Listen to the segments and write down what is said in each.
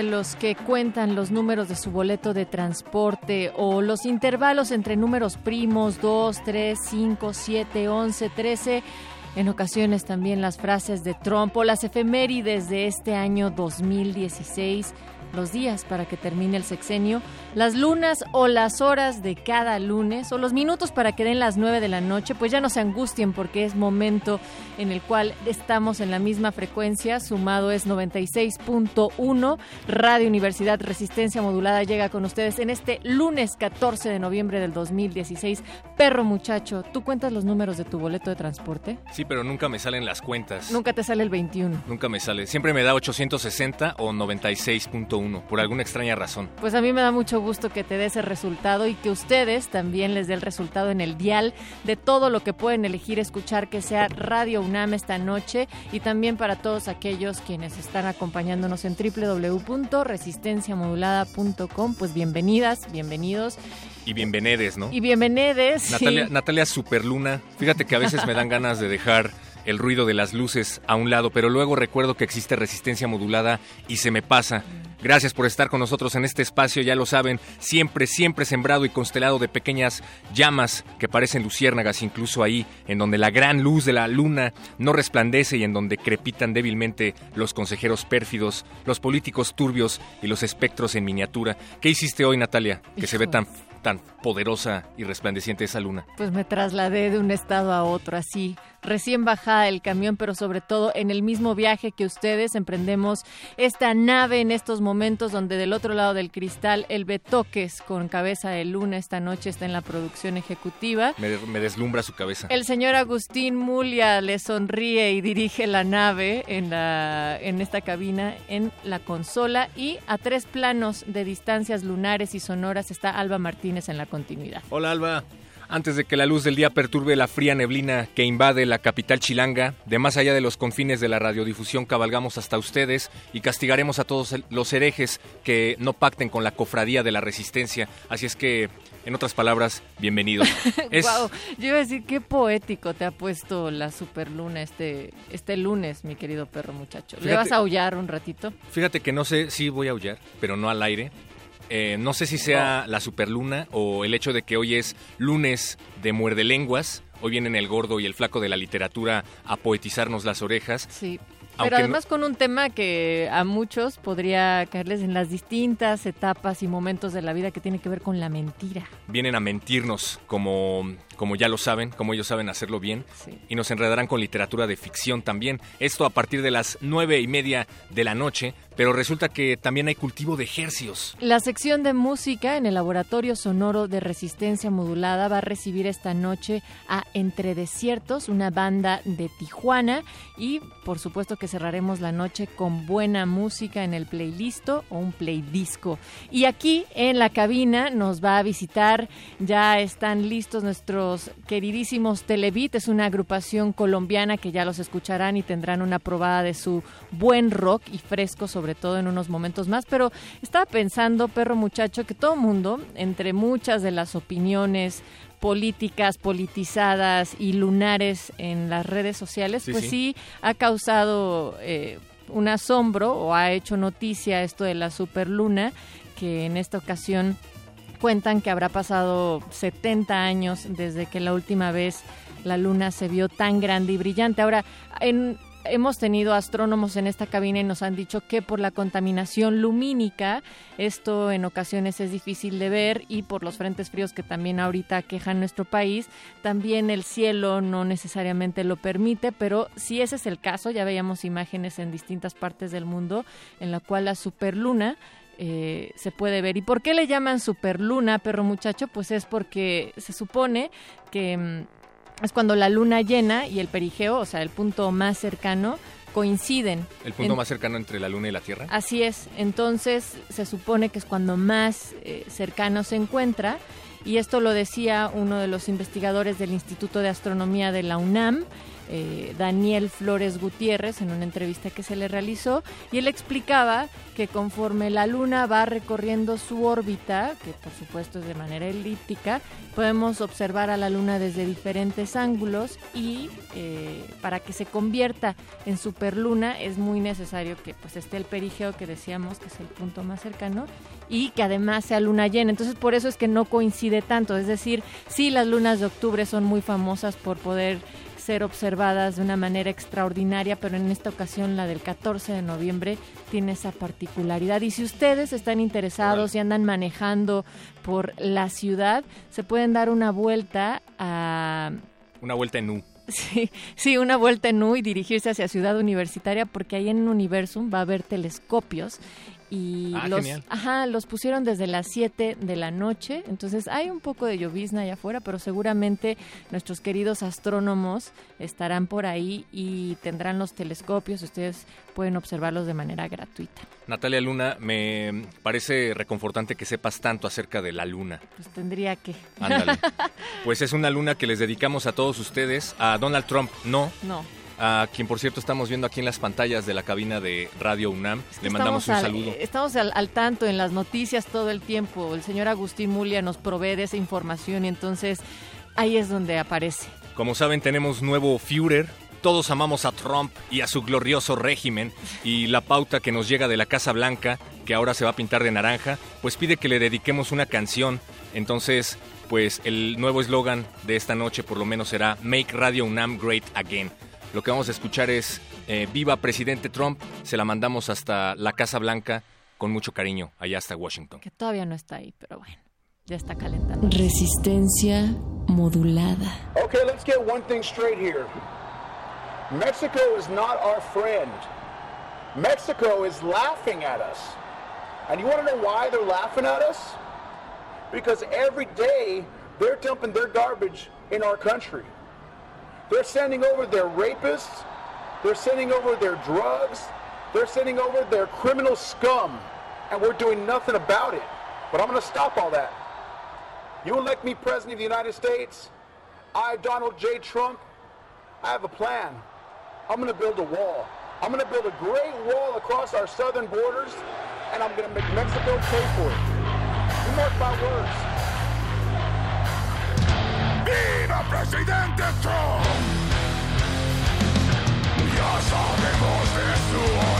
De los que cuentan los números de su boleto de transporte o los intervalos entre números primos 2, 3, 5, 7, 11, 13, en ocasiones también las frases de Trump o las efemérides de este año 2016, los días para que termine el sexenio, las lunas o las horas de cada lunes o los minutos para que den las 9 de la noche, pues ya no se angustien porque es momento en el cual estamos en la misma frecuencia, sumado es 96.1, Radio Universidad Resistencia Modulada llega con ustedes en este lunes 14 de noviembre del 2016. Perro muchacho, ¿tú cuentas los números de tu boleto de transporte? Sí, pero nunca me salen las cuentas. Nunca te sale el 21. Nunca me sale. Siempre me da 860 o 96.1, por alguna extraña razón. Pues a mí me da mucho gusto que te dé ese resultado y que ustedes también les dé el resultado en el dial de todo lo que pueden elegir escuchar que sea Radio UNAM esta noche y también para todos aquellos quienes están acompañándonos en www.resistenciamodulada.com, pues bienvenidas, bienvenidos. Y bienvenides, ¿no? Y bienvenides. Natalia, Natalia Superluna, fíjate que a veces me dan ganas de dejar el ruido de las luces a un lado, pero luego recuerdo que existe resistencia modulada y se me pasa. Gracias por estar con nosotros en este espacio, ya lo saben, siempre, siempre sembrado y constelado de pequeñas llamas que parecen luciérnagas, incluso ahí, en donde la gran luz de la luna no resplandece y en donde crepitan débilmente los consejeros pérfidos, los políticos turbios y los espectros en miniatura. ¿Qué hiciste hoy, Natalia? Que se ve tan tan poderosa y resplandeciente esa luna? Pues me trasladé de un estado a otro, así, recién bajada del camión, pero sobre todo en el mismo viaje que ustedes emprendemos esta nave en estos momentos donde del otro lado del cristal el Betoques con cabeza de luna esta noche está en la producción ejecutiva. Me, me deslumbra su cabeza. El señor Agustín Mulia le sonríe y dirige la nave en, la, en esta cabina en la consola y a tres planos de distancias lunares y sonoras está Alba Martínez en la continuidad. Hola Alba. Antes de que la luz del día perturbe la fría neblina que invade la capital chilanga, de más allá de los confines de la radiodifusión cabalgamos hasta ustedes y castigaremos a todos los herejes que no pacten con la cofradía de la resistencia. Así es que, en otras palabras, bienvenidos. Es... Wow, yo iba a decir qué poético te ha puesto la superluna este, este lunes, mi querido perro muchacho. ¿Le vas a aullar un ratito? Fíjate que no sé, sí voy a aullar, pero no al aire. Eh, no sé si sea la superluna o el hecho de que hoy es lunes de muerde lenguas. Hoy vienen el gordo y el flaco de la literatura a poetizarnos las orejas. Sí. Pero además con un tema que a muchos podría caerles en las distintas etapas y momentos de la vida que tiene que ver con la mentira. Vienen a mentirnos como, como ya lo saben, como ellos saben hacerlo bien, sí. y nos enredarán con literatura de ficción también. Esto a partir de las nueve y media de la noche, pero resulta que también hay cultivo de ejercios. La sección de música en el Laboratorio Sonoro de Resistencia Modulada va a recibir esta noche a Entre Desiertos, una banda de Tijuana, y por supuesto que cerraremos la noche con buena música en el playlist o un playdisco. Y aquí en la cabina nos va a visitar, ya están listos nuestros queridísimos Televit, es una agrupación colombiana que ya los escucharán y tendrán una probada de su buen rock y fresco sobre todo en unos momentos más, pero estaba pensando, perro muchacho, que todo mundo, entre muchas de las opiniones políticas politizadas y lunares en las redes sociales, Sí, pues sí. sí, ha causado eh, un asombro o ha hecho noticia esto de la superluna, que en esta ocasión cuentan que habrá pasado 70 años desde que la última vez la luna se vio tan grande y brillante. Ahora, en hemos tenido astrónomos en esta cabina y nos han dicho que por la contaminación lumínica, esto en ocasiones es difícil de ver y por los frentes fríos que también ahorita quejan nuestro país, también el cielo no necesariamente lo permite, pero si ese es el caso, ya veíamos imágenes en distintas partes del mundo en la cual la superluna eh, se puede ver. ¿Y por qué le llaman superluna, perro muchacho? Pues es porque se supone que mm, es cuando la luna llena y el perigeo, o sea, el punto más cercano, coinciden. ¿El punto más cercano entre la luna y la Tierra? Así es. Entonces se supone que es cuando más eh, cercano se encuentra. Y esto lo decía uno de los investigadores del Instituto de Astronomía de la UNAM, eh, Daniel Flores Gutiérrez en una entrevista que se le realizó y él explicaba que conforme la Luna va recorriendo su órbita, que por supuesto es de manera elíptica, podemos observar a la Luna desde diferentes ángulos y eh, para que se convierta en superluna es muy necesario que pues esté el perigeo que decíamos que es el punto más cercano y que además sea luna llena. Entonces por eso es que no coincide tanto. Es decir, sí las lunas de octubre son muy famosas por poder ser observadas de una manera extraordinaria, pero en esta ocasión la del 14 de noviembre tiene esa particularidad. Y si ustedes están interesados y andan manejando por la ciudad, se pueden dar una vuelta a... Una vuelta en U. Sí, sí, una vuelta en U y dirigirse hacia Ciudad Universitaria porque ahí en Universum va a haber telescopios y Ah, los, genial. ajá, los pusieron desde las 7 de la noche, entonces hay un poco de llovizna allá afuera, pero seguramente nuestros queridos astrónomos estarán por ahí y tendrán los telescopios, ustedes pueden observarlos de manera gratuita. Natalia Luna, me parece reconfortante que sepas tanto acerca de la luna. Pues tendría que... Ándale. Pues es una luna que les dedicamos a todos ustedes, a Donald Trump, no, No. A quien por cierto estamos viendo aquí en las pantallas de la cabina de Radio UNAM. Es que Le mandamos un al- saludo. Estamos al, al tanto en las noticias todo el tiempo. El señor Agustín Mulia nos provee de esa información y entonces ahí es donde aparece. Como saben, tenemos nuevo Führer. Todos amamos a Trump y a su glorioso régimen y la pauta que nos llega de la Casa Blanca, que ahora se va a pintar de naranja, pues pide que le dediquemos una canción. Entonces, pues el nuevo eslogan de esta noche por lo menos será Make Radio UNAM Great Again. Lo que vamos a escuchar es eh, Viva Presidente Trump. Se la mandamos hasta la Casa Blanca con mucho cariño, allá hasta Washington. Que todavía no está ahí, pero bueno, ya está calentando. Resistencia modulada. Okay, let's get one thing straight here. Mexico is not our friend. Mexico is laughing at us. And you want to know why they're laughing at us? Because every day they're dumping their garbage in our country. They're sending over their rapists, they're sending over their drugs, they're sending over their criminal scum, and we're doing nothing about it. But I'm going to stop all that. You elect me president of the United States, I, Donald J. Trump, I have a plan. I'm going to build a wall. I'm going to build a great wall across our southern borders, and I'm going to make Mexico pay for it. You mark my words. ¡Viva presidente Trump! Ya sabemos de su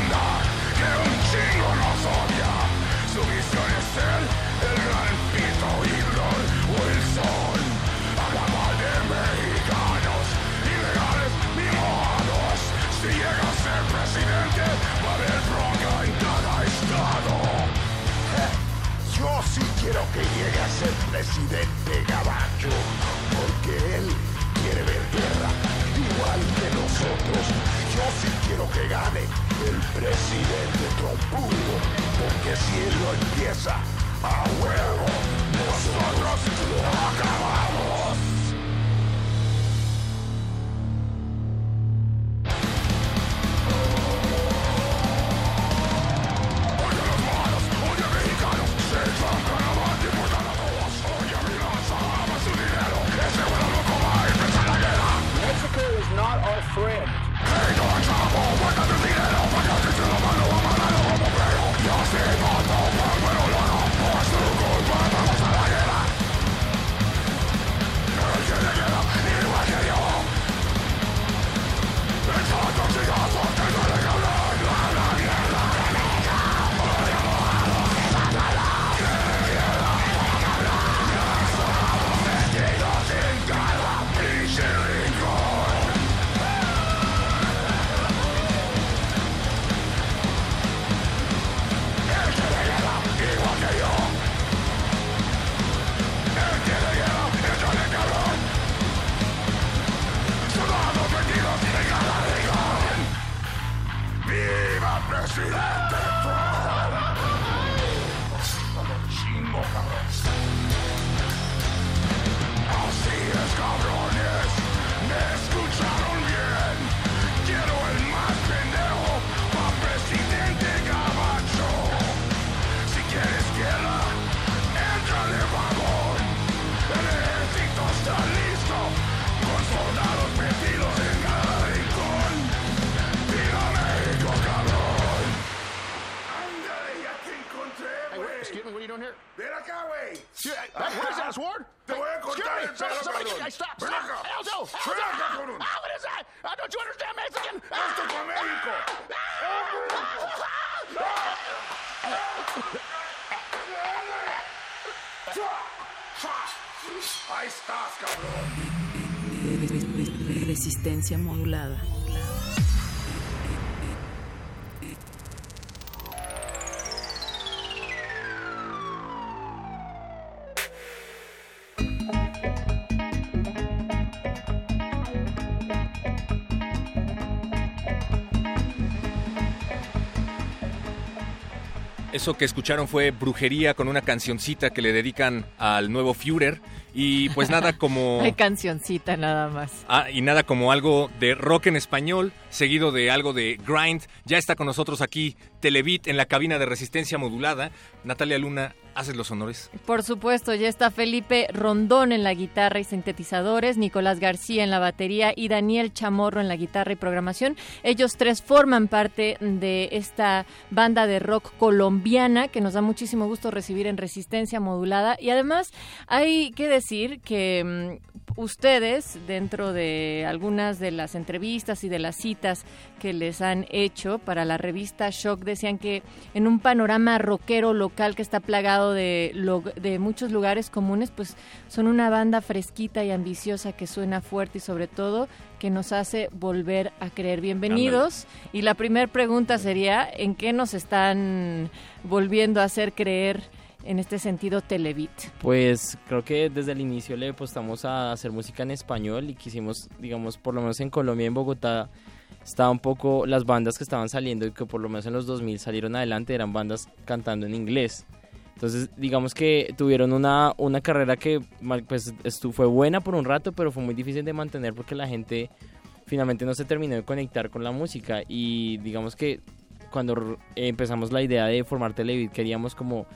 quiero que llegue a ser presidente Gabacho, porque él quiere ver guerra, igual que nosotros. Yo sí quiero que gane el presidente trompudo, porque si él lo empieza, a huevo, nosotros lo acabamos. Ahí estás, cabrón. Resistencia modulada. Que escucharon fue Brujería con una cancioncita que le dedican al nuevo Führer. Y pues nada como... Hay cancioncita nada más. Ah, y nada como algo de rock en español, seguido de algo de grind. Ya está con nosotros aquí Televit en la cabina de resistencia modulada. Natalia Luna, ¿haces los honores? Por supuesto, ya está Felipe Rondón en la guitarra y sintetizadores, Nicolás García en la batería y Daniel Chamorro en la guitarra y programación. Ellos tres forman parte de esta banda de rock colombiana que nos da muchísimo gusto recibir en resistencia modulada. Y además hay que decir que mm, ustedes, dentro de algunas de las entrevistas y de las citas que les han hecho para la revista Shock, decían que en un panorama rockero local que está plagado de, de muchos lugares comunes, pues son una banda fresquita y ambiciosa que suena fuerte y sobre todo que nos hace volver a creer. Bienvenidos. Y la primera pregunta sería, ¿en qué nos están volviendo a hacer creer en este sentido Televit? Pues creo que desde el inicio le apostamos a hacer música en español y quisimos, digamos, por lo menos en Colombia, en Bogotá, estaba un poco las bandas que estaban saliendo y que por lo menos en los 2000 salieron adelante eran bandas cantando en inglés. Entonces, digamos que tuvieron una, una carrera que pues fue buena por un rato, pero fue muy difícil de mantener porque la gente finalmente no se terminó de conectar con la música y digamos que cuando empezamos la idea de formar Televit queríamos como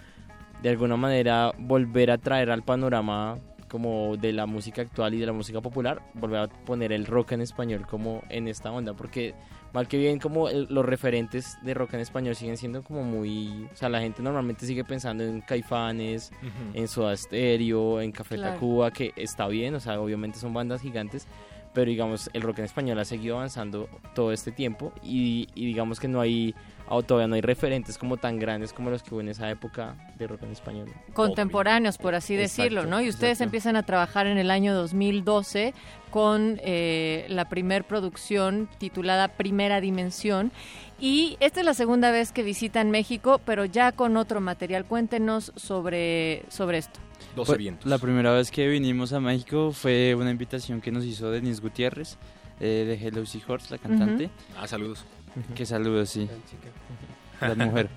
de alguna manera volver a traer al panorama como de la música actual y de la música popular, volver a poner el rock en español como en esta onda, porque mal que bien como el- los referentes de rock en español siguen siendo como muy, o sea, la gente normalmente sigue pensando en Caifanes, en Soda Stereo, en Café Claro. Tacuba, que está bien, o sea, obviamente son bandas gigantes, pero digamos, el rock en español ha seguido avanzando todo este tiempo y, y digamos que no hay, o todavía no hay referentes como tan grandes como los que hubo en esa época de rock en español. contemporáneos, por así Exacto, decirlo, ¿no? Y ustedes exacto. empiezan a trabajar en el año 2012 con eh, la primer producción titulada Primera Dimensión. Y esta es la segunda vez que visitan México, pero ya con otro material. Cuéntenos sobre, sobre esto. 12 Pues, vientos. La primera vez que vinimos a México fue una invitación que nos hizo Denise Gutiérrez eh, de Hello Seahorse, la cantante. Ah, saludos. Que saludos, sí. La mujer.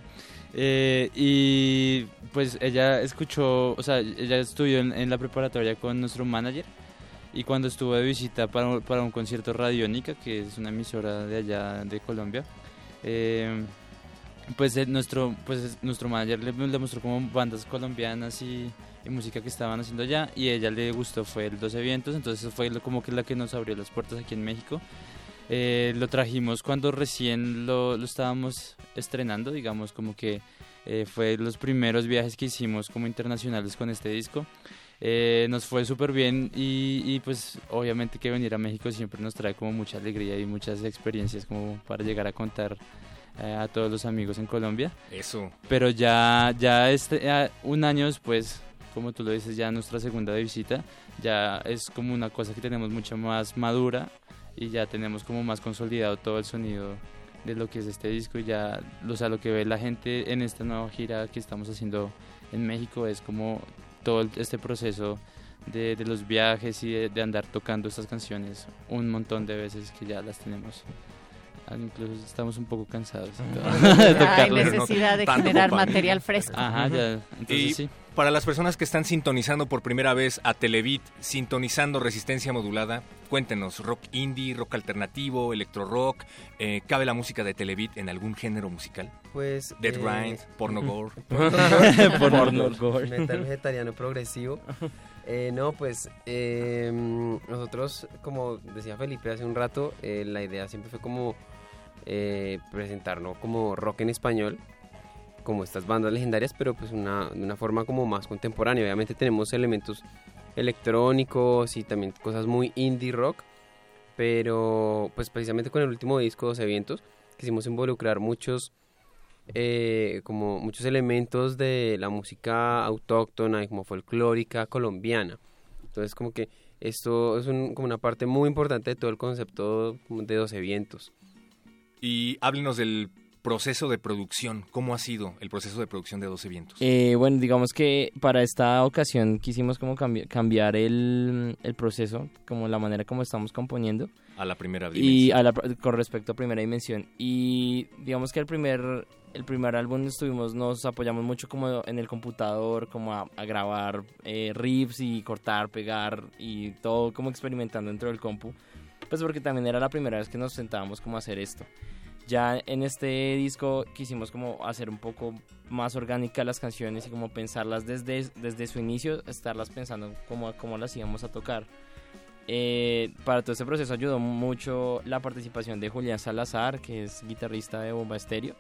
Eh, y pues ella escuchó, o sea, ella estudió en, en la preparatoria con nuestro manager y cuando estuvo de visita para, un- para un concierto Radiónica, que es una emisora de allá de Colombia, eh, pues eh, nuestro, pues nuestro manager le, le mostró como bandas colombianas y, y música que estaban haciendo allá y a ella le gustó, fue el 12 Vientos, entonces fue lo- como que la que nos abrió las puertas aquí en México. Eh, lo trajimos cuando recién lo, lo estábamos estrenando, digamos, como que eh, fue los primeros viajes que hicimos como internacionales con este disco. Eh, nos fue súper bien y, y, pues obviamente que venir a México siempre nos trae como mucha alegría y muchas experiencias como para llegar a contar eh, a todos los amigos en Colombia. Eso. Pero ya, ya este, ya un año después, como tú lo dices, ya nuestra segunda visita, ya es como una cosa que tenemos mucho más madura y ya tenemos como más consolidado todo el sonido de lo que es este disco y ya, o sea, lo que ve la gente en esta nueva gira que estamos haciendo en México es como todo este proceso de, los viajes y de, de andar tocando estas canciones un montón de veces que ya las tenemos Incluso estamos un poco cansados. Hay necesidad de generar material fresco. Ajá, ya. Entonces Y sí. para las personas que están sintonizando por primera vez a Televit, sintonizando resistencia modulada, cuéntenos, rock indie, rock alternativo, electro rock, eh, ¿cabe la música de Televit en algún género musical? Pues. Dead eh, Grind, porno gore. Porno gore. Metal vegetariano progresivo. Eh, no, pues eh, nosotros, como decía Felipe hace un rato, eh, la idea siempre fue como eh, presentarnos como rock en español, como estas bandas legendarias, pero pues una, de una forma como más contemporánea. Obviamente tenemos elementos electrónicos y también cosas muy indie rock, pero pues precisamente con el último disco, 12 vientos, quisimos involucrar muchos eh, como muchos elementos de la música autóctona y como folclórica colombiana. Entonces como que esto es un- como una parte muy importante de todo el concepto de 12 vientos. Y háblenos del proceso de producción, ¿cómo ha sido el proceso de producción de 12 vientos? Eh, bueno, digamos que para esta ocasión quisimos como cambi- cambiar el, el proceso, como la manera como estamos componiendo. A la primera Y dimensión. a la- con respecto a primera dimensión. Y digamos que el primer, el primer álbum estuvimos, nos apoyamos mucho como en el computador, como a, a grabar eh, riffs y cortar, pegar y todo como experimentando dentro del compu. Pues porque también era la primera vez que nos sentábamos como a hacer esto. Ya en este disco quisimos como hacer un poco más orgánicas las canciones y como pensarlas desde, desde su inicio, estarlas pensando como cómo las íbamos a tocar. Eh, para todo este proceso ayudó mucho la participación de Julián Salazar, que es guitarrista de Bomba Estéreo.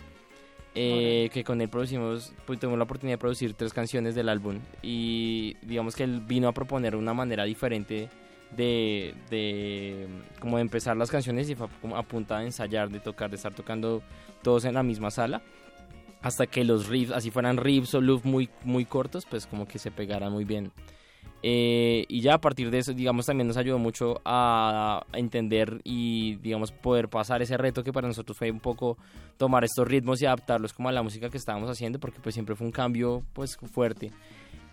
eh, que con él producimos, pues, tuvimos la oportunidad de producir tres canciones del álbum y digamos que él vino a proponer una manera diferente de, de como de empezar las canciones y fue a punta de ensayar, de tocar, de estar tocando todos en la misma sala hasta que los riffs, así fueran riffs o loops muy, muy cortos, pues como que se pegaran muy bien. Eh, y ya a partir de eso, digamos, también nos ayudó mucho a entender y, digamos, poder pasar ese reto que para nosotros fue un poco tomar estos ritmos y adaptarlos como a la música que estábamos haciendo, porque pues siempre fue un cambio, pues, fuerte.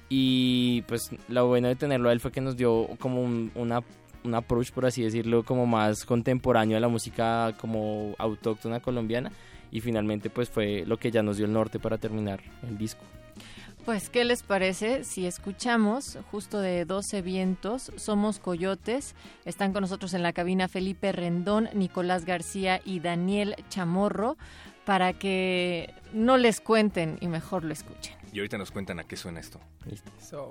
Y pues lo bueno de tenerlo a él fue que nos dio como un, una, un approach, por así decirlo, como más contemporáneo a la música como autóctona colombiana. Y finalmente pues fue lo que ya nos dio el norte para terminar el disco. Pues, ¿qué les parece si escuchamos justo de 12 vientos? Somos Coyotes. Están con nosotros en la cabina Felipe Rendón, Nicolás García y Daniel Chamorro para que no les cuenten y mejor lo escuchen. Y ahorita nos cuentan a qué suena esto. So,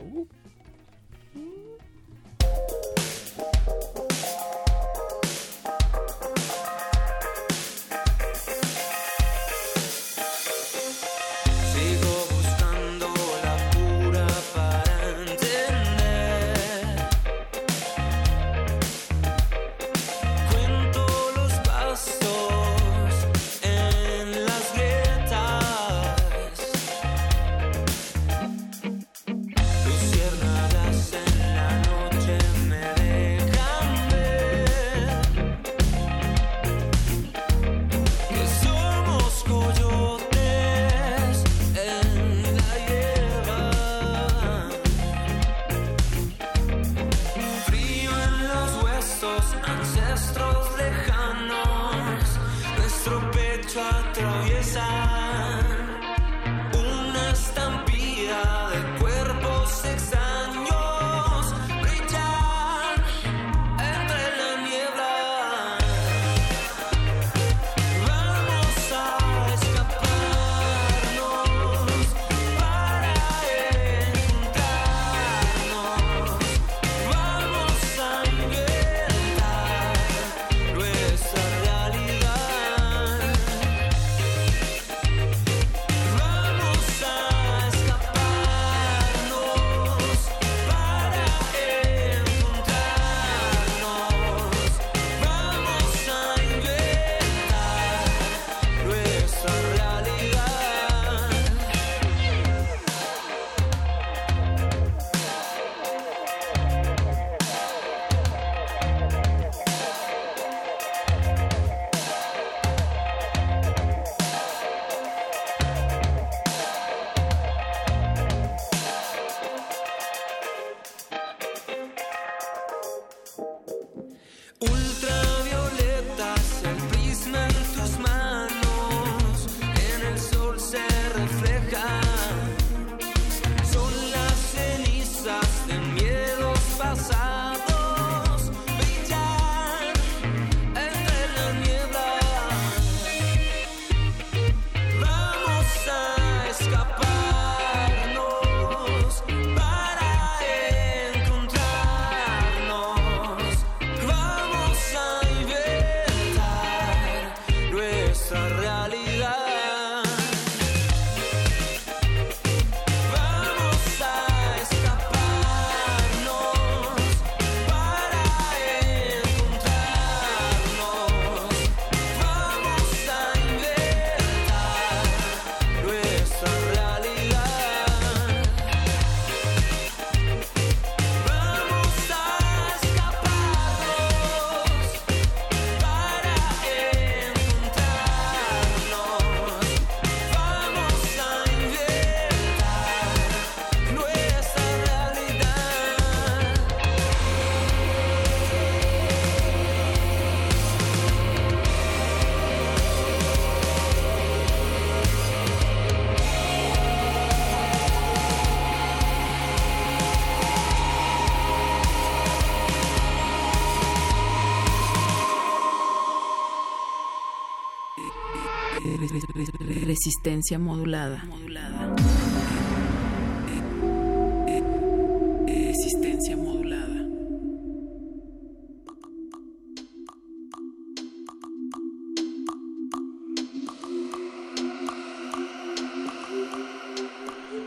Resistencia modulada. Resistencia modulada.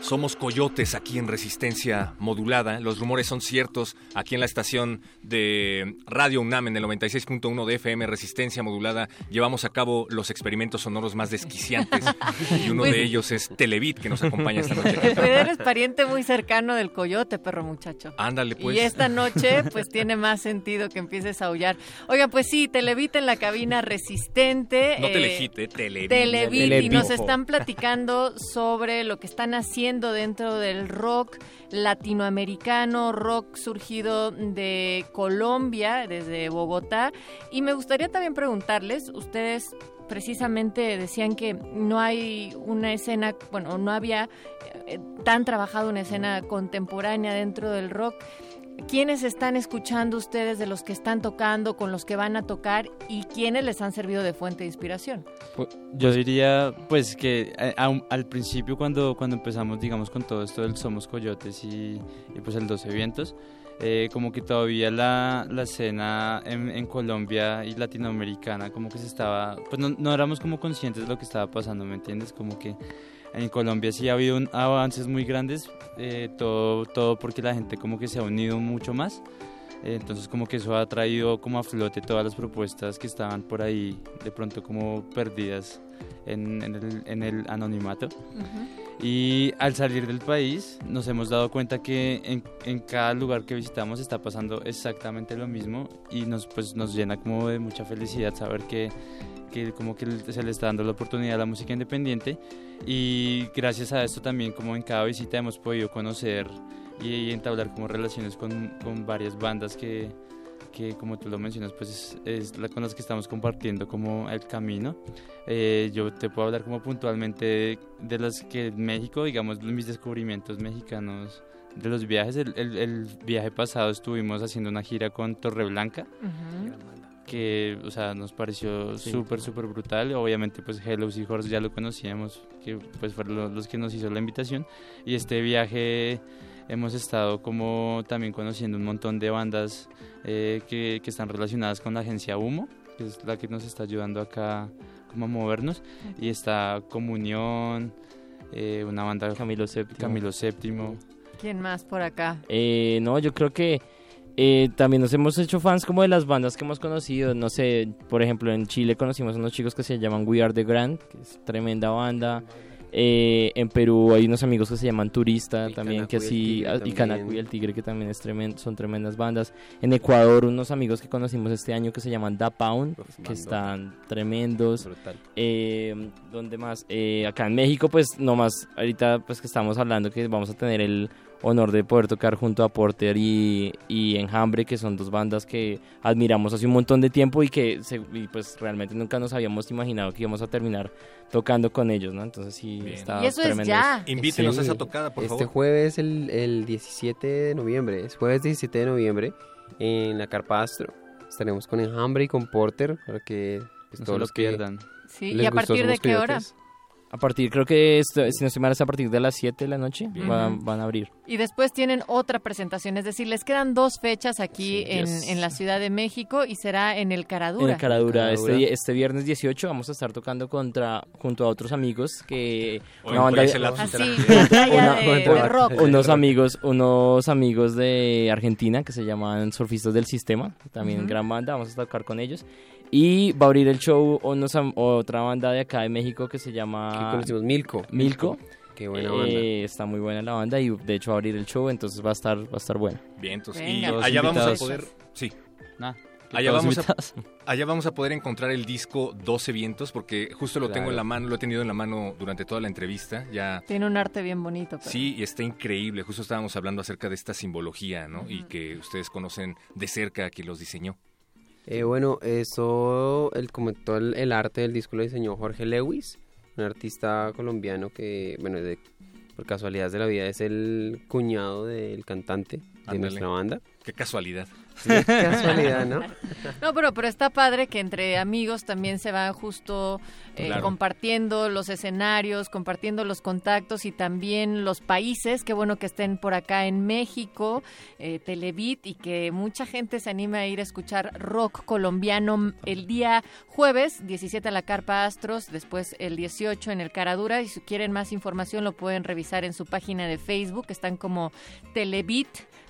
Somos coyotes aquí en Resistencia Modulada. Los rumores son ciertos. Aquí en la estación de Radio UNAM en el 96.1 de FM Resistencia Modulada llevamos a cabo los experimentos sonoros más desquiciantes. y uno Pues- de ellos es Televit, que nos acompaña esta noche. Eres pariente muy cercano del coyote, perro muchacho. Ándale, pues. Y esta noche, pues tiene más sentido que empieces a aullar. Oiga, pues sí, Televit en la cabina resistente. No eh, eh, Televit. Televit, y nos están platicando sobre lo que están haciendo dentro del rock latinoamericano, rock surgido de Colombia, desde Bogotá. Y me gustaría también preguntarles, ustedes precisamente decían que no hay una escena, bueno, no había eh, tan trabajado una escena contemporánea dentro del rock. ¿Quiénes están escuchando ustedes de los que están tocando, con los que van a tocar y quiénes les han servido de fuente de inspiración? Pu- Yo diría, pues, que eh, aun- al principio cuando, cuando empezamos, digamos, con todo esto del Somos Coyotes y, y, pues el 12 Vientos, eh, como que todavía la, la escena en, en Colombia y latinoamericana como que se estaba, pues no, no éramos como conscientes de lo que estaba pasando, ¿me entiendes? Como que en Colombia sí ha habido un- avances muy grandes, eh, todo, todo porque la gente como que se ha unido mucho más. Entonces como que eso ha traído como a flote todas las propuestas que estaban por ahí de pronto como perdidas en, en el, en el anonimato. Y al salir del país nos hemos dado cuenta que en, en cada lugar que visitamos está pasando exactamente lo mismo y nos, pues, nos llena como de mucha felicidad saber que, que como que se le está dando la oportunidad a la música independiente. Y gracias a esto también como en cada visita hemos podido conocer y, y entablar como relaciones con, con varias bandas que, que como tú lo mencionas pues es, es la con las que estamos compartiendo como el camino Eh, yo te puedo hablar como puntualmente de, de las que México digamos mis descubrimientos mexicanos de los viajes el, el- el viaje pasado estuvimos haciendo una gira con Torreblanca que, o sea, nos pareció Sí. súper, súper brutal. Obviamente, pues Hello Seahorse ya lo conocíamos, que pues fueron lo- los que nos hizo la invitación. Y este viaje hemos estado como también conociendo un montón de bandas eh, que, que están relacionadas con la agencia Humo, que es la que nos está ayudando acá como a movernos. Y está Comunión, eh, una banda Camilo VII. Camilo VII. ¿Quién más por acá? Eh, no, yo creo que eh, también nos hemos hecho fans como de las bandas que hemos conocido. No sé, por ejemplo, en Chile conocimos unos chicos que se llaman We Are the Grand, que es tremenda banda. Eh, en Perú hay unos amigos que se llaman Turista Y también, que Canacu así, ah, y también. Canacu y el Tigre, que también es tremendo, son tremendas bandas. En Ecuador, unos amigos que conocimos este año que se llaman Da Pound, Uf, que están tremendos. Eh, ¿Dónde más? Eh, acá en México, pues nomás, ahorita pues que estamos hablando que vamos a tener el honor de poder tocar junto a Porter y, y Enjambre, que son dos bandas que admiramos hace un montón de tiempo y que se- y, pues realmente nunca nos habíamos imaginado que íbamos a terminar tocando con ellos, ¿no? Entonces sí, Bien. está Y eso es tremendo. ya. Invítenos Sí. a esa tocada, por este favor. jueves, el, el 17 de noviembre, es jueves 17 de noviembre, en la Carpa Astro. Estaremos con Enjambre y con Porter para que pues, No se todos lo los que pierdan. Sí, les ¿y a gustó partir de qué hora? A partir, creo que esto, si no mal, es a partir de las 7 de la noche van, van a abrir. Y después tienen otra presentación, es decir, les quedan dos fechas aquí Sí, en, yes. en la Ciudad de México y será en el Caradura. En el Caradura, Caradura. Este, este viernes 18 vamos a estar tocando contra junto a otros amigos que O una banda lapso Así, batalla Una- de, una- de rock. unos amigos unos amigos de Argentina que se llaman Surfistas del Sistema, también Ujú. gran banda, vamos a tocar con ellos. Y va a abrir el show unos otra banda de acá de México que se llama conocimos Milko. Milko. Qué buena banda. Eh, está muy buena la banda y de hecho va a abrir el show, entonces va a estar va a estar bueno. Bien, entonces, Venga. Allá vamos a poder... Sí, Nah, Allá vamos a-. Allá vamos a poder encontrar el disco 12 vientos porque justo lo tengo en la mano, lo he tenido en la mano durante toda la entrevista. Ya Tiene un arte bien bonito. pero- sí, y está increíble. Justo estábamos hablando acerca de esta simbología, ¿no? Y que ustedes conocen de cerca a quien los diseñó. Eh, bueno, eso, el, como todo el, el arte del disco lo diseñó Jorge Lewis, un artista colombiano que, bueno, de- por casualidades de la vida es el cuñado del cantante de nuestra banda. Qué casualidad. Sí, casualidad, ¿no? No, pero, pero está padre que entre amigos también se van justo eh, Claro. compartiendo los escenarios, compartiendo los contactos y también los países. Qué bueno que estén por acá en México, eh, Televit, y que mucha gente se anime a ir a escuchar rock colombiano el día jueves, 17 a la Carpa Astros, después el 18 en el Caradura. Y si quieren más información lo pueden revisar en su página de Facebook, están como Televit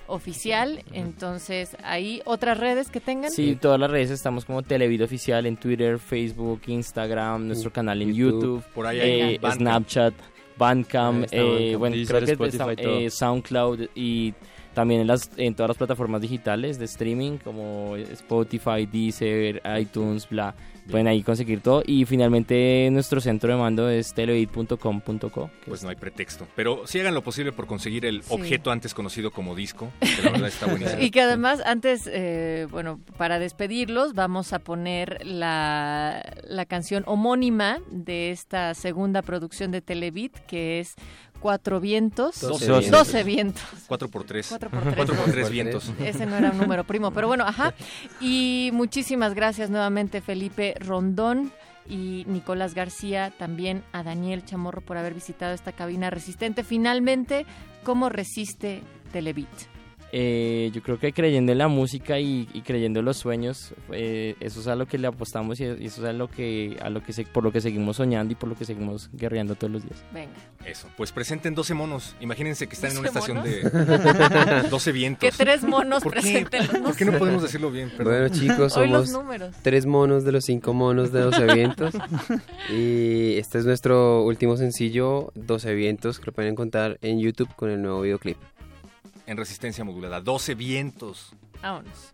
oficial, entonces ahí otras redes que tengan. Sí, todas las redes estamos como Televid Oficial en Twitter, Facebook, Instagram, nuestro canal en YouTube. YouTube, Por ahí hay eh, Bandcamp. Snapchat, Bandcamp, eh, bueno, Deezer, creo que Spotify, está- todo. eh, SoundCloud y también en, las, en todas las plataformas digitales de streaming como Spotify, Deezer, iTunes, bla. Pueden ahí conseguir todo. Y finalmente nuestro centro de mando es televid.com.co. Pues no hay pretexto. Pero sí hagan lo posible por conseguir el Sí. objeto antes conocido como disco, que la verdad está buenísimo. Y que además, antes, eh, bueno, para despedirlos, vamos a poner la, la canción homónima de esta segunda producción de Televit, que es Cuatro Vientos. Doce Doce vientos. vientos. 4 por 3 Cuatro por tres. Cuatro por tres vientos. Ese no era un número primo, pero bueno, ajá. Y muchísimas gracias nuevamente, Felipe Rondón. Y Nicolás García, también a Daniel Chamorro por haber visitado esta cabina resistente. Finalmente, ¿cómo resiste Televit? Eh, yo creo que creyendo en la música y, y creyendo en los sueños, eh, eso es a lo que le apostamos y eso es a lo que, a lo que se- por lo que seguimos soñando y por lo que seguimos guerreando todos los días. Venga. Eso, pues presenten 12 monos. Imagínense que están en una 12 estación monos. de 12 vientos. Que tres monos ¿Por qué? presenten los ¿Por qué no podemos decirlo bien? Perdón. Bueno, chicos, somos números. tres monos de los cinco monos de 12 vientos. y este es nuestro último sencillo, 12 vientos, que lo pueden encontrar en YouTube con el nuevo videoclip. En resistencia modulada, 12 vientos. Vámonos.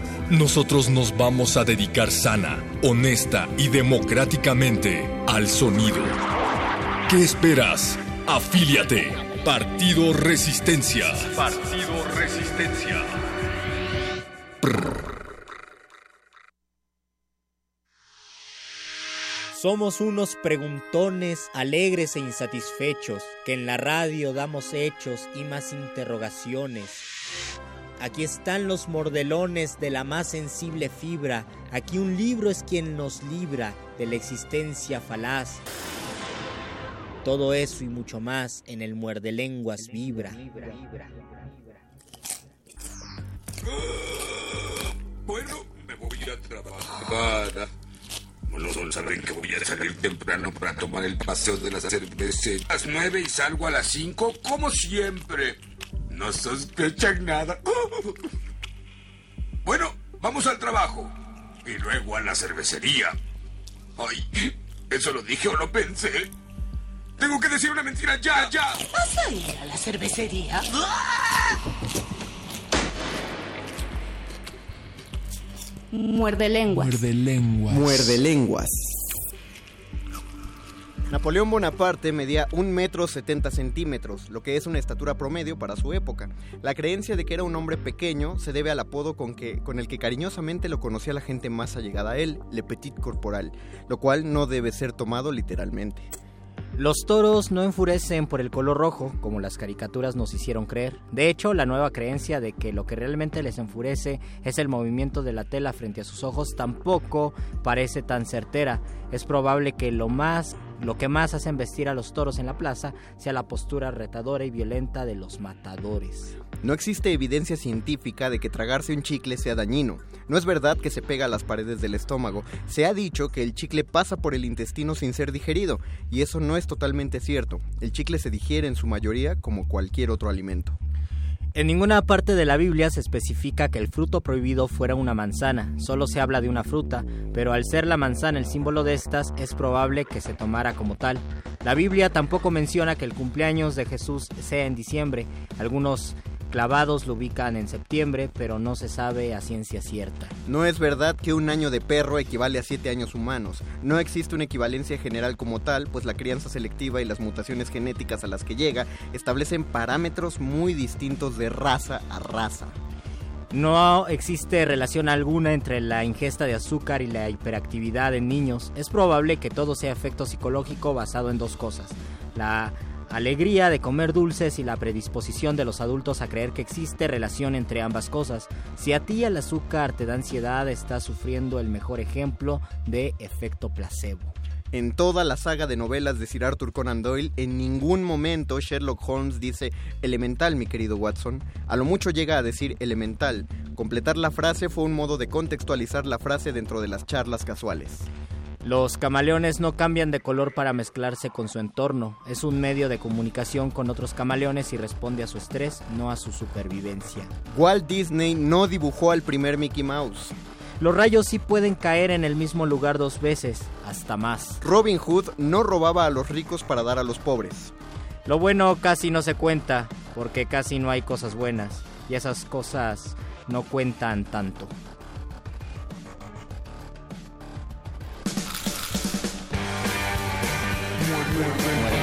Nosotros nos vamos a dedicar sana, honesta y democráticamente al sonido. ¿Qué esperas? Afíliate. Partido Resistencia. Partido Resistencia. Somos unos preguntones alegres e insatisfechos, que en la radio damos hechos y más interrogaciones. Aquí están los mordelones de la más sensible fibra, aquí un libro es quien nos libra de la existencia falaz. Todo eso y mucho más en el muerde lenguas vibra. Bueno, me voy a trabajar. Los saben que voy a salir temprano para tomar el paseo de las cervezas. A las nueve y salgo a las cinco, como siempre. No sospechan nada. Bueno, vamos al trabajo. Y luego a la cervecería. Ay, ¿eso lo dije o lo pensé? Tengo que decir una mentira ya, ya. ¿Vas a ir a la cervecería? Muerde lenguas. Muerde lenguas. Muerde lenguas. Napoleón Bonaparte medía un metro 70 centímetros, lo que es una estatura promedio para su época. La creencia de que era un hombre pequeño se debe al apodo con, que, con el que cariñosamente lo conocía la gente más allegada a él, Le Petit Corporal, lo cual no debe ser tomado literalmente. Los toros no enfurecen por el color rojo, como las caricaturas nos hicieron creer. De hecho, la nueva creencia de que lo que realmente les enfurece es el movimiento de la tela frente a sus ojos tampoco parece tan certera. Es probable que lo más lo que más hacen vestir a los toros en la plaza sea la postura retadora y violenta de los matadores. No existe evidencia científica de que tragarse un chicle sea dañino. No es verdad que se pega a las paredes del estómago. Se ha dicho que el chicle pasa por el intestino sin ser digerido, y eso no es totalmente cierto. El chicle se digiere en su mayoría como cualquier otro alimento. En ninguna parte de la Biblia se especifica que el fruto prohibido fuera una manzana, solo se habla de una fruta, pero al ser la manzana el símbolo de estas, es probable que se tomara como tal. La Biblia tampoco menciona que el cumpleaños de Jesús sea en diciembre. Algunos clavados lo ubican en septiembre, pero no se sabe a ciencia cierta. No es verdad que un año de perro equivale a siete años humanos. No existe una equivalencia general como tal, pues la crianza selectiva y las mutaciones genéticas a las que llega establecen parámetros muy distintos de raza a raza. No existe relación alguna entre la ingesta de azúcar y la hiperactividad en niños. Es probable que todo sea efecto psicológico basado en dos cosas. La alegría de comer dulces y la predisposición de los adultos a creer que existe relación entre ambas cosas. Si a ti el azúcar te da ansiedad, estás sufriendo el mejor ejemplo de efecto placebo. En toda la saga de novelas de Sir Arthur Conan Doyle, en ningún momento Sherlock Holmes dice elemental, mi querido Watson. A lo mucho llega a decir elemental. Completar la frase fue un modo de contextualizar la frase dentro de las charlas casuales. Los camaleones no cambian de color para mezclarse con su entorno. Es un medio de comunicación con otros camaleones y responde a su estrés, no a su supervivencia. Walt Disney no dibujó al primer Mickey Mouse. Los rayos sí pueden caer en el mismo lugar dos veces, hasta más. Robin Hood no robaba a los ricos para dar a los pobres. Lo bueno casi no se cuenta, porque casi no hay cosas buenas, y esas cosas no cuentan tanto. Haciendo fila bajo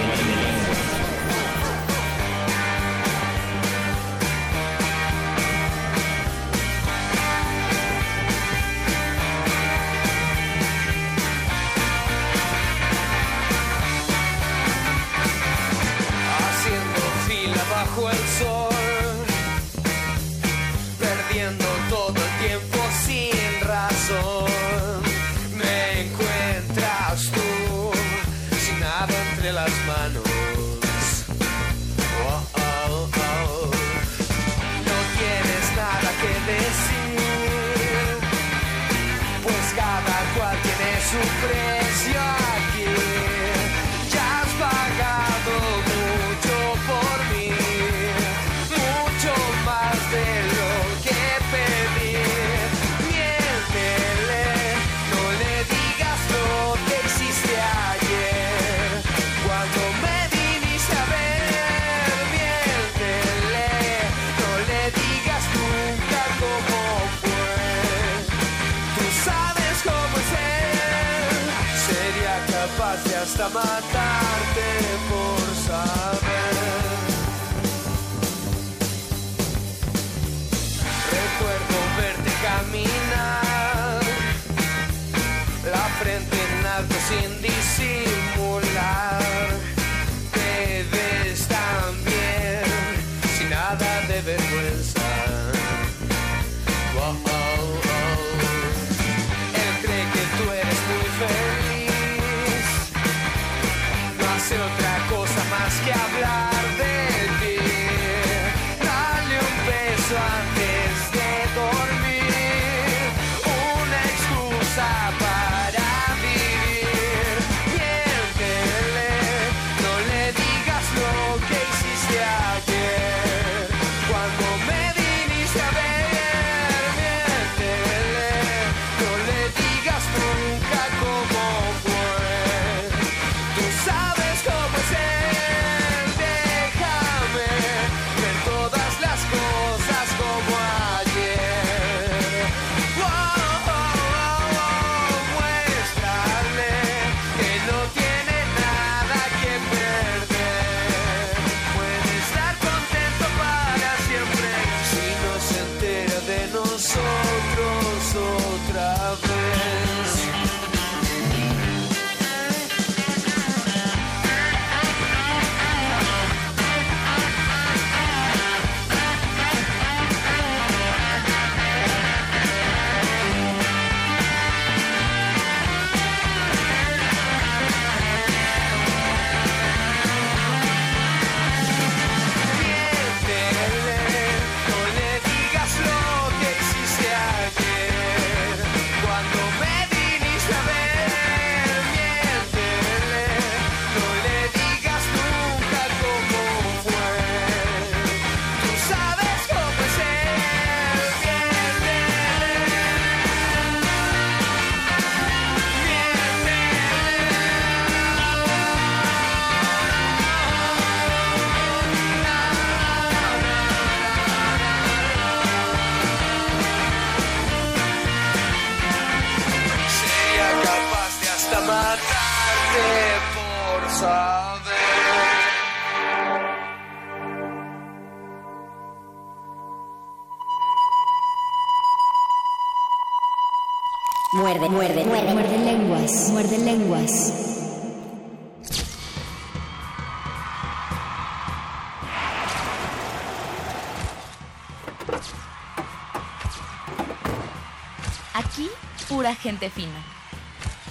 gente fina.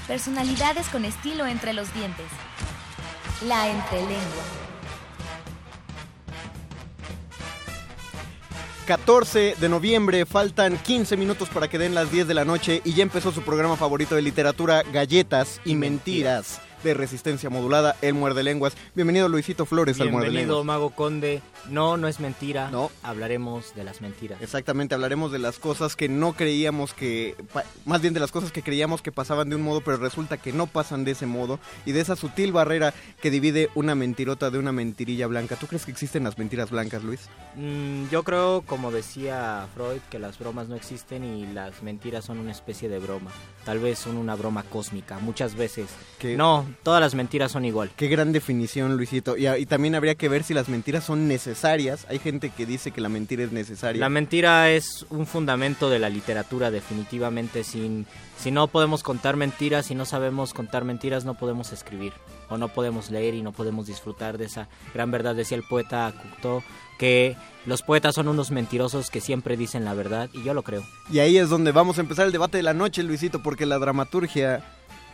Personalidades con estilo entre los dientes. La entrelengua. 14 de noviembre, faltan 15 minutos para que den las 10 de la noche y ya empezó su programa favorito de literatura, Galletas y Mentiras de Resistencia Modulada, El Muerde Lenguas. Bienvenido Luisito Flores al Muerde Bienvenido, Lenguas. Mago Conde. No, no es mentira. No. Hablaremos de las mentiras. Exactamente, hablaremos de las cosas que no creíamos que, más bien de las cosas que creíamos que pasaban de un modo, pero resulta que no pasan de ese modo, y de esa sutil barrera que divide una mentirota de una mentirilla blanca. ¿Tú crees que existen las mentiras blancas, Luis? Mm, yo creo, como decía Freud, que las bromas no existen y las mentiras son una especie de broma. Tal vez son una broma cósmica, muchas veces. Que- No, todas las mentiras son igual. Qué gran definición, Luisito. Y, y también habría que ver si las mentiras son necesarias. Hay gente que dice que la mentira es necesaria. La mentira es un fundamento de la literatura, definitivamente. Sin, si no podemos contar mentiras, si no sabemos contar mentiras, no podemos escribir. O no podemos leer y no podemos disfrutar de esa gran verdad. Decía el poeta Cocteau que los poetas son unos mentirosos que siempre dicen la verdad, y yo lo creo. Y ahí es donde vamos a empezar el debate de la noche, Luisito, porque la dramaturgia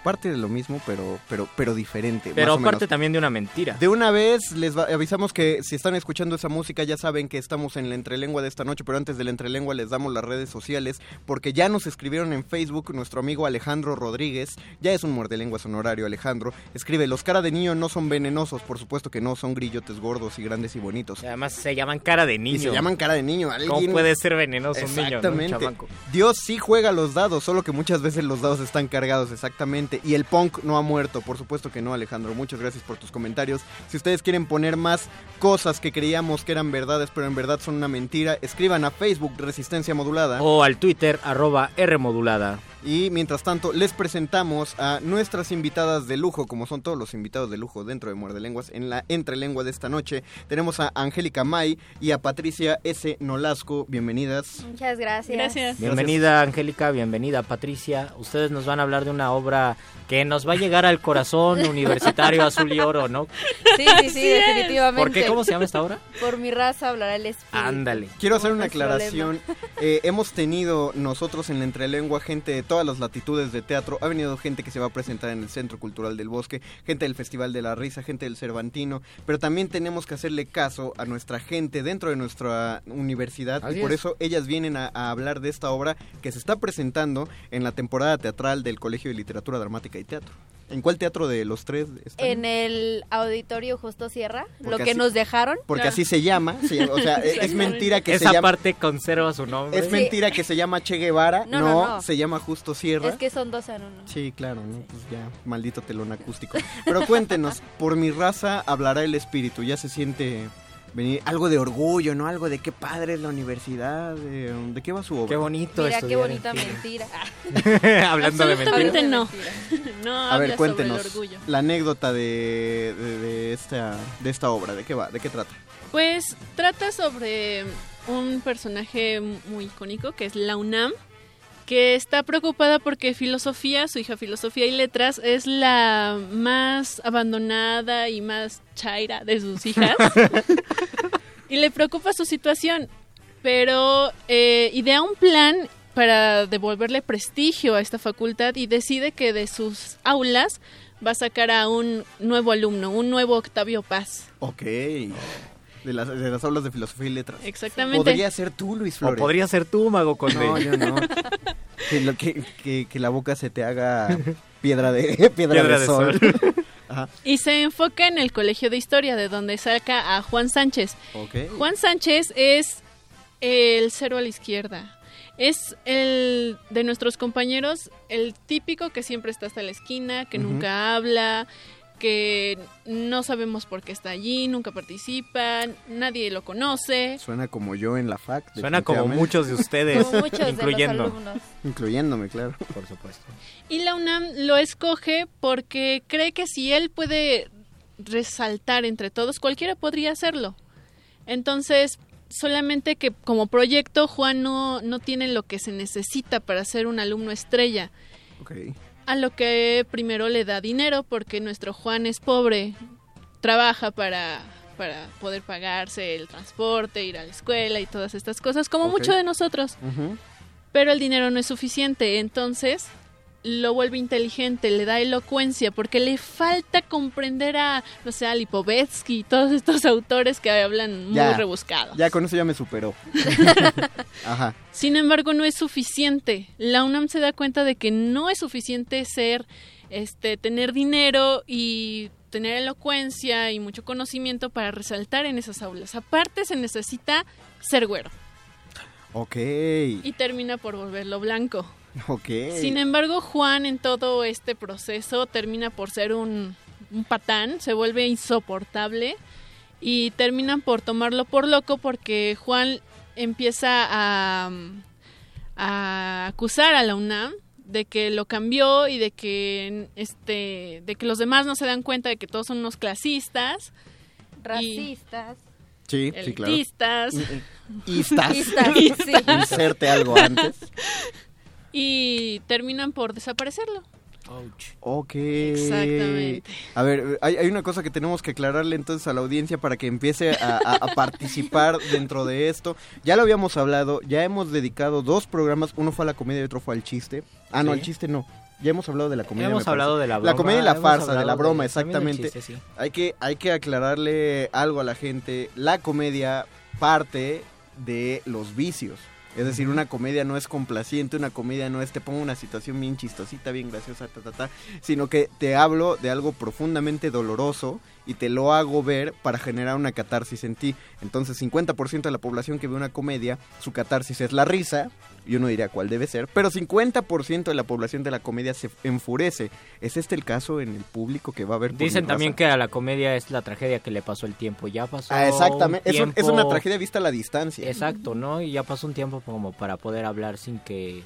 parte de lo mismo, pero, pero, pero diferente. Pero más parte también de una mentira. De una vez les va- avisamos que si están escuchando esa música ya saben que estamos en la entrelengua de esta noche, pero antes de la entrelengua les damos las redes sociales porque ya nos escribieron en Facebook nuestro amigo Alejandro Rodríguez, ya es un muerde lenguas honorario Alejandro, escribe, los cara de niño no son venenosos, por supuesto que no, son grillotes gordos y grandes y bonitos. Además se llaman cara de niño. Y se llaman cara de niño. ¿Cómo alguien- puede ser venenoso un niño? Exactamente. Dios sí juega los dados, solo que muchas veces los dados están cargados, exactamente. Y el punk no ha muerto, por supuesto que no, Alejandro. Muchas gracias por tus comentarios. Si ustedes quieren poner más cosas que creíamos que eran verdades, pero en verdad son una mentira, escriban a Facebook Resistencia Modulada. O al Twitter, arroba R modulada. Y mientras tanto, les presentamos a nuestras invitadas de lujo, como son todos los invitados de lujo dentro de Muerde Lenguas, en la entrelengua de esta noche. Tenemos a Angélica May y a Patricia S. Nolasco. Bienvenidas. Muchas gracias. Gracias. Bienvenida Angélica, bienvenida Patricia. Ustedes nos van a hablar de una obra que nos va a llegar al corazón universitario azul y oro, ¿no? Sí, sí, sí, definitivamente. ¿Por qué? ¿Cómo se llama esta obra? Por mi raza hablará el espíritu. Ándale. Quiero hacer una aclaración. Eh, hemos tenido nosotros en la entrelengua gente de todas las latitudes de teatro. Ha venido gente que se va a presentar en el Centro Cultural del Bosque, gente del Festival de la Risa, gente del Cervantino. Pero también tenemos que hacerle caso a nuestra gente dentro de nuestra universidad. Así y por es. eso ellas vienen a, a hablar de esta obra que se está presentando en la temporada teatral del Colegio de Literatura Dramática y Teatro. ¿En cuál teatro de los tres están? En el auditorio Justo Sierra, lo que así- nos dejaron. Porque así se llama. se llama- o sea, es- es mentira que Esa se llama... parte conserva su nombre. Es mentira que se llama Che Guevara, No, no, no, no. se llama Justo Sierra. Es que son dos en uno. Sí, claro, ¿no? Pues ya, maldito telón acústico. Pero cuéntenos, por mi raza hablará el espíritu, ya se siente venir algo de orgullo, ¿no? Algo de qué padre es la universidad, de, ¿de qué va su obra? Qué bonito Mira qué bonita mentira. Hablando de Absolutamente mentiras. no. No A ver, sobre cuéntenos el orgullo. la anécdota de, de, de esta, de esta obra, ¿de qué va? ¿De qué trata? Pues trata sobre un personaje muy icónico que es la UNAM, que está preocupada porque filosofía, su hija filosofía y letras, es la más abandonada y más chaira de sus hijas. y le preocupa su situación, pero eh, idea un plan para devolverle prestigio a esta facultad y decide que de sus aulas va a sacar a un nuevo alumno, un nuevo Octavio Paz. Ok. De las, de las aulas de filosofía y letras. Exactamente. Podría ser tú, Luis O Flores. podría ser tú, Mago Conde. No, yo no. que, lo- que, que- que la boca se te haga piedra de, piedra Piedra de de sol. sol. Ajá. Y se enfoca en el Colegio de Historia, de donde saca a Juan Sánchez. Juan Sánchez es el cero a la izquierda. Es el de nuestros compañeros, el típico que siempre está hasta la esquina, que nunca habla, que no sabemos por qué está allí, nunca participa, nadie lo conoce. Suena como yo en la FAC. Suena como muchos de ustedes, Como muchos de los incluyendo. alumnos. Incluyéndome, claro. Por supuesto. Y la UNAM lo escoge porque cree que si él puede resaltar entre todos, cualquiera podría hacerlo. Entonces, solamente que como proyecto Juan no, no tiene lo que se necesita para ser un alumno estrella. Ok. A lo que primero le da dinero porque nuestro Juan es pobre, trabaja para, para poder pagarse el transporte, ir a la escuela y todas estas cosas, como Ok. mucho de nosotros pero el dinero no es suficiente, entonces lo vuelve inteligente, le da elocuencia, porque le falta comprender a, no sé, a Lipovetsky y todos estos autores que hablan muy Ya, rebuscados. Ya con eso ya me superó. Ajá. Sin embargo, no es suficiente. La UNAM se da cuenta de que no es suficiente ser, este, tener dinero y tener elocuencia y mucho conocimiento para resaltar en esas aulas. Aparte, se necesita ser güero Ok. y termina por volverlo blanco. Ok. Sin embargo, Juan en todo este proceso termina por ser un, un patán, se vuelve insoportable y terminan por tomarlo por loco porque Juan empieza a, a acusar a la UNAM de que lo cambió y de que este de que los demás no se dan cuenta de que todos son unos clasistas Racistas. Sí, sí, claro. elitistas Istas. Istas, sí. Inserte algo antes. Y terminan por desaparecerlo. Ok. Exactamente. A ver, hay, hay una cosa que tenemos que aclararle entonces a la audiencia para que empiece a, a- a participar dentro de esto. Ya lo habíamos hablado, ya hemos dedicado dos programas, uno fue a la comedia y otro fue al chiste. Ah, no, al chiste no. Ya hemos hablado de la comedia. Hemos hablado parece. de la La broma, comedia y la farsa, de la broma, de- exactamente. chiste, sí. Hay que, hay que aclararle algo a la gente. La comedia parte de los vicios. Es decir, una comedia no es complaciente, una comedia no es te pongo una situación bien chistosita, bien graciosa, ta, ta, ta, sino que te hablo de algo profundamente doloroso y te lo hago ver para generar una catarsis en ti. Entonces, 50% de la población que ve una comedia, su catarsis es la risa, yo no diría cuál debe ser, pero 50% de la población de la comedia se enfurece. ¿Es este el caso en el público que va a ver? Dicen también que a la comedia es la tragedia que le pasó el tiempo. Ya pasó. Ah, exactamente. un Es, un- es tiempo- una tragedia vista a la distancia. Exacto, ¿no? Y ya pasó un tiempo como para poder hablar sin que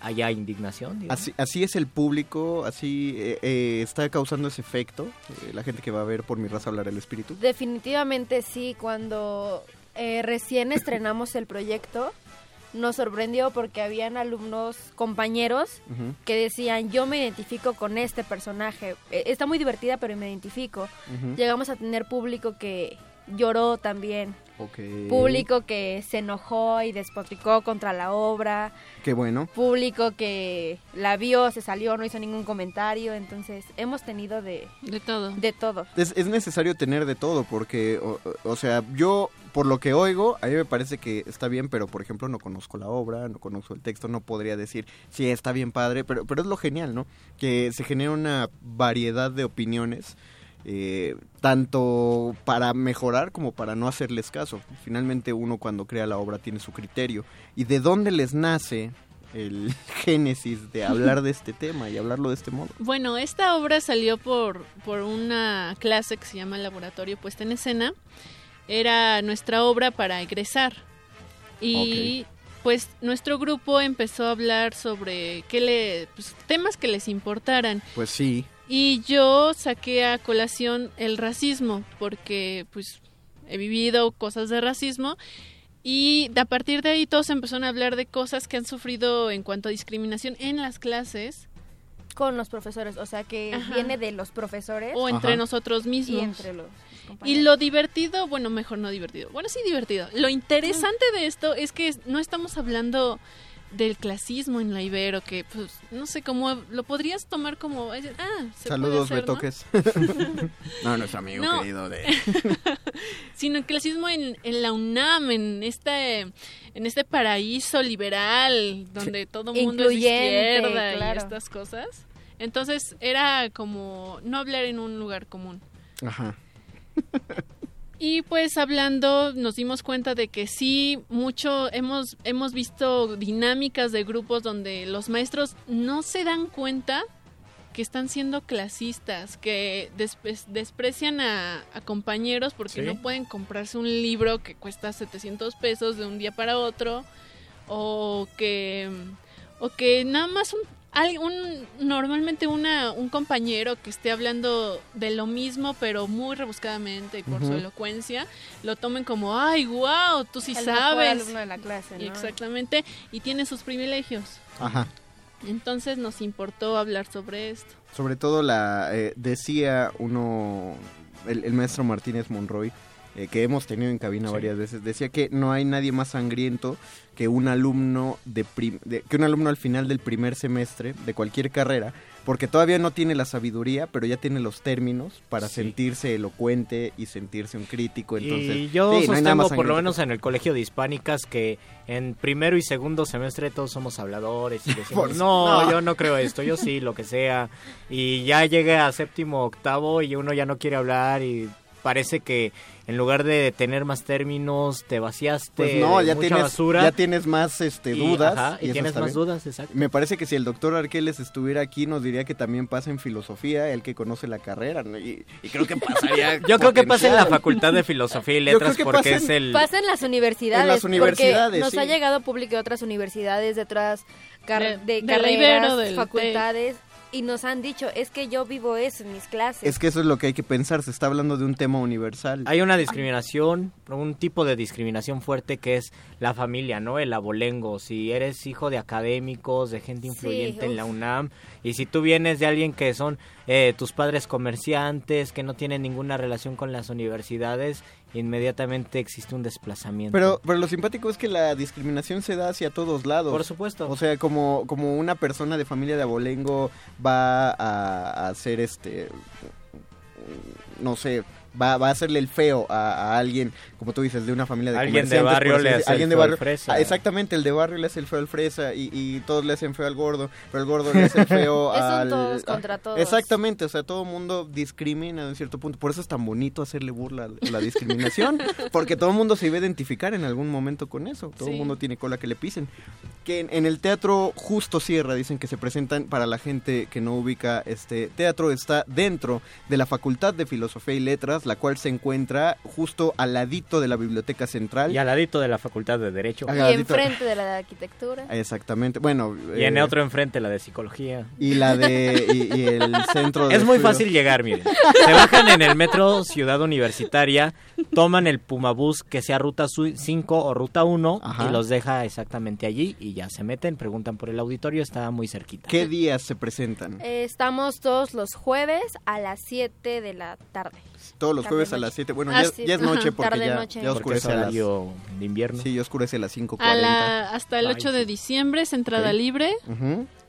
haya indignación. digamos. Así, así es el público, así eh, eh, está causando ese efecto, eh, la gente que va a ver por mi raza hablar el espíritu. Definitivamente sí, cuando eh, recién estrenamos el proyecto, nos sorprendió porque habían alumnos, compañeros, que decían, yo me identifico con este personaje. Eh, está muy divertida, pero me identifico. Llegamos a tener público que lloró también. Público que se enojó y despotricó contra la obra. Qué bueno. Público que la vio, se salió, no hizo ningún comentario. Entonces, hemos tenido de, de todo. De todo. Es, es necesario tener de todo porque, o, o sea, yo por lo que oigo, a mí me parece que está bien, pero por ejemplo no conozco la obra, no conozco el texto, no podría decir, sí, está bien padre, pero, pero es lo genial, ¿no? Que se genera una variedad de opiniones. Eh, tanto para mejorar como para no hacerles caso. Finalmente uno cuando crea la obra tiene su criterio. ¿Y de dónde les nace el génesis de hablar de este tema y hablarlo de este modo? Bueno, esta obra salió por, por una clase que se llama Laboratorio Puesta en Escena. Era nuestra obra para egresar. Y pues nuestro grupo empezó a hablar sobre qué le, pues, temas que les importaran. Pues sí. Y yo saqué a colación el racismo, porque pues he vivido cosas de racismo y a partir de ahí todos empezaron a hablar de cosas que han sufrido en cuanto a discriminación en las clases. Con los profesores, o sea que Ajá. viene de los profesores. O entre nosotros mismos. Y entre los Y lo divertido, bueno, mejor no divertido. Bueno, sí divertido. Lo interesante de esto es que no estamos hablando del clasismo en la Ibero, que pues no sé cómo lo podrías tomar como ah, se Saludos, puede hacer, ¿no? Betoques. no, nuestro amigo No. querido de... sino el clasismo en, en la UNAM, en este, en este paraíso liberal, donde todo el mundo es izquierda y estas cosas. Entonces era como no hablar en un lugar común. Ajá. Y pues hablando nos dimos cuenta de que sí, mucho hemos, hemos visto dinámicas de grupos donde los maestros no se dan cuenta que están siendo clasistas, que despe- desprecian a, a compañeros porque Sí. no pueden comprarse un libro que cuesta 700 pesos de un día para otro, o que, o que nada más un, un- normalmente una, un compañero que esté hablando de lo mismo pero muy rebuscadamente y por su elocuencia, lo tomen como, ay, wow, tú sí El mejor sabes. alumno de la clase, ¿no? Exactamente, y tiene sus privilegios. Ajá. Entonces nos importó hablar sobre esto. Sobre todo la eh, decía uno, el, el maestro Martínez Monroy, eh, que hemos tenido en cabina varias veces, decía que no hay nadie más sangriento que un alumno de, de- que un alumno al final del primer semestre de cualquier carrera, porque todavía no tiene la sabiduría, pero ya tiene los términos para sentirse elocuente y sentirse un crítico. Entonces, y yo sí, no sostengo, por lo menos en el colegio de hispánicas, que en primero y segundo semestre todos somos habladores y decimos, no. yo no creo esto, yo sí, lo que sea. Y ya llegué a séptimo, octavo y uno ya no quiere hablar y parece que en lugar de tener más términos te vaciaste Pues no, ya mucha tienes, basura. ya tienes más este, Y- dudas. ajá, y tienes más bien. dudas, exacto. Me parece que si el doctor Arqueles estuviera aquí nos diría que también pasa en filosofía, el que conoce la carrera, ¿no? y, y creo que pasaría. Yo creo que pasa en la. Facultad de Filosofía y Letras que porque es el... Pasa en las universidades. En las universidades, porque nos sí. ha llegado público de otras universidades, de otras car- De- de, carreras, Ibero, facultades. Y nos han dicho, es que yo vivo eso en mis clases. Es que eso es lo que hay que pensar, se está hablando de un tema universal. Hay una discriminación, un tipo de discriminación fuerte que es la familia, ¿no? El abolengo. Si eres hijo de académicos, de gente influyente en la. UNAM, y si tú vienes de alguien que son eh, tus padres comerciantes, que no tienen ninguna relación con las universidades, inmediatamente existe un desplazamiento. Pero, pero lo simpático es que la discriminación se da hacia todos lados. Por supuesto. O sea, como, como una persona de familia de abolengo va a, a hacer este, no sé, va, va a hacerle el feo a, a alguien, como tú dices, de una familia de Alguien de barrio le hace el alguien de feo al barrio, fresa. Ah, exactamente, el de barrio le hace el feo al fresa y, y todos le hacen feo al gordo, pero el gordo le hace el feo al... todos a- contra todos. Exactamente, o sea, todo el mundo discrimina en cierto punto, por eso es tan bonito hacerle burla a la discriminación, porque todo el mundo se iba a identificar en algún momento con eso, todo el Sí. mundo tiene cola que le pisen. Que en, en el teatro Justo Sierra dicen que se presentan para la gente que no ubica este teatro está dentro de la Facultad de Filosofía y Letras, la cual se encuentra justo al ladito de la Biblioteca Central. Y al ladito de la Facultad de Derecho. Y ladito- enfrente de la de arquitectura. Exactamente. Bueno, Y en eh, otro enfrente la de Psicología. y la de y, y el centro de Es muy estudio. fácil llegar, miren. Se bajan en el metro Ciudad Universitaria, toman el Pumabús que sea ruta 5 o ruta 1 Ajá. y los deja exactamente allí y ya se meten, preguntan por el auditorio, está muy cerquita. ¿Qué días se presentan? Eh, estamos todos los jueves a las 7 de la tarde. Todos los tarde, jueves a las 7. Bueno, Ah, ya, sí, ya es ajá, noche porque tarde, ya, noche. ya Porque oscurece es a las de invierno. Sí, ya oscurece a las 5:40. A la, hasta el Ay, 8 de diciembre es entrada libre.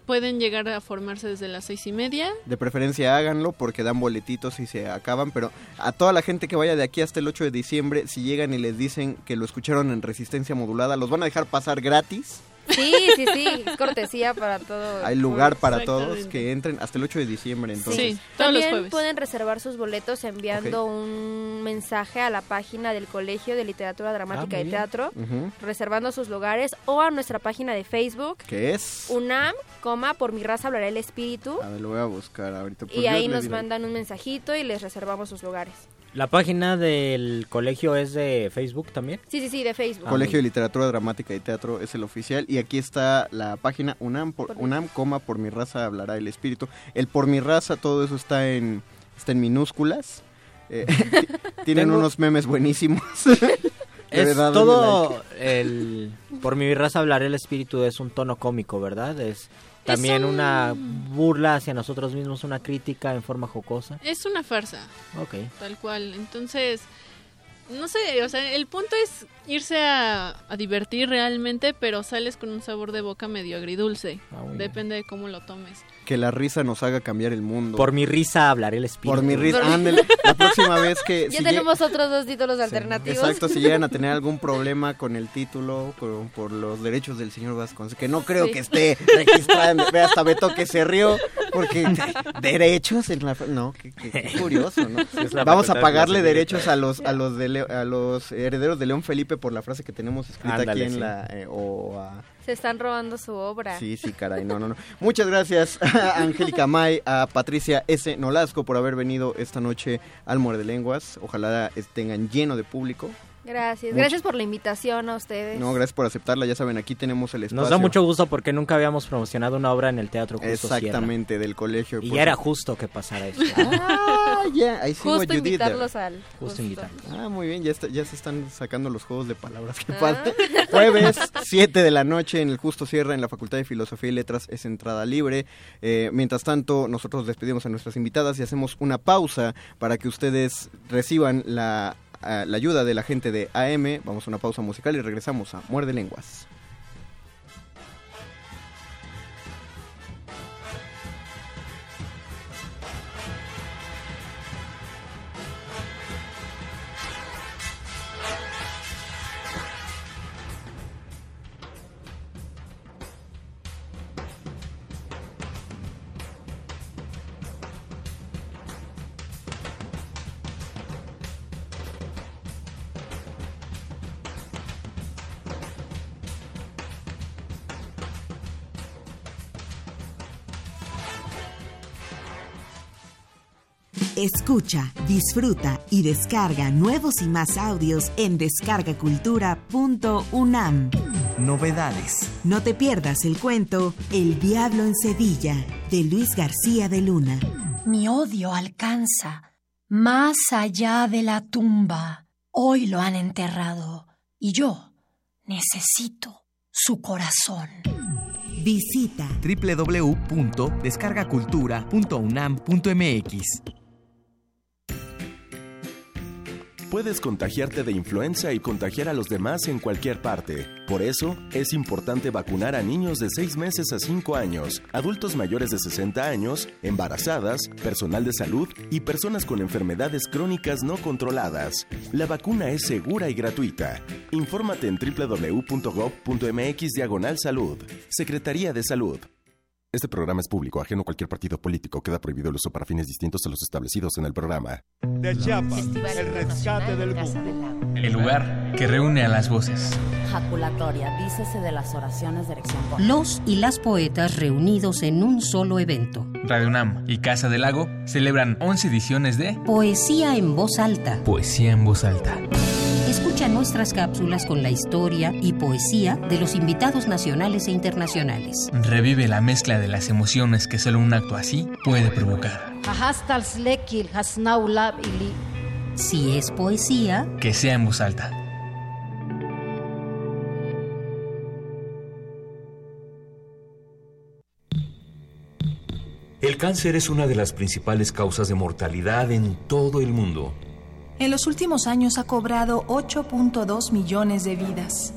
Pueden llegar a formarse desde las seis y media. De preferencia háganlo porque dan boletitos y se acaban, pero a toda la gente que vaya de aquí hasta el 8 de diciembre, si llegan y les dicen que lo escucharon en resistencia modulada, los van a dejar pasar gratis. Sí, sí, sí, es cortesía para todo. Hay lugar para todos que entren hasta el 8 de diciembre, entonces. También pueden reservar sus boletos enviando un mensaje a la página del Colegio de Literatura Dramática Ah, y. Teatro, reservando sus lugares o a nuestra página de Facebook, ¿Qué es? UNAM, coma, por mi raza hablará el espíritu. A ver, lo voy a buscar ahorita. Y ahí nos mandan un mensajito y les reservamos sus lugares. ¿La página del colegio es de Facebook también? Sí, sí, sí, de Facebook. Colegio de Literatura Dramática y Teatro es el oficial y aquí está la página UNAM, por, UNAM, coma, por mi raza hablará el espíritu. El por mi raza, todo eso está en, está en minúsculas. Eh, tienen Tengo- unos memes buenísimos. Es todo el... Por mi raza hablaré el espíritu es un tono cómico, ¿verdad? Es también un- una burla hacia nosotros mismos, una crítica en forma jocosa. Es una farsa, Ok. tal cual. Entonces, no sé, o sea, el punto es irse a, a divertir realmente, pero sales con un sabor de boca medio agridulce. Ah. Depende de cómo lo tomes. Que la risa nos haga cambiar el mundo. Por mi risa hablaré el espíritu. Por mi risa. Ándale, la próxima vez que... Ya si tenemos otros dos títulos alternativos. Exacto, si llegan a tener algún problema con el título, con- por los derechos del señor Vasconcelos, que no creo Sí. que esté registrando, ve hasta Beto que se rió, porque derechos en la... No, qué, qué- qué curioso, ¿no? Vamos a pagarle derechos a los a los de a los herederos de León Felipe por la frase que tenemos escrita Ándale, aquí en sí. la... eh, o a- Se están robando su obra. Sí, sí, caray, no, no, no. Muchas gracias a Angélica May, a Patricia S. Nolasco por haber venido esta noche al Muerde Lenguas. Ojalá tengan lleno de público. Gracias. Gracias por la invitación a ustedes. No, gracias por aceptarla. Ya saben, aquí tenemos el espacio. Nos da mucho gusto porque nunca habíamos promocionado una obra en el Teatro Justo Sierra. Exactamente, del colegio. Y ya era justo que pasara esto. Ah, ya, ahí sí Justo invitarlos al... Justo invitarlos. Ah, muy bien, ya, está- ya se están sacando los juegos de palabras. Qué Ah. Jueves, 7 de la noche, en el Justo Sierra, en la Facultad de Filosofía y Letras, es entrada libre. Eh, mientras tanto, nosotros despedimos a nuestras invitadas y hacemos una pausa para que ustedes reciban la, la ayuda de la gente de AM. Vamos a una pausa musical y regresamos a Muerde Lenguas. Escucha, disfruta y descarga nuevos y más audios en descargacultura.unam. novedades. No te pierdas el cuento El Diablo en Sevilla, de Luis García de Luna. Mi odio alcanza más allá de la tumba. Hoy lo han enterrado y yo necesito su corazón. Visita www.descargacultura.unam.mx. Puedes contagiarte de influenza y contagiar a los demás en cualquier parte. Por eso, es importante vacunar a niños de 6 meses a 5 años, adultos mayores de 60 años, embarazadas, personal de salud y personas con enfermedades crónicas no controladas. La vacuna es segura y gratuita. Infórmate en www.gov.mx diagonal salud. Secretaría de Salud. Este programa es público, ajeno a cualquier partido político. Queda prohibido el uso para fines distintos a los establecidos en el programa. De Chiapas, el rescate del mundo. El lugar que reúne a las voces. Jaculatoria, dícese de las oraciones de erección. Los y las poetas reunidos en un solo evento. Radio UNAM y Casa del Lago celebran 11 ediciones de Poesía en voz alta. Poesía en voz alta. Escucha nuestras cápsulas con la historia y poesía de los invitados nacionales e internacionales. Revive la mezcla de las emociones que solo un acto así puede provocar. Si es poesía, que sea en voz alta. El cáncer es una de las principales causas de mortalidad en todo el mundo. En los últimos años ha cobrado 8.2 millones de vidas.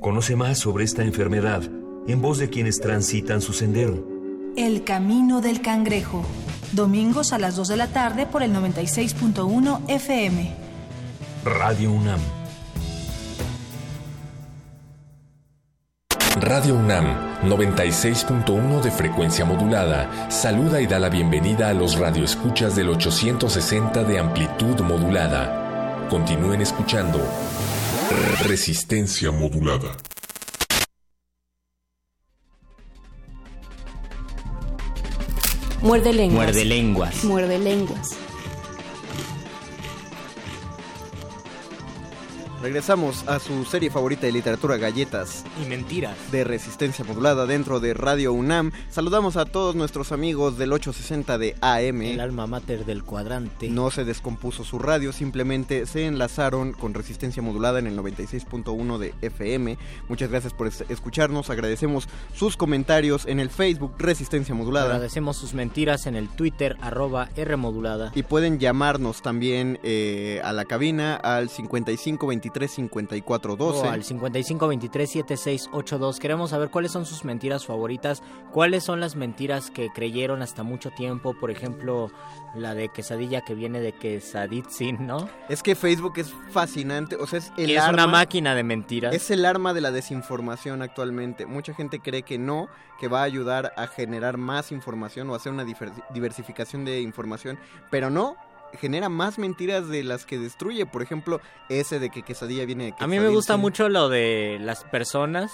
Conoce más sobre esta enfermedad en voz de quienes transitan su sendero. El Camino del Cangrejo. Domingos a las 2 de la tarde por el 96.1 FM. Radio UNAM. Radio UNAM 96.1 de frecuencia modulada saluda y da la bienvenida a los radioescuchas del 860 de amplitud modulada. Continúen escuchando Resistencia modulada. Muerde lenguas. Muerde lenguas. Muerde lenguas. Regresamos a su serie favorita de literatura, Galletas. Y mentiras. De resistencia modulada dentro de Radio UNAM. Saludamos a todos nuestros amigos del 860 de AM. El alma mater del cuadrante. No se descompuso su radio, simplemente se enlazaron con resistencia modulada en el 96.1 de FM. Muchas gracias por es- escucharnos. Agradecemos sus comentarios en el Facebook Resistencia Modulada. Agradecemos sus mentiras en el Twitter, arroba Rmodulada. Y pueden llamarnos también eh, a la cabina al 55 23 54 12. O al 55 23 76 82. Queremos saber cuáles son sus mentiras favoritas, cuáles son las mentiras que creyeron hasta mucho tiempo, por ejemplo, la de quesadilla que viene de quesaditzin, ¿no? Es que Facebook es fascinante, o sea, es el es arma, una máquina de mentiras. Es el arma de la desinformación actualmente. Mucha gente cree que no, que va a ayudar a generar más información o hacer una diversificación de información, pero no genera más mentiras de las que destruye. Por ejemplo, ese de que quesadilla viene de A mí me gusta quesadilla. mucho lo de las personas,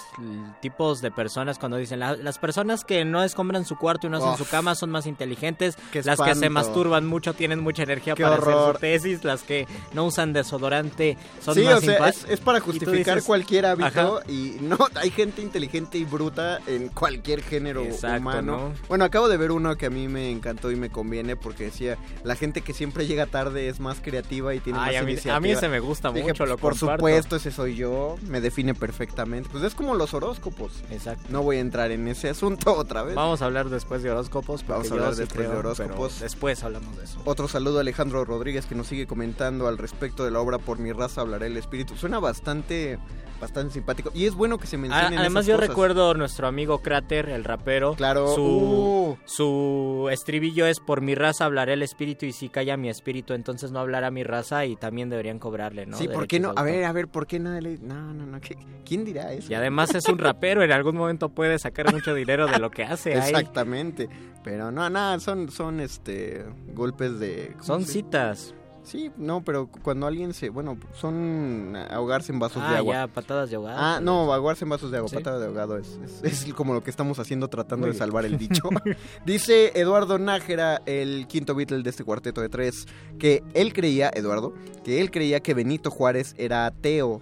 tipos de personas cuando dicen "La- las personas que no escombran su cuarto y no hacen Uf. su cama son más inteligentes, las que se masturban mucho tienen mucha energía Qué para hacer su tesis, las que no usan desodorante son sí, más o sea, es, es para justificar dices, cualquier hábito ajá. y no, hay gente inteligente y bruta en cualquier género Exacto, humano. ¿no? Bueno, acabo de ver uno que a mí me encantó y me conviene porque decía, la gente que siempre llega tarde es más creativa y tiene Ay, más a mí- iniciativa. a mí ese me gusta Dije, mucho, pues, lo Por comparto. supuesto, ese soy yo, me define perfectamente. Pues es como los horóscopos. Exacto. No voy a entrar en ese asunto otra vez. Vamos a hablar después de horóscopos. Vamos a hablar después de horóscopos. Después hablamos de eso. Otro saludo a Alejandro Rodríguez que nos sigue comentando al respecto de la obra Por mi raza hablaré el espíritu. Suena bastante bastante simpático y es bueno que se Ah, mencionen Además esas yo cosas. recuerdo nuestro amigo Cráter, el rapero. Claro. Su, Uh. su estribillo es por mi raza hablaré el espíritu y si calla mi espíritu entonces no hablará mi raza y también deberían cobrarle, ¿no? Sí, ¿por qué no? A ver, a ver, ¿por qué nadie le... No, no, no, ¿qué- ¿quién dirá eso? Y además es un rapero, en algún momento puede sacar mucho dinero de lo que hace ahí. Exactamente. Pero no, nada, son, son este golpes de. ¿cómo Son citas. Sí, no, pero cuando alguien se. Bueno, son ahogarse en vasos de Ah, agua. ya, patadas de ahogado. Ah, no, ahogarse en vasos de agua, ¿Sí? patada de ahogado es, es, es como lo que estamos haciendo tratando Muy de bien. salvar el dicho. Dice Eduardo Nájera, el quinto Beatle de este cuarteto de tres, que él creía, Eduardo, que él creía que Benito Juárez era ateo.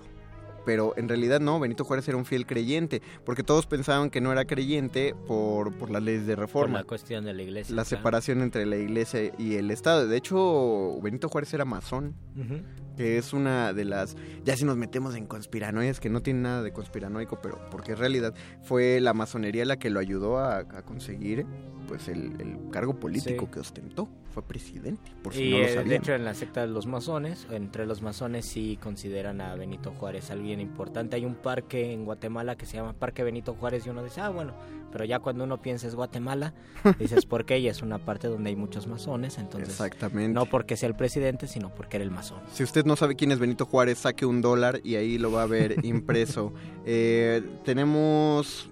Pero en realidad no, Benito Juárez era un fiel creyente, porque todos pensaban que no era creyente por, por las leyes de Por reforma. la cuestión de la iglesia. La claro. separación entre la iglesia y el Estado. De hecho, Benito Juárez era masón, que es una de las... Ya si nos metemos en conspiranoias, que no tiene nada de conspiranoico, pero porque en realidad fue la masonería la que lo ayudó a, a conseguir pues el, el cargo político Sí. que ostentó. Fue presidente, por si y no lo eh, de sabían. hecho en la secta de los masones, entre los masones sí consideran a Benito Juárez alguien importante. Hay un parque en Guatemala que se llama Parque Benito Juárez y uno dice, ah, bueno, pero ya cuando uno piensa es Guatemala, dices, ¿por qué? Y es una parte donde hay muchos masones, entonces Exactamente. no porque sea el presidente, sino porque era el masón. Si usted no sabe quién es Benito Juárez, saque un dólar y ahí lo va a ver impreso. Eh, tenemos...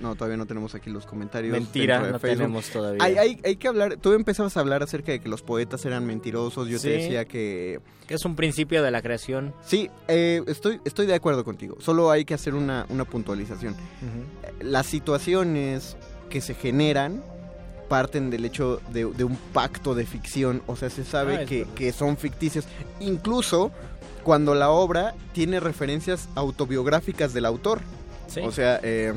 No, todavía no tenemos aquí los comentarios. Mentira, de no Facebook. tenemos todavía. Hay, hay, hay que hablar, tú empezabas a hablar acerca de que los poetas eran mentirosos, yo Sí. te decía que... Que es un principio de la creación. Sí, eh, estoy, estoy de acuerdo contigo, solo hay que hacer una, una puntualización. Las situaciones que se generan parten del hecho de, de un pacto de ficción, o sea, se sabe Ah, que, que son ficticios, incluso cuando la obra tiene referencias autobiográficas del autor. Sí. O sea, eh,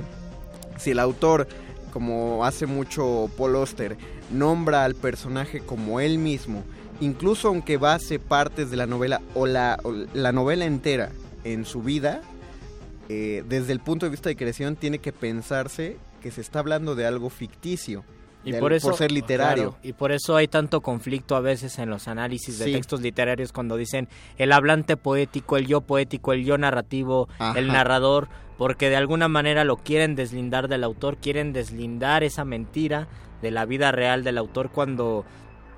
si el autor, como hace mucho Paul Auster, nombra al personaje como él mismo, incluso aunque base partes de la novela o la, o la novela entera en su vida, eh, desde el punto de vista de creación tiene que pensarse que se está hablando de algo ficticio. Y por eso, ser literario. claro, y por eso hay tanto conflicto a veces en los análisis de Sí. textos literarios cuando dicen el hablante poético, el yo poético, el yo narrativo, Ajá. el narrador, porque de alguna manera lo quieren deslindar del autor, quieren deslindar esa mentira de la vida real del autor cuando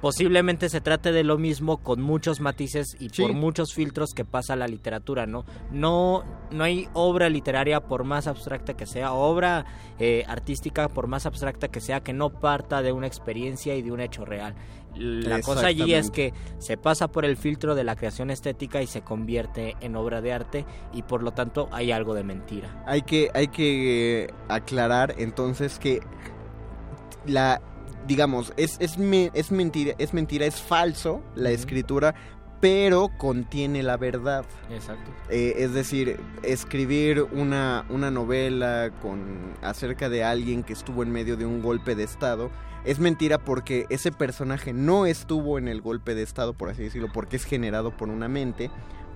posiblemente se trate de lo mismo con muchos matices y Sí. por muchos filtros que pasa la literatura, ¿no? No, no hay obra literaria por más abstracta que sea, obra eh, artística por más abstracta que sea, que no parta de una experiencia y de un hecho real. La cosa allí es que se pasa por el filtro de la creación estética y se convierte en obra de arte y por lo tanto hay algo de mentira. Hay que, hay que eh, aclarar entonces que la digamos, es, es, me- es mentira, es mentira, es falso la escritura, pero contiene la verdad. Exacto. Eh, es decir, escribir una, una novela con acerca de alguien que estuvo en medio de un golpe de estado es mentira porque ese personaje no estuvo en el golpe de estado, por así decirlo, porque es generado por una mente.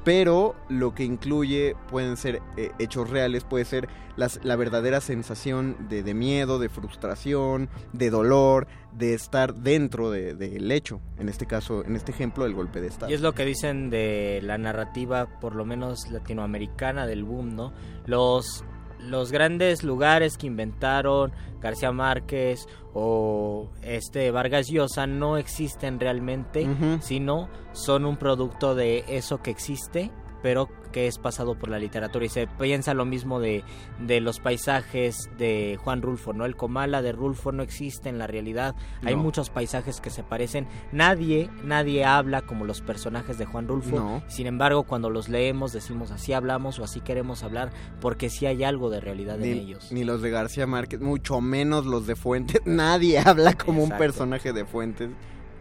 Pero lo que incluye pueden ser eh, hechos reales, puede ser las- la verdadera sensación de, de miedo, de frustración, de dolor, de estar dentro de- del hecho. En este caso, en este ejemplo, el golpe de estado. Y es lo que dicen de la narrativa, por lo menos latinoamericana del boom, ¿no? Los, los grandes lugares que inventaron García Márquez o este Vargas Llosa no existen realmente, sino son un producto de eso que existe pero que es pasado por la literatura y se piensa lo mismo de, de los paisajes de Juan Rulfo, ¿no? El Comala de Rulfo no existe en la realidad, hay muchos paisajes que se parecen, nadie, nadie habla como los personajes de Juan Rulfo, No. sin embargo cuando los leemos decimos así hablamos o así queremos hablar porque sí hay algo de realidad ni, en ellos. ni los de García Márquez, mucho menos los de Fuentes. Nadie habla como un personaje de Fuentes.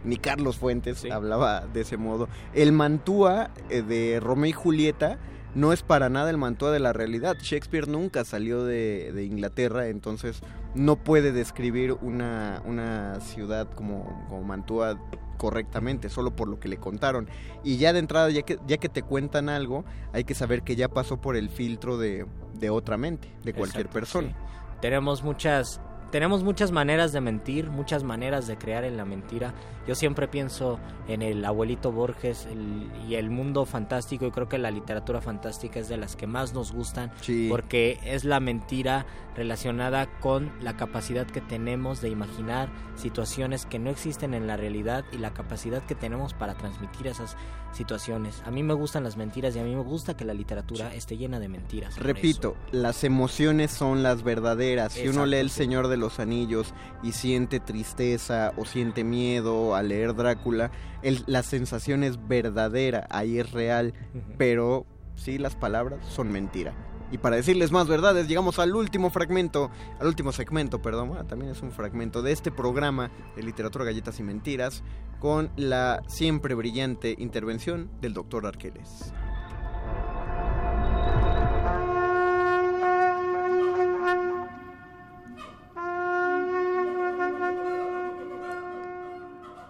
Ni Carlos Fuentes hablaba de ese modo. El Mantua eh, de Romeo y Julieta no es para nada el Mantua de la realidad. Shakespeare nunca salió de, de Inglaterra, entonces no puede describir una, una ciudad como, como Mantua correctamente, solo por lo que le contaron. Y ya de entrada, ya que, ya que te cuentan algo, hay que saber que ya pasó por el filtro de, de otra mente, de cualquier Exacto, persona. sí. Tenemos muchas tenemos muchas maneras de mentir, muchas maneras de crear en la mentira. Yo siempre pienso en el abuelito Borges el- y el mundo fantástico y creo que la literatura fantástica es de las que más nos gustan Sí. porque es la mentira relacionada con la capacidad que tenemos de imaginar situaciones que no existen en la realidad y la capacidad que tenemos para transmitir esas situaciones. A mí me gustan las mentiras y a mí me gusta que la literatura esté llena de mentiras. Repito, las emociones son las verdaderas. Si uno lee El sí. Señor de los Anillos y siente tristeza o siente miedo al leer Drácula, el- la sensación es verdadera, ahí es real, pero sí las palabras son mentira. Y para decirles más verdades, llegamos al último fragmento, al último segmento, perdón, también es un fragmento de este programa de literatura, galletas y mentiras, con la siempre brillante intervención del doctor Arqueles.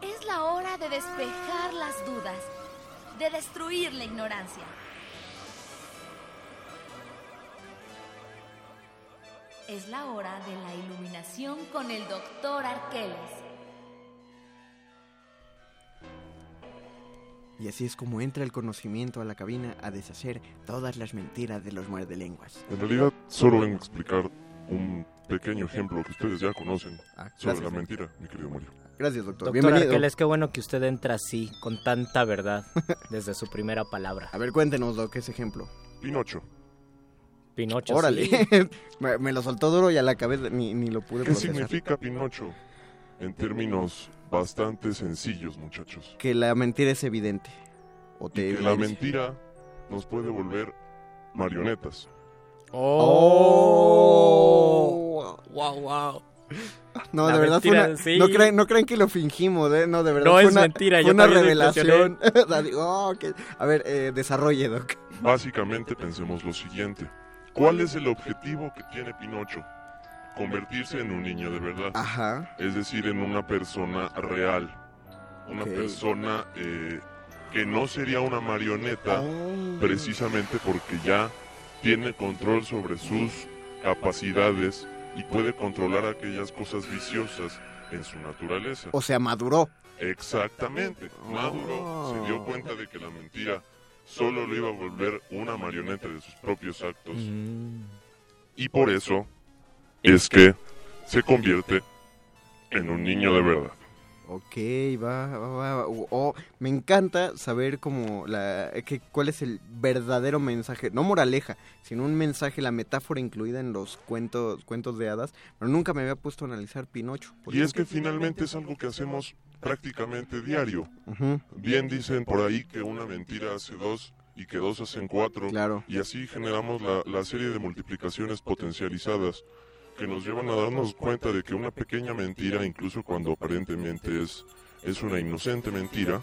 Es la hora de despejar las dudas, de destruir la ignorancia Es la hora de la iluminación con el doctor Arqueles. Y así es como entra el conocimiento a la cabina a deshacer todas las mentiras de los muerdelenguas. En realidad, solo vengo a explicar un pequeño ejemplo que ustedes ya conocen Ah, sobre la mentira, mi querido Mario. Gracias, doctor. Doctor Bienvenido. Arqueles, qué bueno que usted entra así, con tanta verdad, desde su primera palabra. A ver, cuéntenos, Doc, ese ejemplo. Pinocho. Pinocho, Órale. sí. me, me lo soltó duro y a la cabeza ni, ni lo pude ¿Qué procesar. significa Pinocho? En términos bastante sencillos, muchachos. Que la mentira es evidente. O te Y que la mentira nos puede volver marionetas. Oh. Wow, wow. No, La de verdad fue mentira, una- sí. no, creen, no creen que lo fingimos, ¿eh? No, de verdad No, fue es una, mentira, fue yo una me revelación. Oh, ok. A ver, eh, desarrolle, Doc. Básicamente pensemos lo siguiente. ¿Cuál es el objetivo que tiene Pinocho? Convertirse en un niño de verdad. Ajá. Es decir, en una persona real. Una persona eh, que no sería una marioneta Oh. precisamente porque ya tiene control sobre sus capacidades y puede controlar aquellas cosas viciosas en su naturaleza. O sea, maduró. Exactamente. Maduro Oh. se dio cuenta de que la mentira solo lo iba a volver una marioneta de sus propios actos. Y por eso es que se convierte en un niño de verdad. Ok, va, va, va. Oh, me encanta saber cómo la, que, cuál es el verdadero mensaje, no moraleja, sino un mensaje, la metáfora incluida en los cuentos, cuentos de hadas. Pero nunca me había puesto a analizar Pinocho. Y es que finalmente es algo que hacemos prácticamente diario. Bien dicen por ahí que una mentira hace dos y que dos hacen cuatro. Claro. Y así generamos la, la serie de multiplicaciones potencializadas que nos llevan a darnos cuenta de que una pequeña mentira, incluso cuando aparentemente es, es una inocente mentira,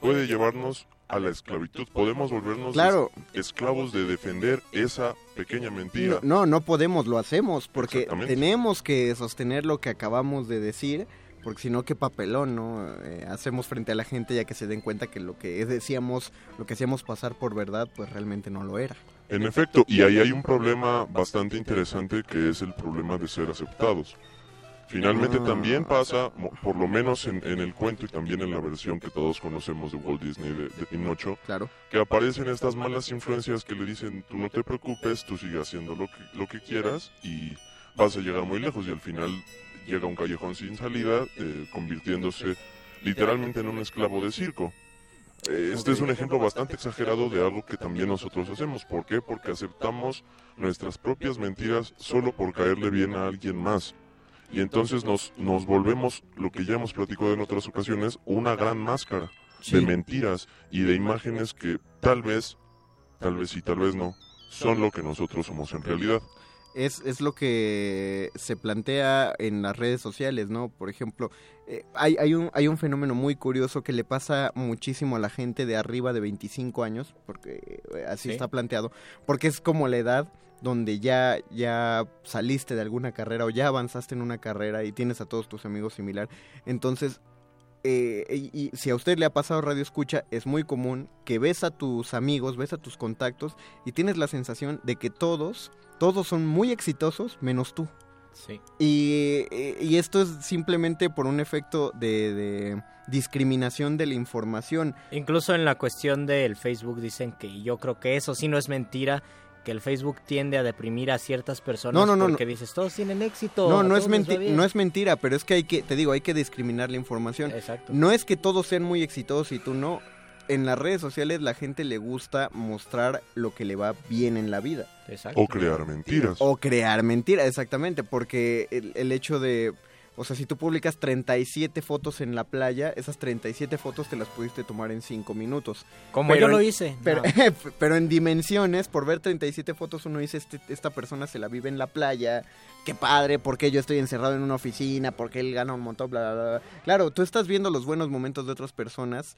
puede llevarnos a la esclavitud. Podemos volvernos Claro. esclavos de defender esa pequeña mentira. No, no, no podemos, lo hacemos, porque tenemos que sostener lo que acabamos de decir, porque si no, qué papelón, ¿no? Eh, hacemos frente a la gente ya que se den cuenta que lo que decíamos, lo que hacíamos pasar por verdad, pues realmente no lo era. En efecto, y ahí hay un problema bastante interesante que es el problema de ser aceptados. Finalmente Ah. también pasa, por lo menos en, en el cuento y también en la versión que todos conocemos de Walt Disney de, de Pinocho, Claro. que aparecen estas malas influencias que le dicen, tú no te preocupes, tú sigue haciendo lo que, lo que quieras y vas a llegar muy lejos y al final llega a un callejón sin salida, eh, convirtiéndose literalmente en un esclavo de circo. Este es un ejemplo bastante exagerado de algo que también nosotros hacemos. ¿Por qué? Porque aceptamos nuestras propias mentiras solo por caerle bien a alguien más. Y entonces nos, nos volvemos, lo que ya hemos platicado en otras ocasiones, una gran máscara de mentiras y de imágenes que tal vez, tal vez sí, tal vez no, son lo que nosotros somos en realidad. Es, es lo que se plantea en las redes sociales, ¿no? Por ejemplo, eh, hay, hay, un, hay un fenómeno muy curioso que le pasa muchísimo a la gente de arriba de 25 años, porque eh, así Sí. está planteado, porque es como la edad donde ya, ya saliste de alguna carrera o ya avanzaste en una carrera y tienes a todos tus amigos similar. Entonces, eh, y, y si a usted le ha pasado radio escucha, es muy común que ves a tus amigos, ves a tus contactos y tienes la sensación de que todos, todos son muy exitosos menos tú. Sí. Y, y esto es simplemente por un efecto de, de discriminación de la información. Incluso en la cuestión del Facebook dicen que yo creo que eso sí no es mentira, que el Facebook tiende a deprimir a ciertas personas No, no, no, porque no. dices, todos tienen éxito. No, no es, todos les va menti- bien". no es mentira, pero es que hay que, te digo, hay que discriminar la información. Exacto. No es que todos sean muy exitosos y tú no. En las redes sociales la gente le gusta mostrar lo que le va bien en la vida. Exacto. O crear mentiras. O crear mentiras, exactamente, porque el, el hecho de, o sea, si tú publicas 37 fotos en la playa, esas 37 fotos te las pudiste tomar en 5 minutos. Como yo lo hice. Pero, No. pero en dimensiones, por ver 37 fotos, uno dice, este- esta persona se la vive en la playa, qué padre, porque yo estoy encerrado en una oficina, porque él gana un montón, bla, bla, bla. Claro, tú estás viendo los buenos momentos de otras personas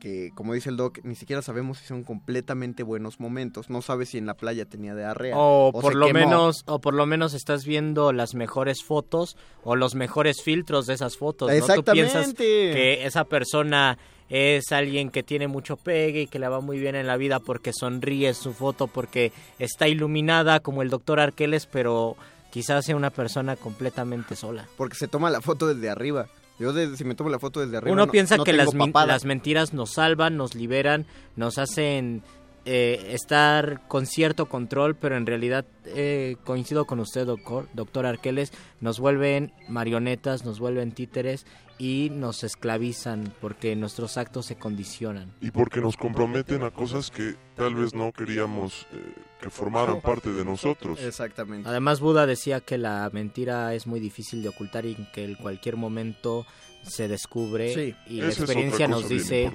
que, como dice el doc, ni siquiera sabemos si son completamente buenos momentos. No sabes si en la playa tenía diarrea. O, se por lo quemó. menos, o por lo menos estás viendo las mejores fotos o los mejores filtros de esas fotos. ¿no? Tú piensas que esa persona es alguien que tiene mucho pegue y que le va muy bien en la vida porque sonríe en su foto, porque está iluminada como el doctor Arqueles, pero quizás sea una persona completamente sola. Porque se toma la foto desde arriba. Yo si me tomo la foto desde arriba Uno no- piensa no que las, las mentiras nos salvan, nos liberan, nos hacen eh, estar con cierto control, pero en realidad eh, coincido con usted, doctor, doctor Arqueles, nos vuelven marionetas, nos vuelven títeres y nos esclavizan porque nuestros actos se condicionan. Y porque nos comprometen a cosas que tal vez no queríamos eh, que formaran parte de nosotros. Exactamente. Además, Buda decía que la mentira es muy difícil de ocultar y que en cualquier momento se descubre Sí. y la Esa experiencia otra nos dice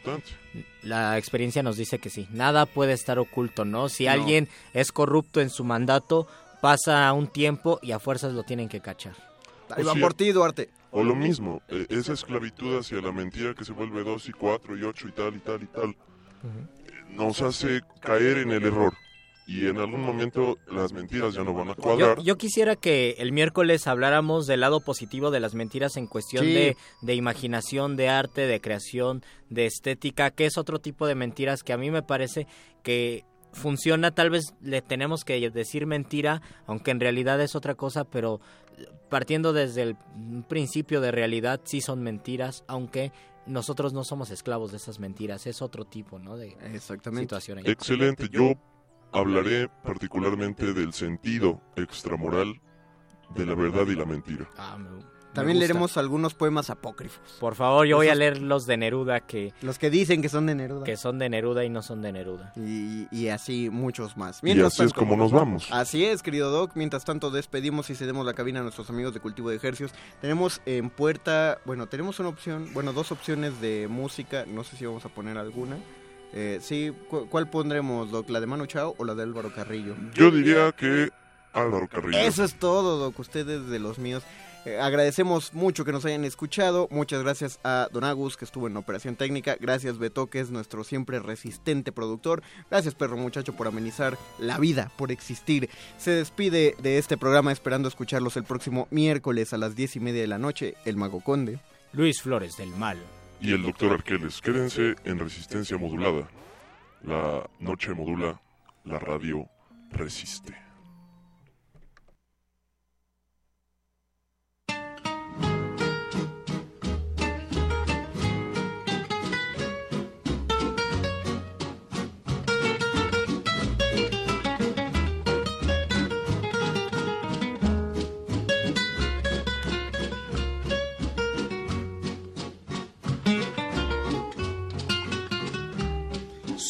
la experiencia nos dice que sí, nada puede estar oculto, ¿no? Si No. alguien es corrupto en su mandato, pasa un tiempo y a fuerzas lo tienen que cachar. Ahí van sea, por ti, Duarte. O lo mismo, eh, esa esclavitud hacia la mentira que se vuelve dos y cuatro y ocho y tal y tal y tal, eh, nos hace caer en el error. Y en algún momento las mentiras ya no van a Yo, cuadrar. yo quisiera que el miércoles habláramos del lado positivo de las mentiras en cuestión Sí. de, de imaginación, de arte, de creación, de estética, que es otro tipo de mentiras que a mí me parece que funciona, tal vez le tenemos que decir mentira, aunque en realidad es otra cosa, pero partiendo desde el principio de realidad sí son mentiras, aunque nosotros no somos esclavos de esas mentiras, es otro tipo, ¿no? De Exactamente. situación. ahí. Excelente, yo hablaré particularmente del sentido extramoral de la verdad y la mentira. Ah, me- me También leeremos algunos poemas apócrifos. Por favor, yo voy a leer los de Neruda que, Los que dicen que son de Neruda. que son de Neruda y no son de Neruda. Y, y así muchos más. Y así es como nos vamos. Así es, querido Doc. Mientras tanto, despedimos y cedemos la cabina a nuestros amigos de Cultivo de Ejercios. Tenemos en puerta, bueno, tenemos una opción, bueno, dos opciones de música. No sé si vamos a poner alguna. Eh, sí, ¿cu- ¿cuál pondremos, Doc? ¿La de Manu Chao o la de Álvaro Carrillo? Yo diría que Álvaro Carrillo. Eso es todo, Doc. Ustedes de los míos. Eh, agradecemos mucho que nos hayan escuchado. Muchas gracias a Don Agus, que estuvo en operación técnica. Gracias, Beto, que es nuestro siempre resistente productor. Gracias, perro muchacho, por amenizar la vida, por existir. Se despide de este programa esperando escucharlos el próximo miércoles a las diez y media de la noche. El Mago Conde. Luis Flores del Mal. Y el doctor Arqueles. Quédense en resistencia modulada. La noche modula, la radio resiste.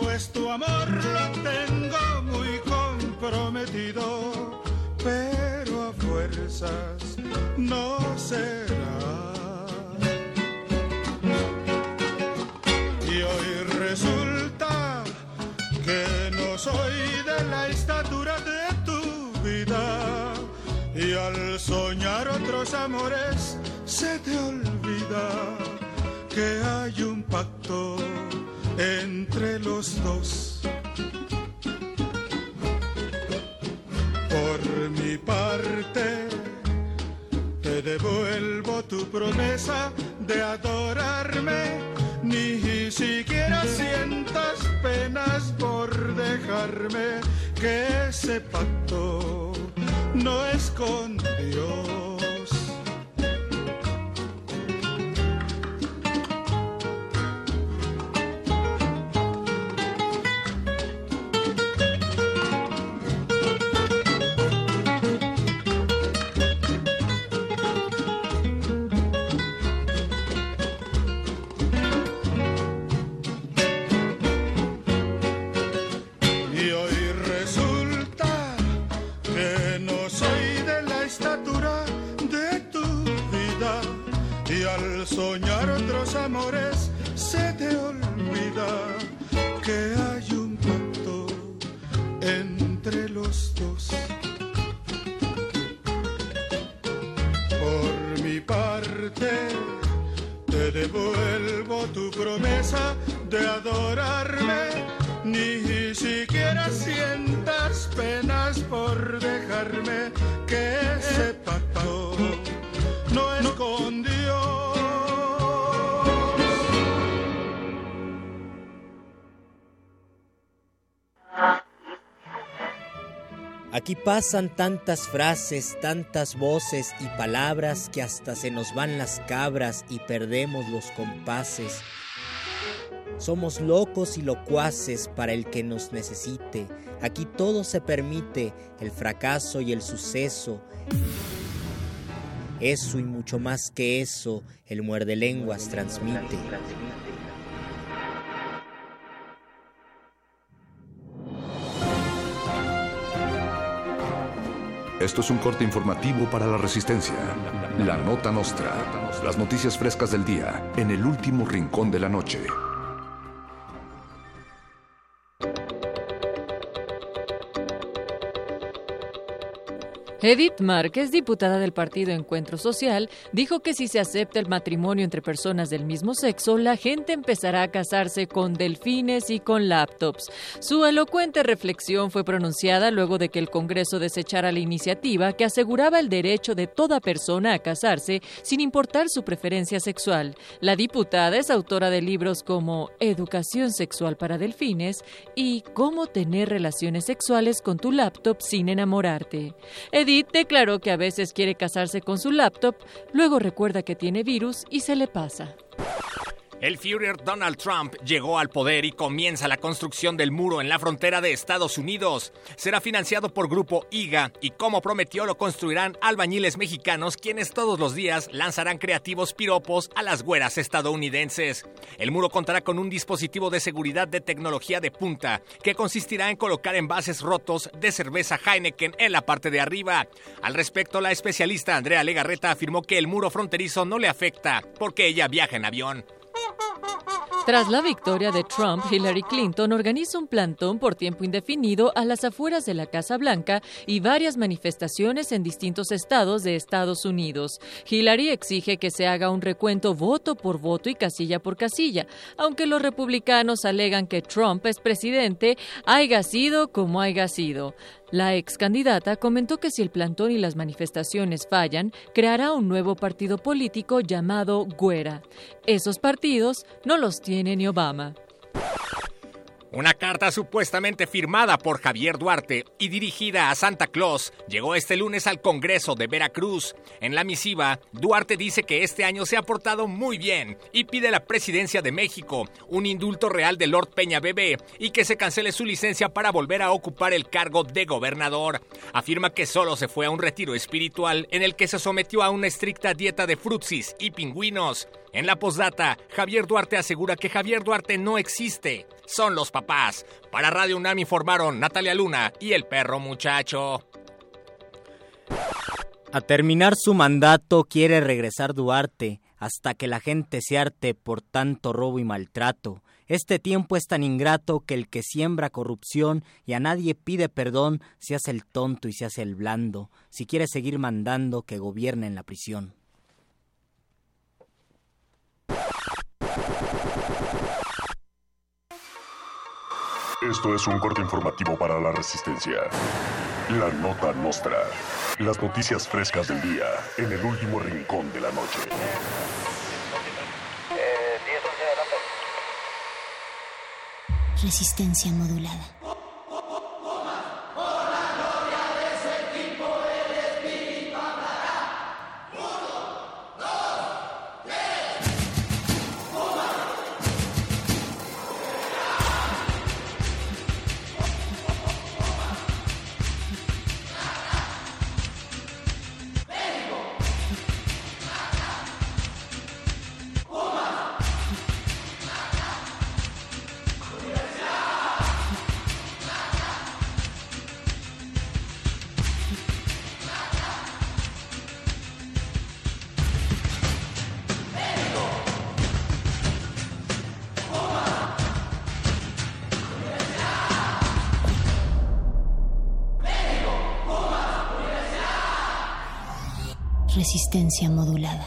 pues tu amor lo tengo muy comprometido, pero a fuerzas no será. Y hoy resulta que no soy de la estatura de tu vida. Y al soñar otros amores se te olvida que hay un pacto entre los dos. Por mi parte, te devuelvo tu promesa de adorarme. Ni siquiera sientas penas por dejarme que ese pacto no Soy de la estatura de tu vida y al soñar otros amores se te olvida que hay un pacto entre los dos. Por mi parte te devuelvo tu promesa de adorarme, ni siquiera siento penas por dejarme que ese pacto no es con Dios. Aquí pasan tantas frases, tantas voces y palabras que hasta se nos van las cabras y perdemos los compases. Somos locos y locuaces para el que nos necesite. Aquí todo se permite, el fracaso y el suceso. Eso y mucho más que eso, el muerde lenguas transmite. Esto es un corte informativo para la resistencia. La nota nostra. Las noticias frescas del día en el último rincón de la noche. Edith Márquez, diputada del partido Encuentro Social, dijo que si se acepta el matrimonio entre personas del mismo sexo, la gente empezará a casarse con delfines y con laptops. Su elocuente reflexión fue pronunciada luego de que el Congreso desechara la iniciativa que aseguraba el derecho de toda persona a casarse sin importar su preferencia sexual. La diputada es autora de libros como Educación sexual para delfines y Cómo tener relaciones sexuales con tu laptop sin enamorarte. Declaró que a veces quiere casarse con su laptop, luego recuerda que tiene virus y se le pasa. El Führer Donald Trump llegó al poder y comienza la construcción del muro en la frontera de Estados Unidos. Será financiado por Grupo IGA y como prometió lo construirán albañiles mexicanos quienes todos los días lanzarán creativos piropos a las güeras estadounidenses. El muro contará con un dispositivo de seguridad de tecnología de punta que consistirá en colocar envases rotos de cerveza Heineken en la parte de arriba. Al respecto, la especialista Andrea Legarreta afirmó que el muro fronterizo no le afecta porque ella viaja en avión. Tras la victoria de Trump, Hillary Clinton organiza un plantón por tiempo indefinido a las afueras de la Casa Blanca y varias manifestaciones en distintos estados de Estados Unidos. Hillary exige que se haga un recuento voto por voto y casilla por casilla, aunque los republicanos alegan que Trump es presidente, haya sido como haya sido. La ex candidata comentó que si el plantón y las manifestaciones fallan, creará un nuevo partido político llamado Güera. Esos partidos no los tiene ni Obama. Una carta supuestamente firmada por Javier Duarte y dirigida a Santa Claus llegó este lunes al Congreso de Veracruz. En la misiva, Duarte dice que este año se ha portado muy bien y pide la presidencia de México un indulto real de Lord Peña Bebé y que se cancele su licencia para volver a ocupar el cargo de gobernador. Afirma que solo se fue a un retiro espiritual en el que se sometió a una estricta dieta de frutsis y pingüinos. En la postdata, Javier Duarte asegura que Javier Duarte no existe, son los papás. Para Radio UNAM informaron Natalia Luna y el perro muchacho. A terminar su mandato quiere regresar Duarte hasta que la gente se arte por tanto robo y maltrato. Este tiempo es tan ingrato que el que siembra corrupción y a nadie pide perdón se hace el tonto y se hace el blando. Si quiere seguir mandando, que gobierne en la prisión. Esto es un corte informativo para la resistencia. La nota nostra. Las noticias frescas del día en el último rincón de la noche. Resistencia modulada. Resistencia modulada.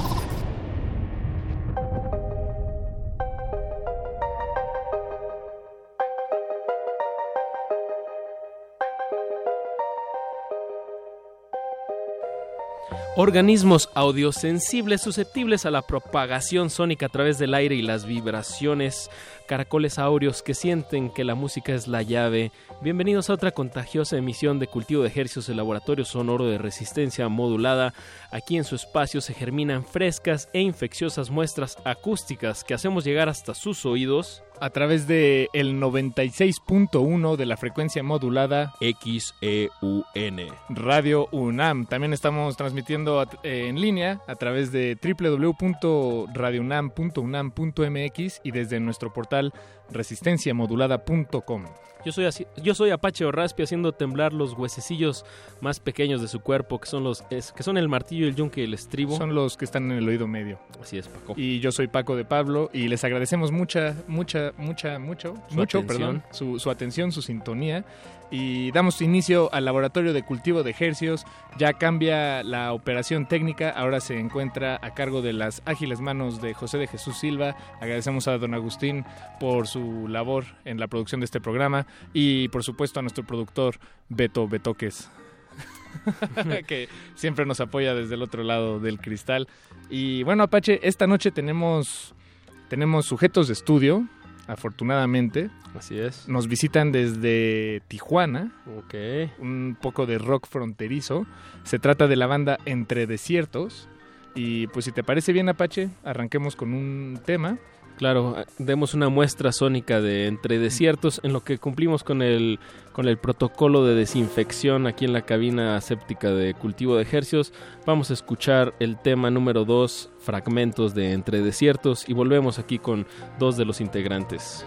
Organismos audiosensibles susceptibles a la propagación sónica a través del aire y las vibraciones, caracoles áureos que sienten que la música es la llave. Bienvenidos a otra contagiosa emisión de Cultivo de Ejercicios del Laboratorio Sonoro de Resistencia Modulada. Aquí en su espacio se germinan frescas e infecciosas muestras acústicas que hacemos llegar hasta sus oídos a través de el 96.1 de la frecuencia modulada XEUN. Radio UNAM. También estamos transmitiendo eh, en línea a través de www.radiounam.unam.mx y desde nuestro portal resistenciamodulada.com. Yo soy, yo soy Apache Orraspi haciendo temblar los huesecillos más pequeños de su cuerpo, que son los que son el martillo, el yunque y el estribo. Son los que están en el oído medio. Así es, Paco. Y yo soy Paco de Pablo y les agradecemos mucha, mucha, mucha, mucho, mucho, perdón, su, su atención, su sintonía y damos inicio al laboratorio de cultivo de ejercios. Ya cambia la operación técnica, ahora se encuentra a cargo de las ágiles manos de José de Jesús Silva. Agradecemos a don Agustín por su labor en la producción de este programa y por supuesto a nuestro productor Beto Betoques. que siempre nos apoya desde el otro lado del cristal. Y bueno, Apache, esta noche tenemos, tenemos sujetos de estudio, afortunadamente. Así es. Nos visitan desde Tijuana. Ok. Un poco de rock fronterizo. Se trata de la banda Entre Desiertos. Y pues si te parece bien Apache, arranquemos con un tema. Claro, demos una muestra sónica de entre desiertos en lo que cumplimos con el, con el protocolo de desinfección aquí en la cabina séptica de cultivo de ejercios. Vamos a escuchar el tema número 2, fragmentos de entre desiertos, y volvemos aquí con dos de los integrantes.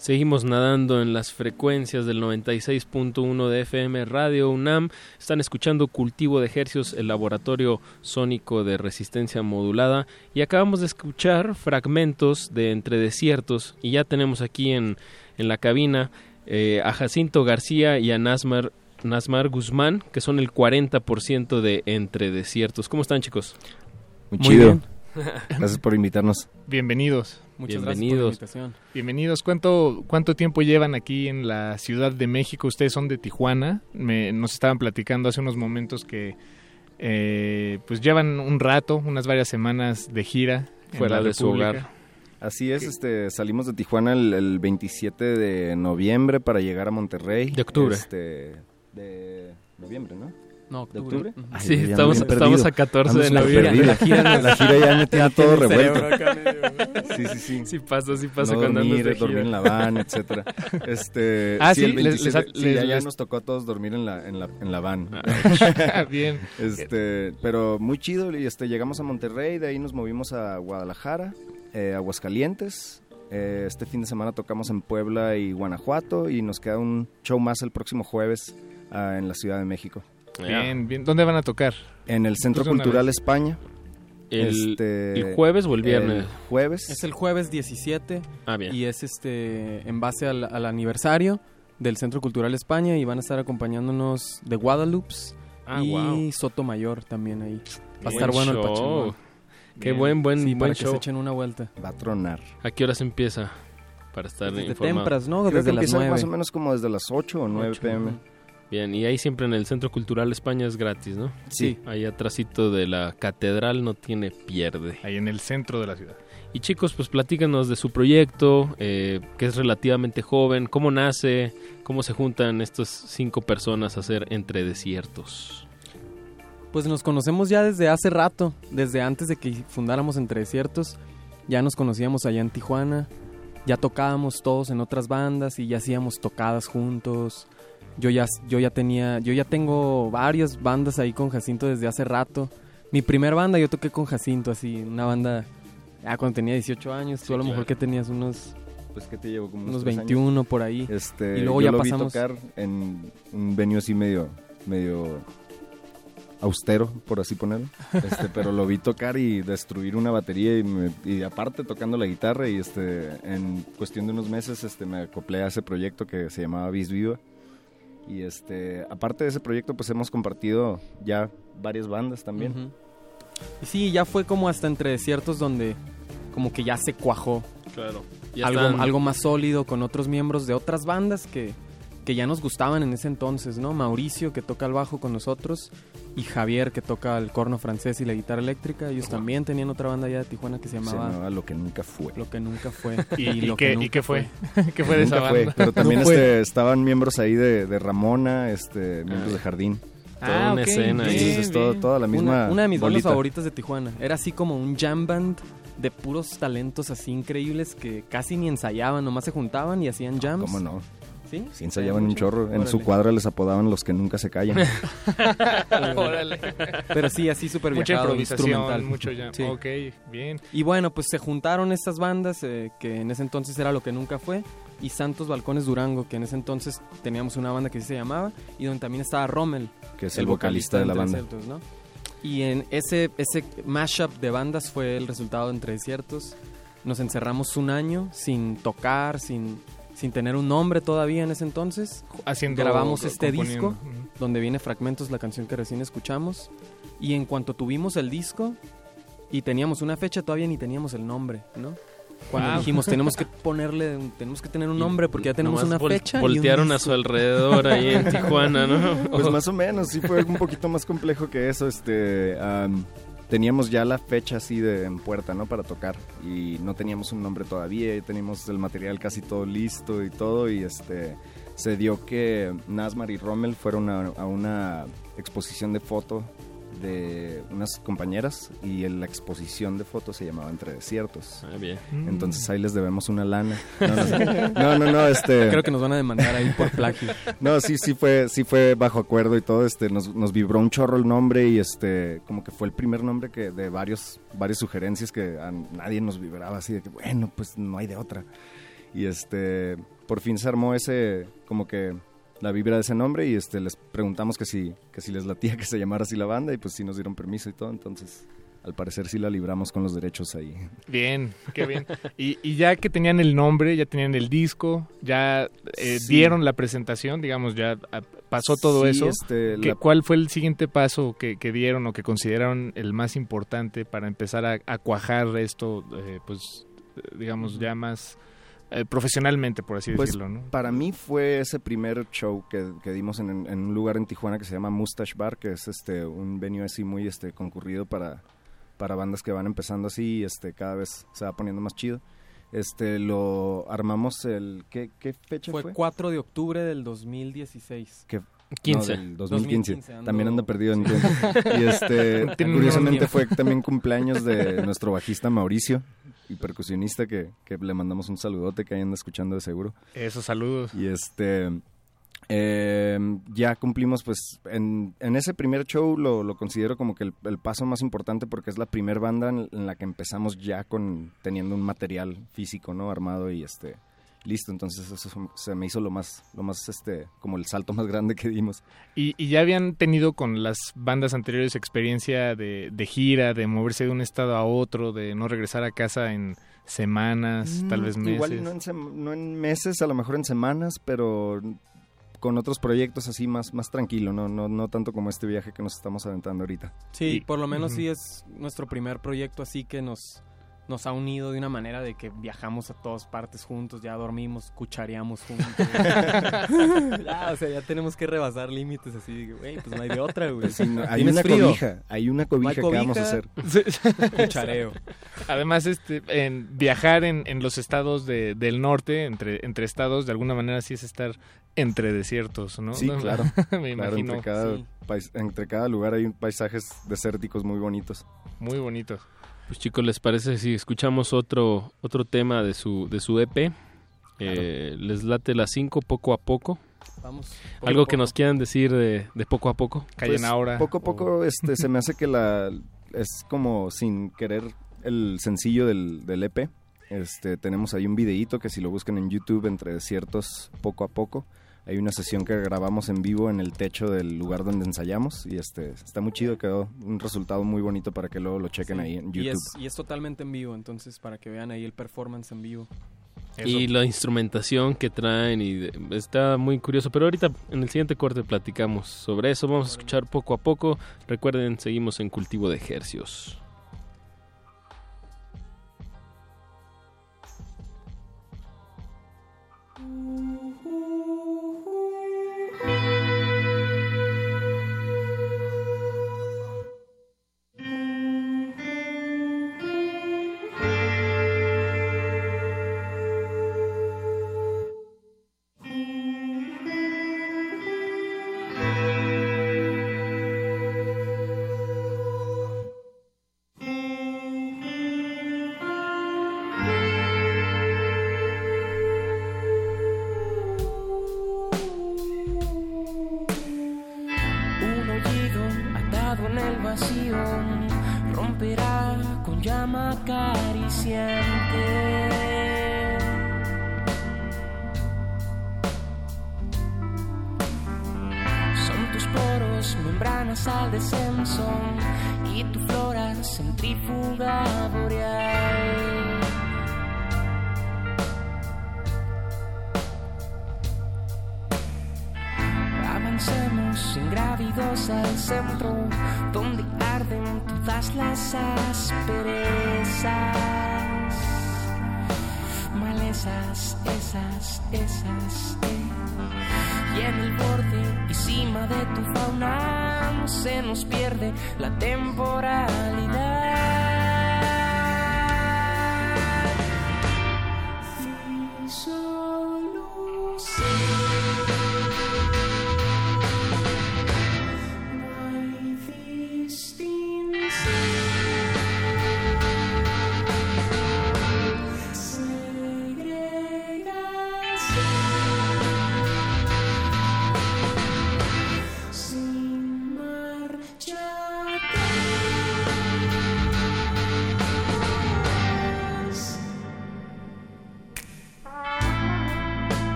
Seguimos nadando en las frecuencias del 96.1 de FM Radio UNAM. Están escuchando Cultivo de Ejercios, el laboratorio sónico de resistencia modulada. Y acabamos de escuchar fragmentos de Entre Desiertos. Y ya tenemos aquí en, en la cabina eh, a Jacinto García y a Nasmar, Nasmar Guzmán, que son el 40% de Entre Desiertos. ¿Cómo están, chicos? Muy chido. Gracias por invitarnos. Bienvenidos. Muchas Bienvenidos. gracias por la invitación. Bienvenidos. ¿Cuánto, ¿Cuánto tiempo llevan aquí en la Ciudad de México? Ustedes son de Tijuana. Me, nos estaban platicando hace unos momentos que eh, pues llevan un rato, unas varias semanas de gira fuera de su hogar. Así es, este, salimos de Tijuana el, el 27 de noviembre para llegar a Monterrey. De octubre. Este, de noviembre, ¿no? No, ¿De octubre. Sí, estamos- estamos a 14 de noviembre. La gira La gira ya me tiene todo revuelto. Sí, sí, sí. Sí pasa, sí pasa no cuando andas dormir, de gira. dormir en la van, etcétera. Este, Ah, sí, sí, el les- 27, les- sí, les- ya, ya les- nos tocó a todos dormir en la, en la, en la van. Ah, bien. Este, pero muy chido, y este, llegamos a Monterrey, de ahí nos movimos a Guadalajara, eh, Aguascalientes. Eh, este fin de semana tocamos en Puebla y Guanajuato y nos queda un show más el próximo jueves ah, en la Ciudad de México. Bien, bien. ¿Dónde van a tocar? En el Centro Pues Cultural vez. España. El- Este, el jueves o el viernes? El jueves. Es el jueves 17 Ah, bien. y es este en base al, al aniversario del Centro Cultural España y van a estar acompañándonos de Guadalupe Ah, y wow. Sotomayor también ahí. Va a estar bueno el show. pachangón. Qué buen, buen, Sí, buen para que show. se echen una vuelta. Va a tronar. ¿A qué horas empieza? Para estar Desde informado. temprano, ¿no? Creo Desde que las empieza 9. más o menos como desde las 8 o 9 Ocho, pm. ajá. Bien, y ahí siempre en el Centro Cultural España es gratis, ¿no? Sí. Ahí atrásito de la catedral no tiene pierde. Ahí en el centro de la ciudad. Y chicos, pues platícanos de su proyecto, eh, que es relativamente joven, cómo nace, cómo se juntan estas cinco personas a hacer Entre Desiertos. Pues nos conocemos ya desde hace rato, desde antes de que fundáramos Entre Desiertos. Ya nos conocíamos allá en Tijuana. ya tocábamos todos en otras bandas y ya hacíamos tocadas juntos. Yo ya, yo ya tenía, yo ya tengo varias bandas ahí con Jacinto desde hace rato. Mi primer banda yo toqué con Jacinto, así, una banda, ya cuando tenía 18 años, tú a lo mejor que tenías unos pues que te llevo como unos, tres 21 por ahí. Este, y luego yo ya lo pasamos vi tocar en un venue así medio, medio austero, por así ponerlo. Este, pero lo vi tocar y destruir una batería y, me- y aparte tocando la guitarra y este, en cuestión de unos meses este, me acoplé a ese proyecto que se llamaba Vis Viva. Y este, aparte de ese proyecto, pues hemos compartido ya varias bandas también. Y sí, ya fue como hasta entre desiertos donde como que ya se cuajó. Claro. Ya Algo, están- algo más sólido con otros miembros de otras bandas que, que ya nos gustaban en ese entonces, ¿no? Mauricio, que toca el bajo con nosotros, y Javier, que toca el corno francés y la guitarra eléctrica. Ellos también tenían otra banda allá de Tijuana que se Se llamaba... Lo que nunca fue. Lo que nunca fue. ¿Y- y lo qué- que y qué fue? ¿Qué fue de esa fue, banda? Pero también No este, estaban miembros ahí de, de Ramona, este, miembros de Jardín. Ah, bien, Entonces, todo- bien. toda la misma Una, una de mis bandas favoritas de Tijuana. Era así como un jam band de puros talentos así increíbles que casi ni ensayaban, nomás se juntaban y hacían jams. ¿Cómo no? ¿Sí? Sí, ensayaban un chorro. En su cuadra les apodaban los que nunca se callan. Órale. Pero sí, así súper Mucha viajado, improvisación, instrumental. mucho jam. Sí. Ok, bien. Y bueno, pues se juntaron estas bandas eh, que en ese entonces era lo que nunca fue y Santos Balcones Durango, que en ese entonces teníamos una banda que así se llamaba y donde también estaba Rommel, Que es el vocalista de la banda. Y en ese ese mashup de bandas fue el resultado de Entre Desiertos. Nos encerramos un año sin tocar, sin sin tener un nombre todavía en ese entonces. Haciendo- grabamos este disco donde viene Fragmentos, la canción que recién escuchamos. Y en cuanto tuvimos el disco y teníamos una fecha, todavía ni teníamos el nombre, ¿no? Cuando Wow. dijimos, tenemos que ponerle, tenemos que tener un nombre porque ya tenemos Nomás una vol- fecha. y un voltearon a su alrededor ahí en Tijuana, ¿no? Pues más o menos, sí fue un poquito más complejo que eso. Este, am, teníamos ya la fecha así de en puerta, ¿no? Para tocar y no teníamos un nombre todavía. Y teníamos el material casi todo listo y todo y este se dio que Nasmar y Rommel fueron a, a una exposición de foto de unas compañeras y en la exposición de fotos se llamaba Entre Desiertos. Ah, bien. Entonces ahí les debemos una lana. No, no, no, no, no, este... Creo que nos van a demandar ahí por plagio. No, sí, sí fue, sí fue bajo acuerdo y todo, este, nos, nos vibró un chorro el nombre y este, como que fue el primer nombre que de varios, varias sugerencias que a nadie nos vibraba así de que, bueno, pues no hay de otra. Y este, por fin se armó ese, como que la vibra de ese nombre y este, les preguntamos que si, que si les latía que se llamara así la banda y pues sí nos dieron permiso y todo, entonces al parecer sí la libramos con los derechos ahí. Bien, qué bien. Y, y ya que tenían el nombre, ya tenían el disco, ya eh, Sí. dieron la presentación, digamos, ya pasó todo Sí, eso. este, ¿Qué- la- ¿Cuál fue el siguiente paso que, que dieron o que consideraron el más importante para empezar a, a cuajar esto, eh, pues, digamos, ya más eh, profesionalmente, por así Pues decirlo, ¿no? para mí fue ese primer show que, que dimos en, en un lugar en Tijuana que se llama Mustache Bar, que es este un venue así muy este concurrido para, para bandas que van empezando así y este cada vez se va poniendo más chido. Este lo armamos el ¿qué, qué fecha fue? Fue 4 de octubre del 2016. Que- 15. no, del 2015. 2015, ando- También anda perdido en tiempo. Y este, curiosamente fue también cumpleaños de nuestro bajista Mauricio y percusionista que, que le mandamos un saludote que ahí anda escuchando de seguro. Esos saludos. Y este, eh, ya cumplimos pues en, en ese primer show lo, lo considero como que el, el paso más importante porque es la primer banda en, en la que empezamos ya con teniendo un material físico, ¿no? Armado y este listo, entonces eso se me hizo lo más, lo más, este, como el salto más grande que dimos. Y, y ya habían tenido con las bandas anteriores experiencia de, de gira, de moverse de un estado a otro, de no regresar a casa en semanas, tal vez Mm, meses. Igual no en, sem- no en meses, a lo mejor en semanas, pero con otros proyectos así más, más tranquilo, ¿no? No, no tanto como este viaje que nos estamos aventando ahorita. Sí, Y- por lo menos sí es nuestro primer proyecto así que nos, nos ha unido de una manera de que viajamos a todas partes juntos, ya dormimos, cuchareamos juntos. ya, o sea, ya tenemos que rebasar límites así, de que, güey, pues no hay de otra, güey. Pues sí, no, hay ¿Tienes una frío? cobija, hay una cobija que vamos a hacer. Cuchareo. Además, este, en viajar en, en los estados de- del norte, entre, entre estados, de alguna manera sí es estar entre desiertos, ¿no? Sí, claro. Me Claro, imagino. Entre cada, Sí. pais- entre cada lugar hay paisajes desérticos muy bonitos. Muy bonitos. Pues chicos, ¿les parece si escuchamos otro otro tema de su de su EP? Eh, ¿Les late las 5 poco a poco? Vamos. Algo que nos quieran decir de, de poco a poco. Pues, Poco a poco este, se me hace que la es como sin querer el sencillo del, del EP. Este, tenemos ahí un videíto que si lo buscan en YouTube entre desiertos poco a poco. Hay una sesión que grabamos en vivo en el techo del lugar donde ensayamos y este está muy chido, quedó un resultado muy bonito para que luego lo chequen ahí en YouTube. Y es, y es totalmente en vivo, entonces para que vean ahí el performance en vivo. Y la instrumentación que traen y de- está muy curioso. Pero ahorita en el siguiente corte platicamos sobre eso. Vamos a escuchar poco a poco. Recuerden, seguimos en cultivo de ejercios. Avancemos ingrávidos al centro, donde arden todas las asperezas. Malezas, esas, esas, eh. Y en el borde y cima de tu fauna se nos pierde la temporalidad.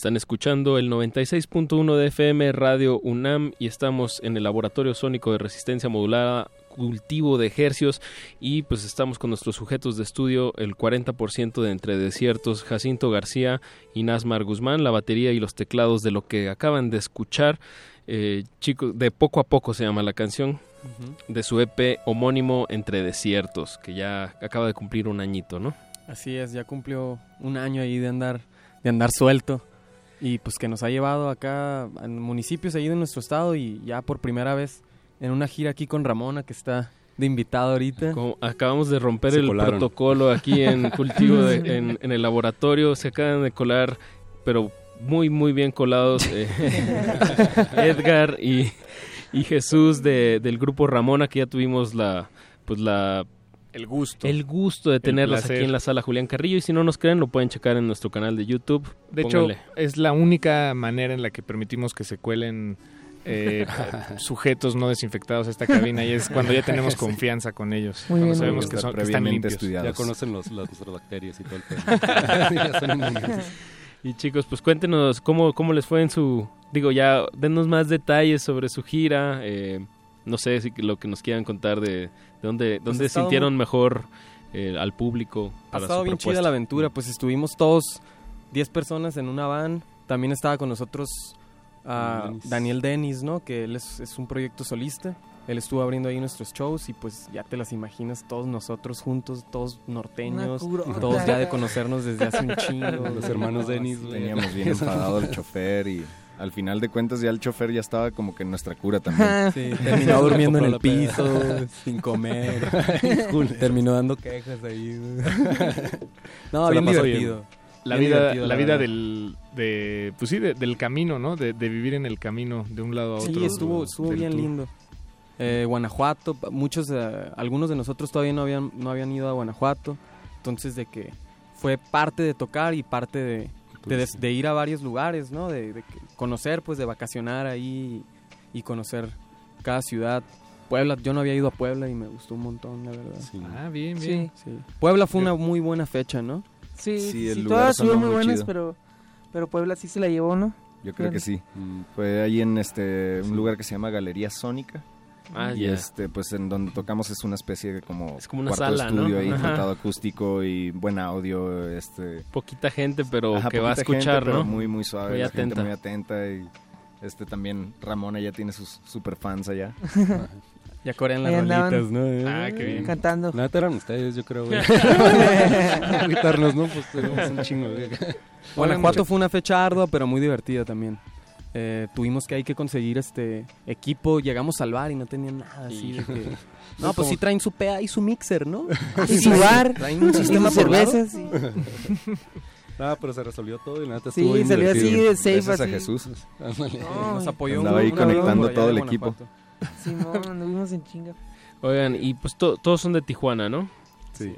Están escuchando el 96.1 de FM Radio UNAM y estamos en el Laboratorio Sónico de Resistencia Modulada cultivo de ejercios y pues estamos con nuestros sujetos de estudio el 40% de Entre Desiertos, Jacinto García y Nasmar Guzmán, la batería y los teclados de lo que acaban de escuchar. Eh, chicos, de poco a poco se llama la canción de su EP homónimo Entre Desiertos, que ya acaba de cumplir un añito, ¿no? Así es, ya cumplió un año ahí de andar, de andar suelto y pues que nos ha llevado acá a municipios ahí de nuestro estado y ya por primera vez en una gira aquí con Ramona que está de invitado ahorita. acabamos de romper el protocolo aquí en cultivo en, el laboratorio, se acaban de colar, pero muy muy bien colados eh, Edgar y, y Jesús de, del grupo Ramona que ya tuvimos la pues la el gusto. El gusto de tenerlos aquí en la sala Julián Carrillo. Y si no nos creen, lo pueden checar en nuestro canal de YouTube. De hecho, es la única manera en la que permitimos que se cuelen eh, sujetos no desinfectados a esta cabina y es cuando ya tenemos confianza con ellos. cuando sabemos que, son, están limpios. Ya conocen los, las bacterias y todo el Y chicos, pues cuéntenos cómo, cómo les fue en su... Digo, ya denos más detalles sobre su gira. Eh, no sé si lo que nos quieran contar de, de dónde, pues dónde sintieron mejor eh, al público. Para ha estado bien chida la aventura, pues estuvimos todos 10 personas en una van. También estaba con nosotros uh, Daniel Dennis, ¿no? Que él es, es, un proyecto solista. Él estuvo abriendo ahí nuestros shows y pues ya te las imaginas todos nosotros juntos, todos norteños, todos ya de conocernos desde hace un chingo. Los hermanos Dennis. Teníamos bien enfadado el chofer y al final de cuentas ya el chofer ya estaba como que en nuestra cura también. Sí, terminó durmiendo en el piso, sin comer. terminó dando quejas ahí. no, bien divertido. La vida, la, vida del, de, pues sí, del camino, ¿no? De, vivir en el camino de un lado a otro. Sí, estuvo, estuvo bien lindo. Eh, Guanajuato, muchos, eh, algunos de nosotros todavía no habían, no habían ido a Guanajuato, entonces de que fue parte de tocar y parte de, de, ir a varios lugares, ¿no? De, conocer, pues de vacacionar ahí y, conocer cada ciudad. Puebla, yo no había ido a Puebla y me gustó un montón, la verdad. Ah, bien, bien. Puebla fue una muy buena fecha, ¿no? Sí, sí, todas fueron muy buenas, pero, pero Puebla sí se la llevó, ¿no? Yo creo que sí. Mm, fue ahí en este un lugar que se llama Galería Sónica. Ah, y este, pues en donde tocamos es una especie de como, es como una sala, estudio ahí, montado acústico y buen audio, este... Poquita gente, pero que va a escuchar, ¿no? muy, muy suave, muy atenta. muy atenta y este también, Ramona ya tiene sus super fans allá. Ya corean las rolitas, ¿no? Ah, qué bien. Cantando. Nada, eran ustedes, yo creo, güey. Gritarnos, ¿no? Pues tenemos un chingo, güey. Guanajuato fue una fecha ardua, pero muy divertida también. Eh, tuvimos que hay que conseguir este equipo, llegamos al bar y no tenían nada así de que... No, pues sí traen su PA y su mixer, ¿no? y su bar, traen un sistema de cervezas. Sí. Nada, pero se resolvió todo y nada, te Sí, salió así de safe Gracias a Jesús. No, nos apoyó Andaba ahí conectando todo el equipo. Simón, anduvimos en chinga. Oigan, y pues todos son de Tijuana, ¿no? Sí.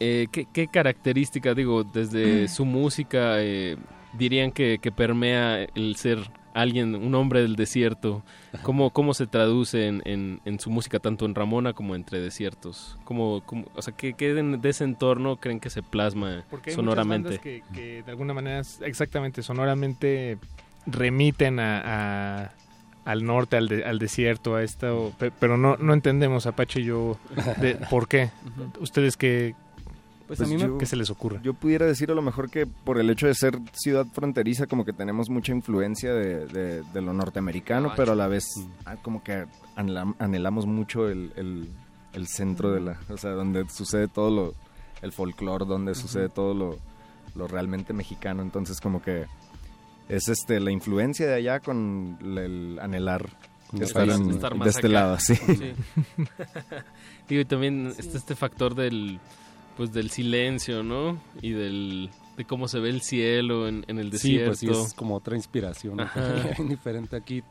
Eh, ¿qué, ¿qué, características, digo, desde su música eh, dirían que, que, permea el ser alguien, un hombre del desierto? ¿Cómo, cómo se traduce en, en, su música, tanto en Ramona como entre desiertos? ¿Cómo, cómo o sea, ¿qué, ¿qué, de ese entorno creen que se plasma Porque hay sonoramente? Que, que, de alguna manera, exactamente, sonoramente remiten a al norte, al, al desierto, a esto, pero no, no entendemos, Apache y yo, de, por qué. Ustedes qué, pues, a mí ¿qué se les ocurre? Yo pudiera decir a lo mejor que por el hecho de ser ciudad fronteriza, como que tenemos mucha influencia de, de, lo norteamericano, pero a la vez ah, como que anhelamos mucho el, el, centro de la, o sea, donde sucede todo lo, el folclore, donde sucede todo lo, lo realmente mexicano, entonces como que es este la influencia de allá con el anhelar estar, de este lado, sí. Digo, y también está este factor del pues del silencio, ¿no? Y del de cómo se ve el cielo en, el desierto. Sí, pues es como otra inspiración, diferente aquí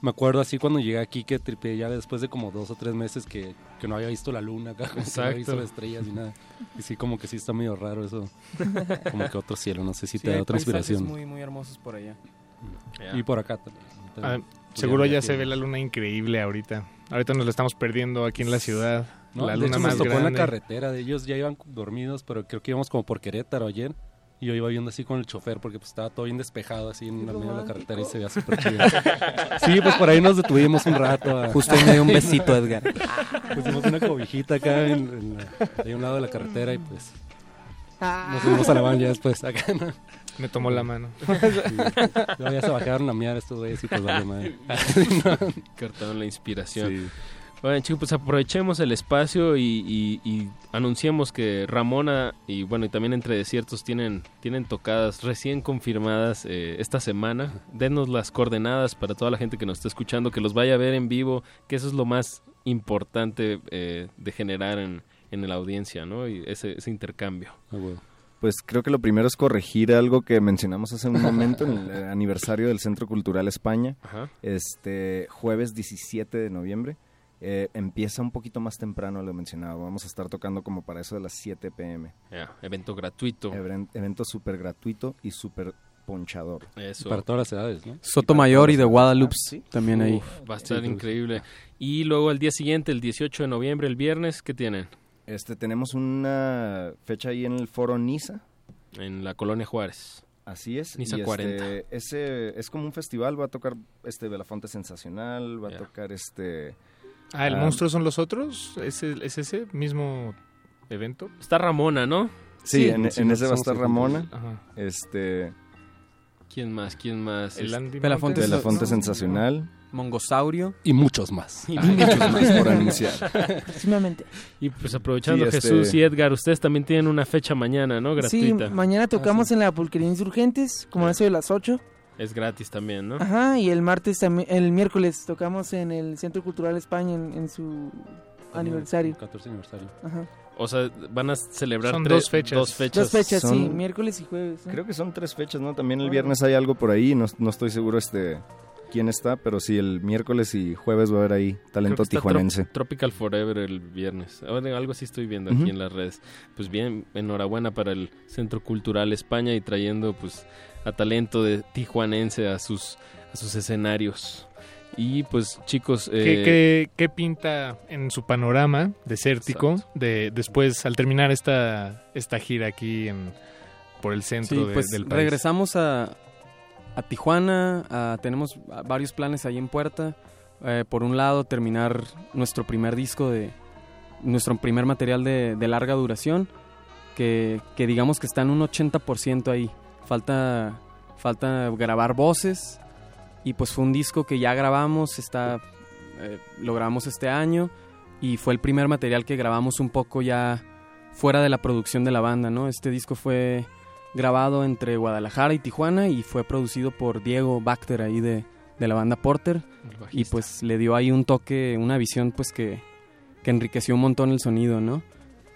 me acuerdo así cuando llegué aquí que tripeé ya después de como dos o tres meses que, que no había visto la luna acá, no había visto las estrellas y nada. Y sí, como que sí está medio raro eso. Como que otro cielo, no sé si te da otra inspiración. muy, muy hermosos por allá. Y por acá también. Ah, seguro ya se ve la luna increíble ahorita. Ahorita nos la estamos perdiendo aquí en la ciudad. La luna más nos tocó en la carretera. De ellos ya iban dormidos, pero creo que íbamos como por Querétaro ayer Y yo iba viendo así con el chofer porque pues estaba todo bien despejado así en la medio de la carretera y se veía súper chido. sí, pues por ahí nos detuvimos un rato. A... Justo me dio un besito, Edgar. Pusimos una cobijita acá en, en la, ahí a un lado de la carretera y pues nos fuimos a la van ya después acá. ¿no? Me tomó la mano. Sí. ya se bajaron a miar estos güeyes y pues vale madre. Cortaron la inspiración. Bueno, chicos, pues aprovechemos el espacio y, y, y, anunciemos que Ramona y bueno, y también Entre Desiertos tienen, tienen tocadas recién confirmadas eh, esta semana. Denos las coordenadas para toda la gente que nos está escuchando, que los vaya a ver en vivo, que eso es lo más importante eh, de generar en, en la audiencia, ¿no? Y ese, ese intercambio. Ah, bueno. Pues creo que lo primero es corregir algo que mencionamos hace un momento en el aniversario del Centro Cultural España. Ajá. Este jueves 17 de noviembre. Eh, empieza un poquito más temprano, lo mencionaba. Vamos a estar tocando como para eso de las 7 pm. Yeah, evento gratuito. Even- evento súper gratuito y súper ponchador. Eso. Para todas las edades, ¿no? Sotomayor y de Guadalupe también ahí. Uf, va a estar increíble. Y luego el día siguiente, el 18 de noviembre, el viernes, ¿qué tienen? Este, tenemos una fecha ahí en el foro Niza. En la Colonia Juárez. Así es. Niza y 40. Este, ese es como un festival, va a tocar este Belafonte Sensacional, va a tocar este... Ah, ¿el ah, monstruo son los otros? ¿Es, es ese mismo evento? Está Ramona, ¿no? Sí, en, sí, en ese va a estar Ramona. Ajá. Este, ¿Quién más? ¿Quién más? El Es- Andy Belafonte Montes. Belafonte Sensacional. Mongosaurio. Y muchos más. Y muchos más por anunciar. Próximamente. Y pues aprovechando Sí, este- Jesús y Edgar, ustedes también tienen una fecha mañana, ¿no? Sí, Gratuita. mañana tocamos en la Pulquería Insurgentes, como a eso de las 8. Es gratis también, ¿no? Ajá, y el martes también, el miércoles tocamos en el Centro Cultural España en, en su aniversario. 14 aniversario. Ajá. O sea, van a celebrar Son tres- dos fechas. Dos fechas. Dos fechas, sí, miércoles y jueves. Creo que son tres fechas, ¿no? También el viernes hay algo por ahí, no, no estoy seguro este quién está, pero sí, el miércoles y jueves va a haber ahí Creo talento que está tijuanense. Trop- Tropical Forever el viernes. Ahora, Algo así estoy viendo aquí en las redes. Pues bien, enhorabuena para el Centro Cultural España y trayendo pues a talento de tijuanense a sus a sus escenarios. Y pues chicos, ¿Qué, eh, qué- qué pinta en su panorama desértico de después al terminar esta esta gira aquí en, por el centro Sí, de- pues del país? regresamos a, a Tijuana, a- tenemos varios planes ahí en puerta. Eh, por un lado, terminar nuestro primer disco de nuestro primer material de, de larga duración, que, que digamos que está en un 80% ahí. Falta, falta grabar voces. Y pues fue un disco que ya grabamos, está, eh, lo grabamos este año. Y fue el primer material que grabamos un poco ya fuera de la producción de la banda, ¿no? Este disco fue grabado entre Guadalajara y Tijuana y fue producido por Diego Bacter ahí de, de la banda Porter. Y pues le dio ahí un toque, una visión pues que, que enriqueció un montón el sonido, ¿no?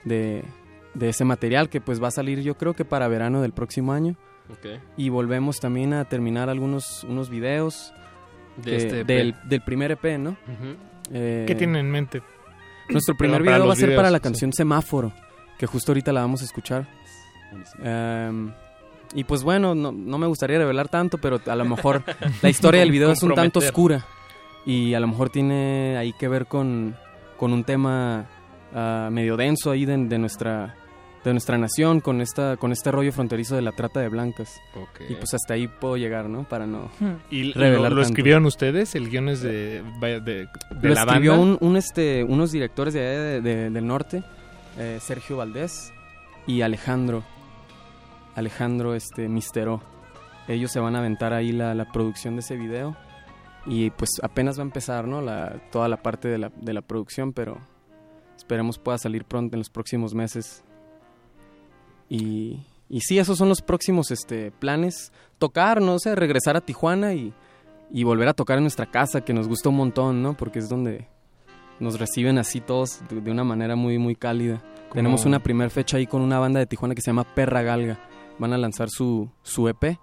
De, de ese material que pues va a salir yo creo que para verano del próximo año Y volvemos también a terminar algunos unos videos De que- este del, del primer EP, ¿no? Eh, ¿Qué tienen en mente? Nuestro primer video va a ser videos, para la sí. canción Semáforo, que justo ahorita la vamos a escuchar. Em, y pues bueno, no, no me gustaría revelar tanto, pero a lo mejor la historia del video es un tanto oscura. Y a lo mejor tiene ahí que ver con, con un tema ah, medio denso ahí de, de nuestra de nuestra nación con esta con este rollo fronterizo de la trata de blancas. Y pues hasta ahí puedo llegar no para no ¿Y lo, revelar lo tanto. escribieron ustedes? ¿El guion es de, de, de lo la escribió banda? un, un, este unos directores de, allá de- de- del norte eh, Sergio Valdés y Alejandro. Alejandro este Mistero ellos se van a aventar ahí la, la producción de ese video y pues apenas va a empezar no la toda la parte de la, de la producción pero esperemos pueda salir pronto en los próximos meses y y sí esos son los próximos este planes tocar no sé regresar a Tijuana y y volver a tocar en nuestra casa, que nos gusta un montón, ¿no? Porque es donde nos reciben así todos de, de una manera muy, muy cálida. Tenemos una primer fecha ahí con una banda de Tijuana que se llama Perra Galga. Van a lanzar su, su EP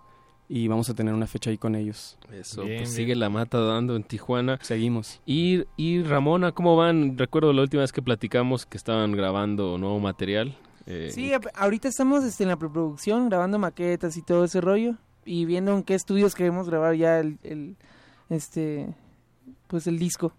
y vamos a tener una fecha ahí con ellos. Eso, Bien, pues bien. sigue la mata dando en Tijuana. Seguimos. Y, y Ramona, ¿cómo van? Recuerdo la última vez que platicamos que estaban grabando nuevo material. Eh, Sí, ahorita estamos este, en la preproducción, grabando maquetas y todo ese rollo. Y viendo en qué estudios queremos grabar ya el, el, este pues el disco.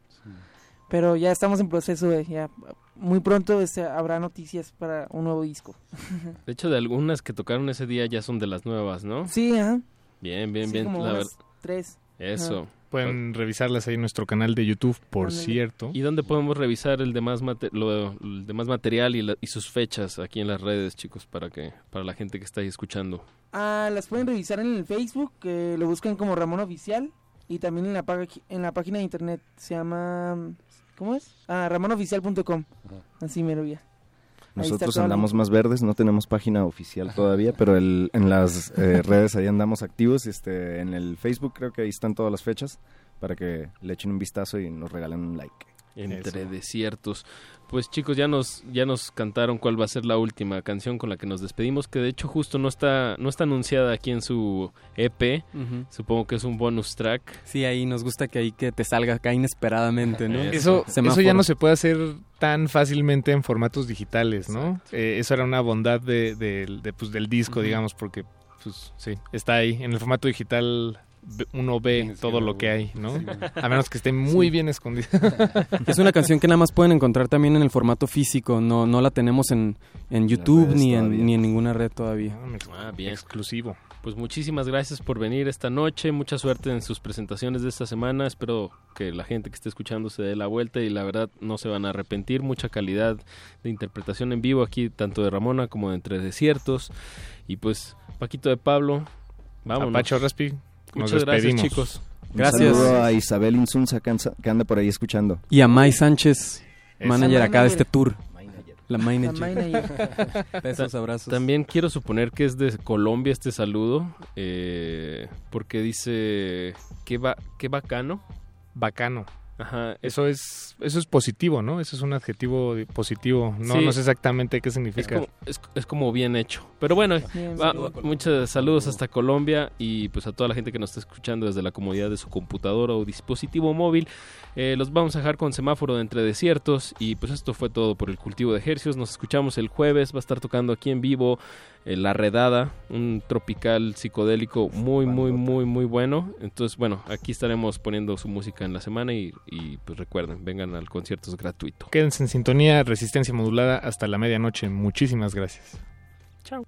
Pero ya estamos en proceso, de, ya muy pronto este, habrá noticias para un nuevo disco. De hecho, de algunas que tocaron ese día ya son de las nuevas, ¿no? Sí, ajá. Bien, bien, Sí, bien. como la unas tres. Eso. Pueden revisarlas ahí en nuestro canal de YouTube, por Ándale. cierto. ¿Y dónde podemos revisar el demás, mate- lo- el demás material y, la- y sus fechas aquí en las redes, chicos, para que para la gente que está ahí escuchando? Ah, las pueden revisar en el Facebook, que lo buscan como Ramón Oficial. Y también en la, en la página de internet. Se llama... ¿Cómo es? Ah, ramonoficial.com. Así me lo vi. Nosotros andamos más verdes, no tenemos página oficial todavía, pero el, en las eh, redes ahí andamos activos. Este, en el Facebook creo que ahí están todas las fechas para que le echen un vistazo y nos regalen un like. Entre desiertos. Pues chicos, ya nos ya nos cantaron cuál va a ser la última canción con la que nos despedimos, que de hecho justo no está no está anunciada aquí en su EP. Supongo que es un bonus track. Sí, ahí nos gusta que ahí que te salga acá inesperadamente, ¿no? Eso, eso ya no se puede hacer tan fácilmente en formatos digitales, ¿no? Eh, eso era una bondad de, de- de, pues, del disco, digamos, porque pues sí, está ahí. En el formato digital uno ve todo lo que hay, ¿no? Sí. A menos que esté muy Sí. bien escondido. Es una canción que nada más pueden encontrar también en el formato físico, no, no la tenemos en, en YouTube ni en, ni en ninguna red todavía. Ah, bien. Exclusivo. Pues muchísimas gracias por venir esta noche, mucha suerte en sus presentaciones de esta semana, espero que la gente que esté escuchando se dé la vuelta y la verdad no se van a arrepentir, mucha calidad de interpretación en vivo aquí, tanto de Ramona como de Entre Desiertos, y pues Paquito de Pablo, vámonos. Apache Raspi, nos Muchas gracias chicos. Un saludo a Isabel Insunza que anda por ahí escuchando. Y a Mai Sánchez, manager acá de este tour. La manager. manager. Besos, abrazos. También quiero suponer que es de Colombia este saludo, eh, porque dice, qué, ba- qué bacano. Bacano. Ajá, Eso es, eso es positivo, ¿no? Eso es un adjetivo positivo. No, Sí. no sé exactamente qué Es significa. como, es, es como bien hecho. Pero bueno, va- bien. muchos saludos hasta Colombia y pues a toda la gente que nos está escuchando desde la comodidad de su computadora o dispositivo móvil. Eh, los vamos a dejar con semáforo de entre desiertos y pues esto fue todo por el cultivo de ejercicios. Nos escuchamos el jueves, va a estar tocando aquí en vivo eh, La Redada, un tropical psicodélico muy, muy, muy, muy bueno. Entonces, bueno, aquí estaremos poniendo su música en la semana y, y, pues recuerden, vengan al concierto, es gratuito. Quédense en sintonía, resistencia modulada hasta la medianoche. Muchísimas gracias. Chao.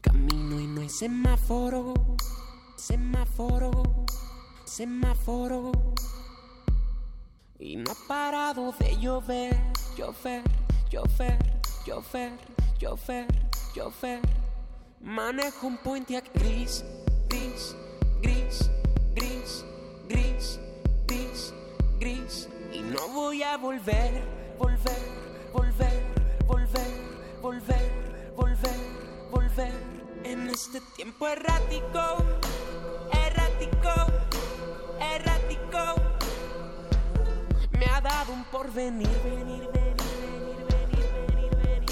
Camino y no hay semáforo, semáforo, semáforo. Y no ha parado de llover, llover, llover, llover, llover, llover. Manejo un Pontiac gris, gris, gris, gris, gris, gris, gris. Y no voy a volver, volver, volver, volver, volver, volver, volver. En este tiempo errático, errático. Dado un porvenir, venir, venir, venir.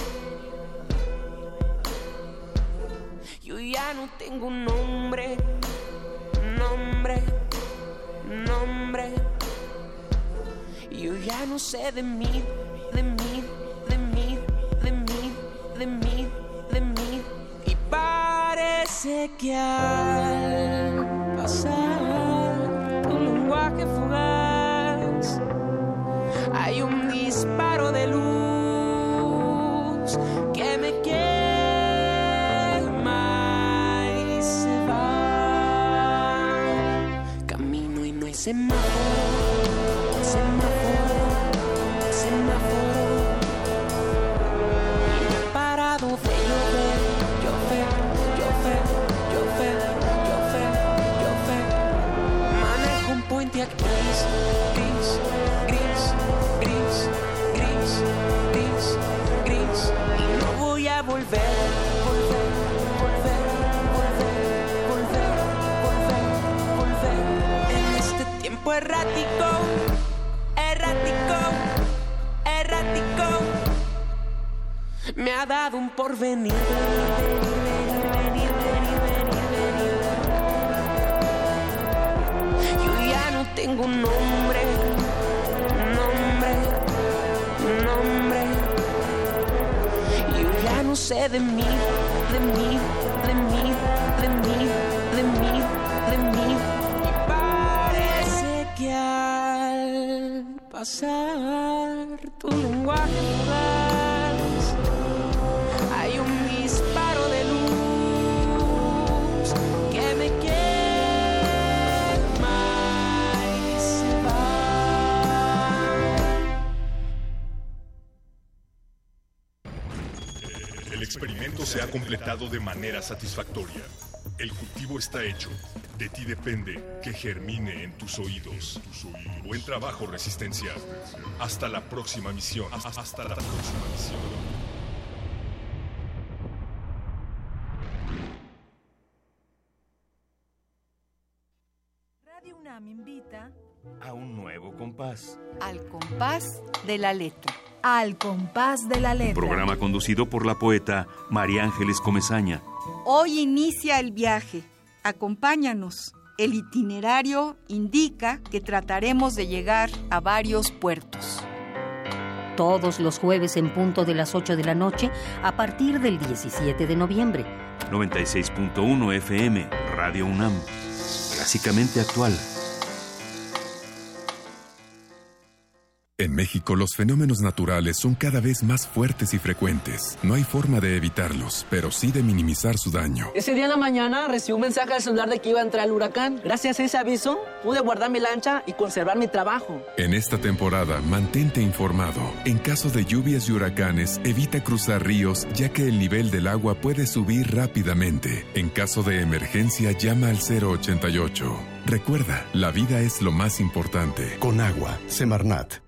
Yo ya no tengo un nombre, nombre, nombre. Yo ya no sé de mí, de mí, de mí, de mí, de mí, de mí. Y parece que al pasar un lenguaje fugaz hay un disparo de luz que me quema y se va. Camino y no hay semáforo, semáforo, semáforo. Errático, errático, errático. Me ha dado un porvenir. venir, venir, venir, venir, venir, venir. Yo ya no tengo un nombre, nombre, nombre. Yo ya no sé de mí, de mí, de mí, de mí, de mí, pasar tu lenguaje. Hay un disparo de luz que me quema y se va. El experimento se ha completado de manera satisfactoria. El cultivo está hecho. De ti depende que germine en tus oídos. Buen trabajo, Resistencia. Hasta la próxima misión. Hasta la próxima misión. Radio UNAM invita A un nuevo compás. al compás de la letra. Al compás de la letra. Programa conducido por la poeta María Ángeles Comezaña. Hoy inicia el viaje. Acompáñanos. El itinerario indica que trataremos de llegar a varios puertos. Todos los jueves en punto de las 8 de la noche a partir del 17 de noviembre. 96.1 FM, Radio UNAM. Clásicamente actual. En México los fenómenos naturales son cada vez más fuertes y frecuentes. No hay forma de evitarlos, pero sí de minimizar su daño. Ese día en la mañana recibí un mensaje al celular de que iba a entrar el huracán. Gracias a ese aviso pude guardar mi lancha y conservar mi trabajo. En esta temporada, mantente informado. En caso de lluvias y huracanes, evita cruzar ríos ya que el nivel del agua puede subir rápidamente. En caso de emergencia, llama al 088. Recuerda, la vida es lo más importante. Con agua, Semarnat.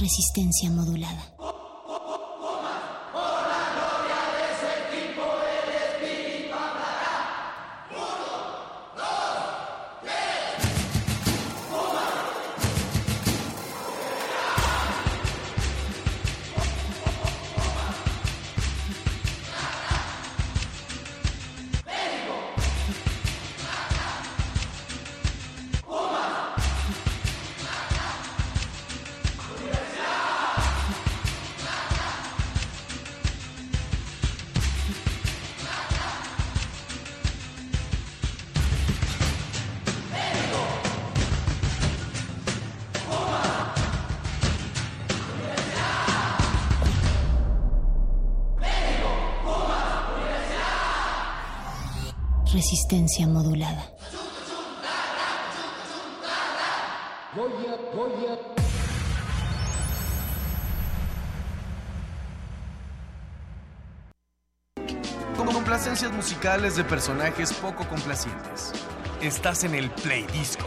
Resistencia modulada. Modulada. Con complacencias musicales de personajes poco complacientes. Estás en el Play Disco.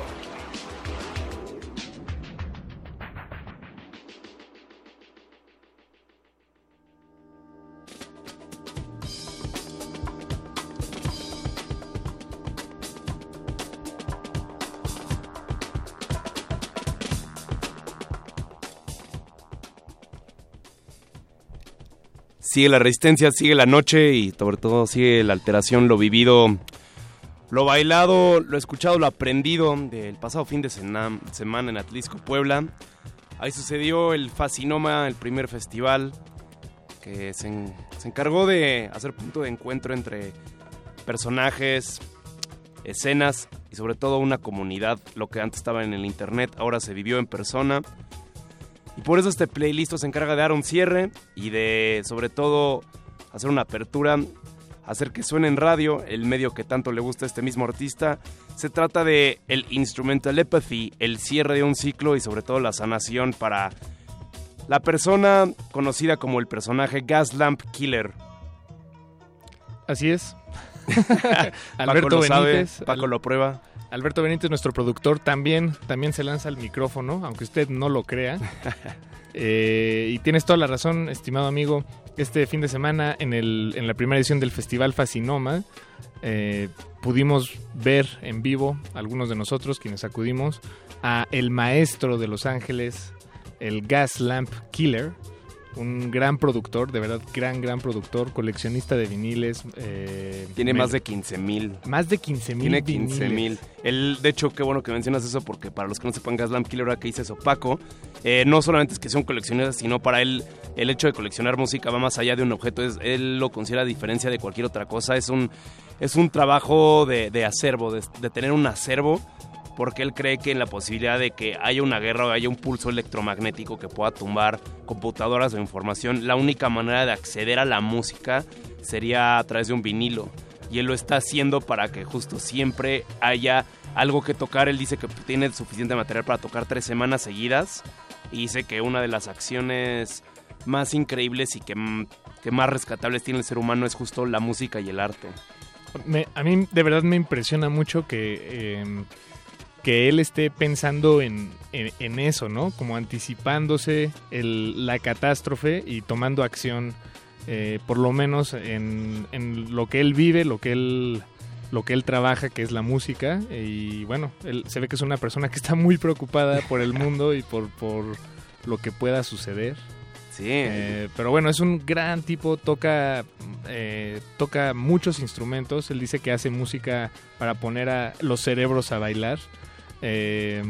Sigue la resistencia, sigue la noche y sobre todo sigue la alteración, lo vivido, lo bailado, lo escuchado, lo aprendido del pasado fin de semana en Atlisco, Puebla. Ahí sucedió el Fascinoma, el primer festival que se, en- se encargó de hacer punto de encuentro entre personajes, escenas y sobre todo una comunidad. Lo que antes estaba en el internet ahora se vivió en persona. Y por eso este playlist se encarga de dar un cierre y de, sobre todo, hacer una apertura, hacer que suene en radio, el medio que tanto le gusta a este mismo artista. Se trata de el instrumental empathy, el cierre de un ciclo y sobre todo la sanación para la persona conocida como el personaje Gas Lamp Killer. Así es. Alberto Benítez. Paco lo prueba. Alberto Benítez, nuestro productor, también, también se lanza al micrófono, aunque usted no lo crea. Eh, y tienes toda la razón, estimado amigo. Este fin de semana, en, el, en la primera edición del Festival Fascinoma, eh, pudimos ver en vivo, algunos de nosotros quienes acudimos, a el maestro de Los Ángeles, el Gas Lamp Killer, un gran productor, de verdad, gran, gran productor, coleccionista de viniles. Eh, Tiene más de 15 mil. Más de 15 mil. Tiene 15 mil. Él, de hecho, qué bueno que mencionas eso, porque para los que no sepan, Gaslamp Killer, ahora que dice eso, Paco, eh, no solamente es que sea un coleccionista, sino para él el hecho de coleccionar música va más allá de un objeto. Es, él lo considera a diferencia de cualquier otra cosa. Es un, es un trabajo de, acervo, de, de tener un acervo porque él cree que en la posibilidad de que haya una guerra o haya un pulso electromagnético que pueda tumbar computadoras o información, la única manera de acceder a la música sería a través de un vinilo. Y él lo está haciendo para que justo siempre haya algo que tocar. Él dice que tiene suficiente material para tocar tres semanas seguidas. Y dice que una de las acciones más increíbles y que, más rescatables tiene el ser humano es justo la música y el arte. a mí de verdad me impresiona mucho que... Em, que él esté pensando en, eso, ¿no? Como anticipándose la catástrofe y tomando acción, eh, por lo menos en, lo que él vive, lo que él, lo que él trabaja, que es la música. Y bueno, él se ve que es una persona que está muy preocupada por el mundo y por, por lo que pueda suceder. Sí. Eh, pero bueno, es un gran tipo, toca, eh, toca muchos instrumentos. Él dice que hace música para poner a los cerebros a bailar. Eh,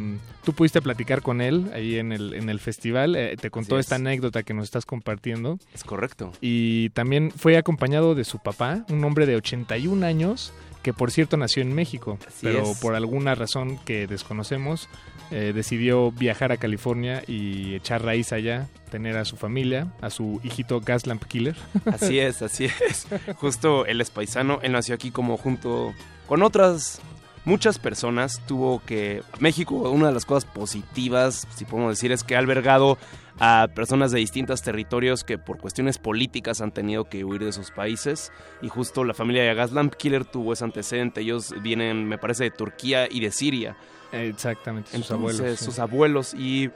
tú pudiste platicar con él ahí en el, en el festival, eh, te contó esta anécdota que nos estás compartiendo. Es correcto. Y también fue acompañado de su papá, un hombre de 81 años, que por cierto nació en México, pero por alguna razón que desconocemos, eh, decidió viajar a California y echar raíz allá, tener a su familia, a su hijito Gaslamp Killer. Así es, así es. Justo él es paisano, él nació aquí como junto con otras muchas personas tuvo que... México, una de las cosas positivas, si podemos decir, es que ha albergado a personas de distintos territorios que por cuestiones políticas han tenido que huir de sus países y justo la familia de Gaslamp Killer tuvo ese antecedente. Ellos vienen, me parece, de Turquía y de Siria. Exactamente, sus abuelos. Sus abuelos y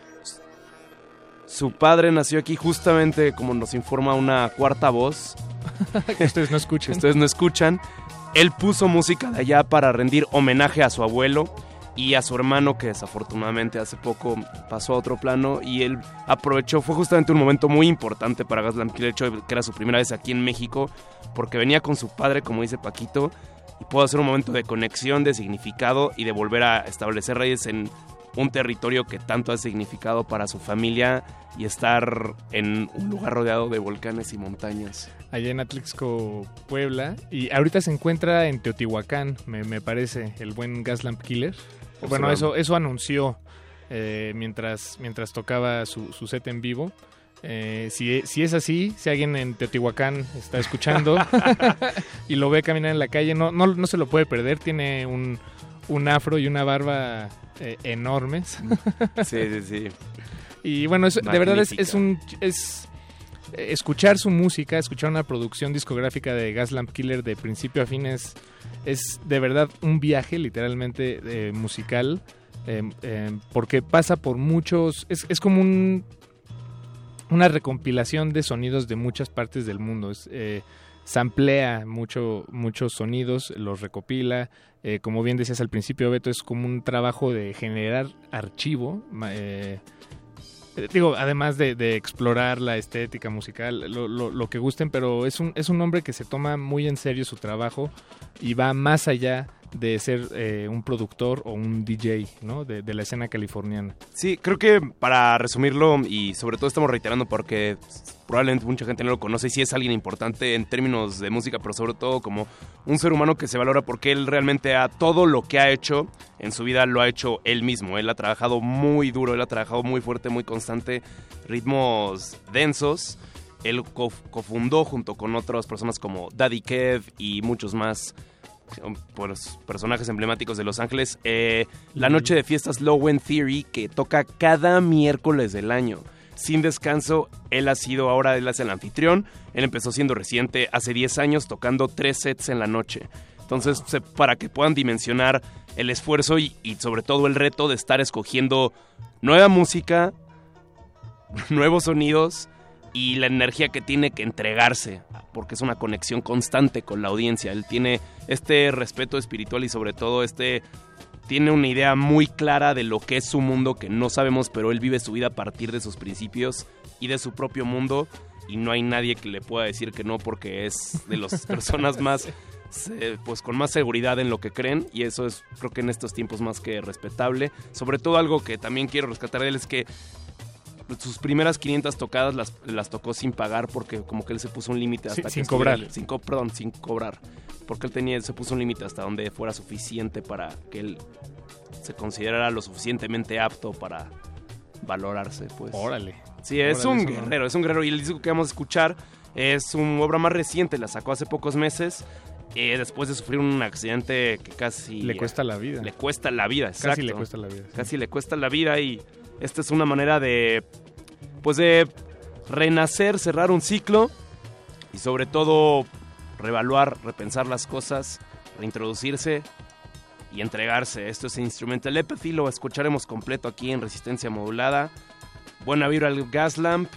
su padre nació aquí justamente, como nos informa una cuarta voz. que ustedes no escuchan. ustedes no escuchan. Él puso música de allá para rendir homenaje a su abuelo y a su hermano que desafortunadamente hace poco pasó a otro plano y él aprovechó, fue justamente un momento muy importante para Gaslam hecho que era su primera vez aquí en México porque venía con su padre, como dice Paquito, y pudo hacer un momento de conexión, de significado y de volver a establecer raíces en un territorio que tanto ha significado para su familia y estar en un lugar rodeado de volcanes y montañas. Allá en Atlixco, Puebla. Y ahorita se encuentra en Teotihuacán, me, parece, el buen Gaslamp Killer. Bueno, eso, eso anunció eh, mientras, mientras tocaba su, set en vivo. Eh, si, si, es así, si alguien en Teotihuacán está escuchando y lo ve caminar en la calle, no, no, no se lo puede perder. Tiene un, un afro y una barba eh, enormes. sí, sí, sí. Y bueno, de verdad es, un... Es, escuchar su música, escuchar una producción discográfica de Gaslamp Killer de principio a fin es, de verdad un viaje literalmente eh, musical, em, em, porque pasa por muchos, es, es como un, una recompilación de sonidos de muchas partes del mundo. Es, eh, samplea mucho, muchos sonidos, los recopila. Eh, como bien decías al principio, Beto, es como un trabajo de generar archivo. Eh, eh, digo, además de, explorar la estética musical, lo, lo, que gusten, pero es un, es un hombre que se toma muy en serio su trabajo y va más allá de ser eh, un productor o un DJ, ¿no? De, la escena californiana. Sí, creo que para resumirlo, y sobre todo estamos reiterando porque probablemente mucha gente no lo conoce, sí es alguien importante en términos de música, pero sobre todo como un ser humano que se valora porque él realmente a todo lo que ha hecho en su vida lo ha hecho él mismo. Él ha trabajado muy duro, él ha trabajado muy fuerte, muy constante, ritmos densos. Él cofundó junto con otras personas como Daddy Kev y muchos más pues, personajes emblemáticos de Los Ángeles, eh, la noche de fiestas Low End Theory que toca cada miércoles del año. sin descanso. Él ha sido ahora, él es el anfitrión. Él empezó siendo reciente hace 10 años tocando tres sets en la noche. Entonces, para que puedan dimensionar el esfuerzo y, sobre todo el reto de estar escogiendo nueva música, nuevos sonidos y la energía que tiene que entregarse, porque es una conexión constante con la audiencia. Él tiene este respeto espiritual y sobre todo este tiene una idea muy clara de lo que es su mundo que no sabemos, pero él vive su vida a partir de sus principios y de su propio mundo y no hay nadie que le pueda decir que no porque es de las personas más pues con más seguridad en lo que creen y eso es creo que en estos tiempos más que respetable. Sobre todo algo que también quiero rescatar de él es que sus primeras 500 tocadas las, las tocó sin pagar porque como que él se puso un límite hasta sin cobrar. Sin, perdón, sin cobrar. Porque él tenía, se puso un límite hasta donde fuera suficiente para que él se considerara lo suficientemente apto para valorarse, pues. Órale. Sí, es un guerrero, es un guerrero. Y el disco que vamos a escuchar es una obra más reciente, la sacó hace pocos meses. Eh, después de sufrir un accidente que casi... Le cuesta la vida. Le cuesta la vida, exacto. Casi le cuesta la vida. Casi le cuesta la vida y esta es una manera de, pues de renacer, cerrar un ciclo y sobre todo revaluar, repensar las cosas, reintroducirse y entregarse. Esto es Instrumental Empathy, lo escucharemos completo aquí en Resistencia Modulada. Buena vibra al Gaslamp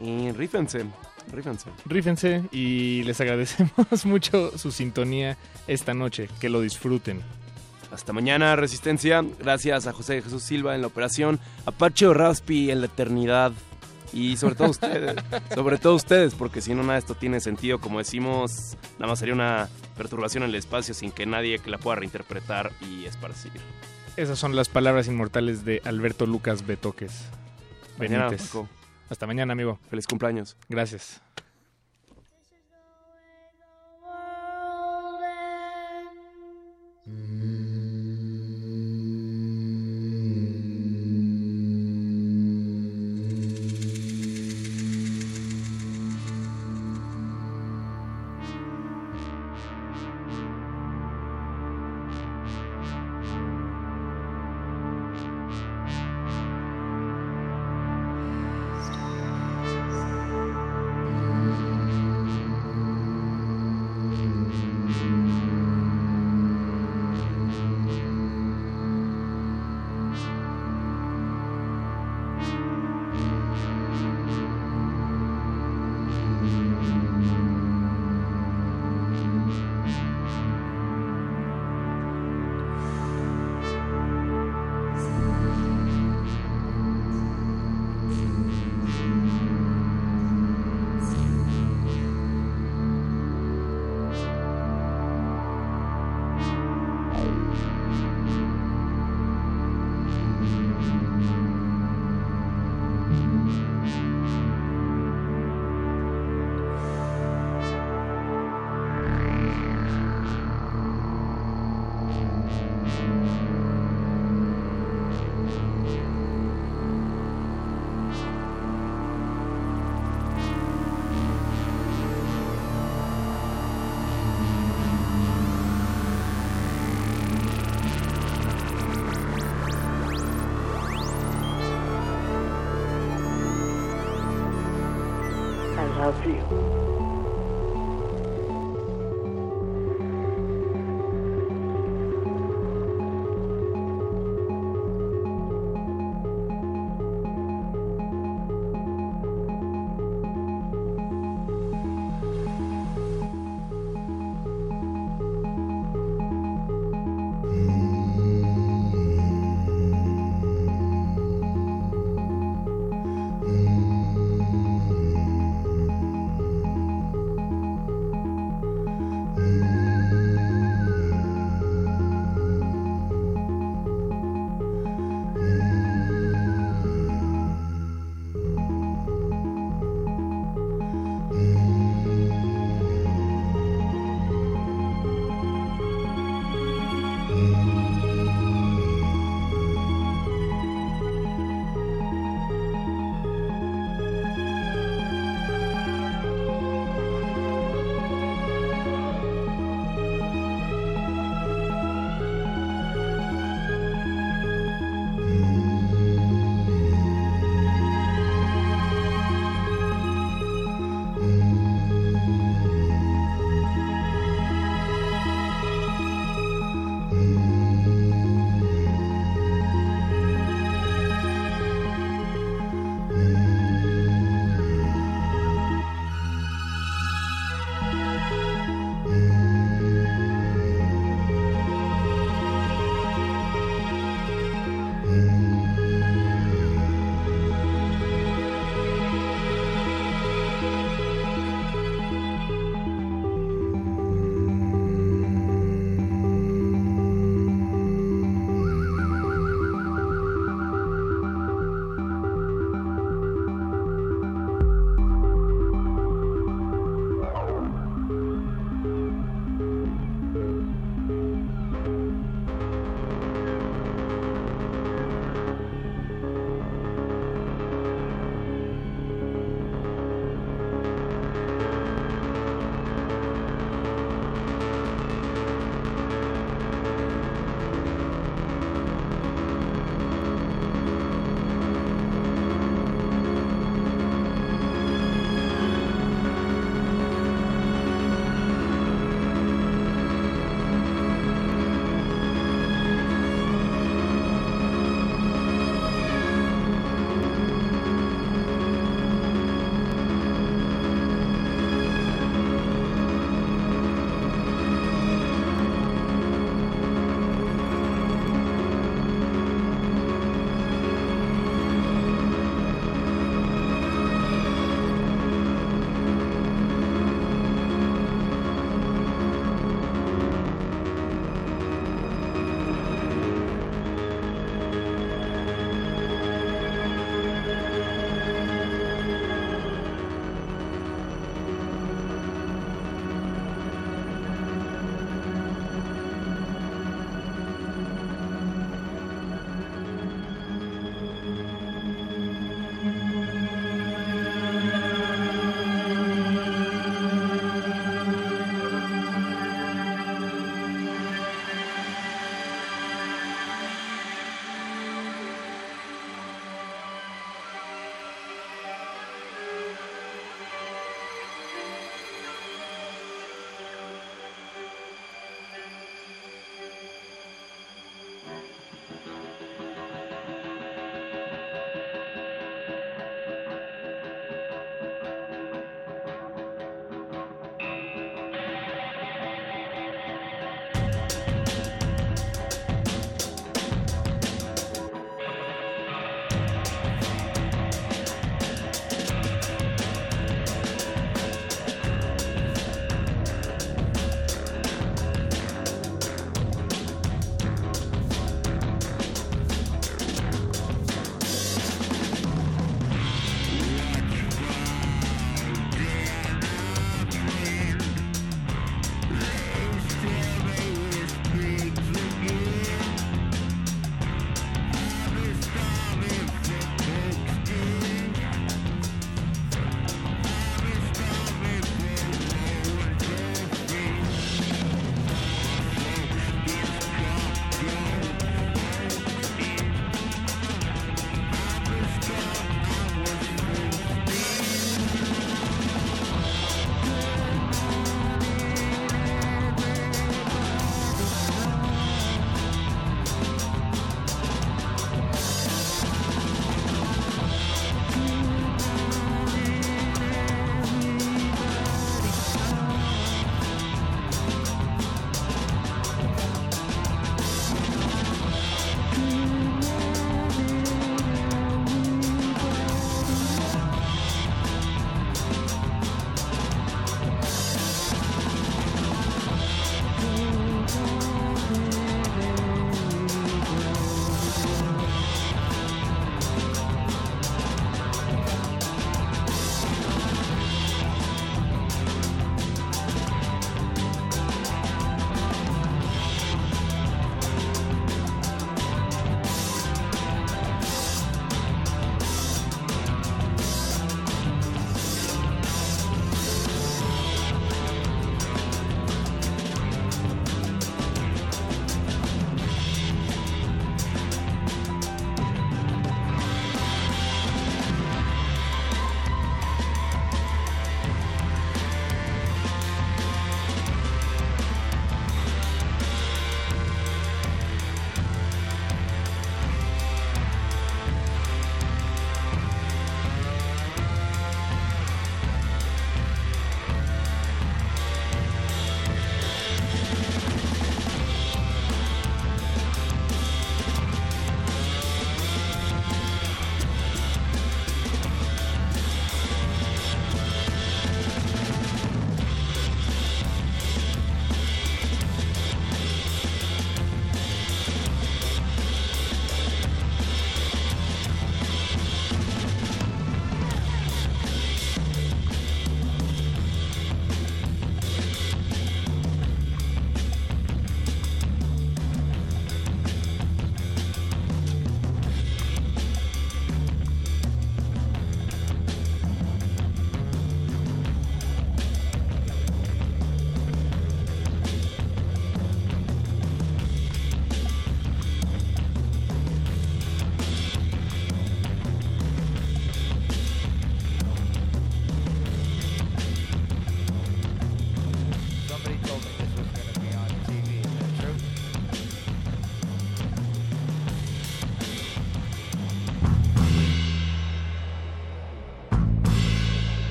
y rífense, rífense. Rífense y les agradecemos mucho su sintonía esta noche, que lo disfruten. Hasta mañana, Resistencia. Gracias a José Jesús Silva en la operación, a Pacho Raspi en la eternidad. Y sobre todo ustedes, sobre todo ustedes, porque si no nada de esto tiene sentido, como decimos, nada más sería una perturbación en el espacio sin que nadie que la pueda reinterpretar y esparcir. Esas son las palabras inmortales de Alberto Lucas Betoques. Mañana, Hasta mañana, amigo. Feliz cumpleaños. Gracias.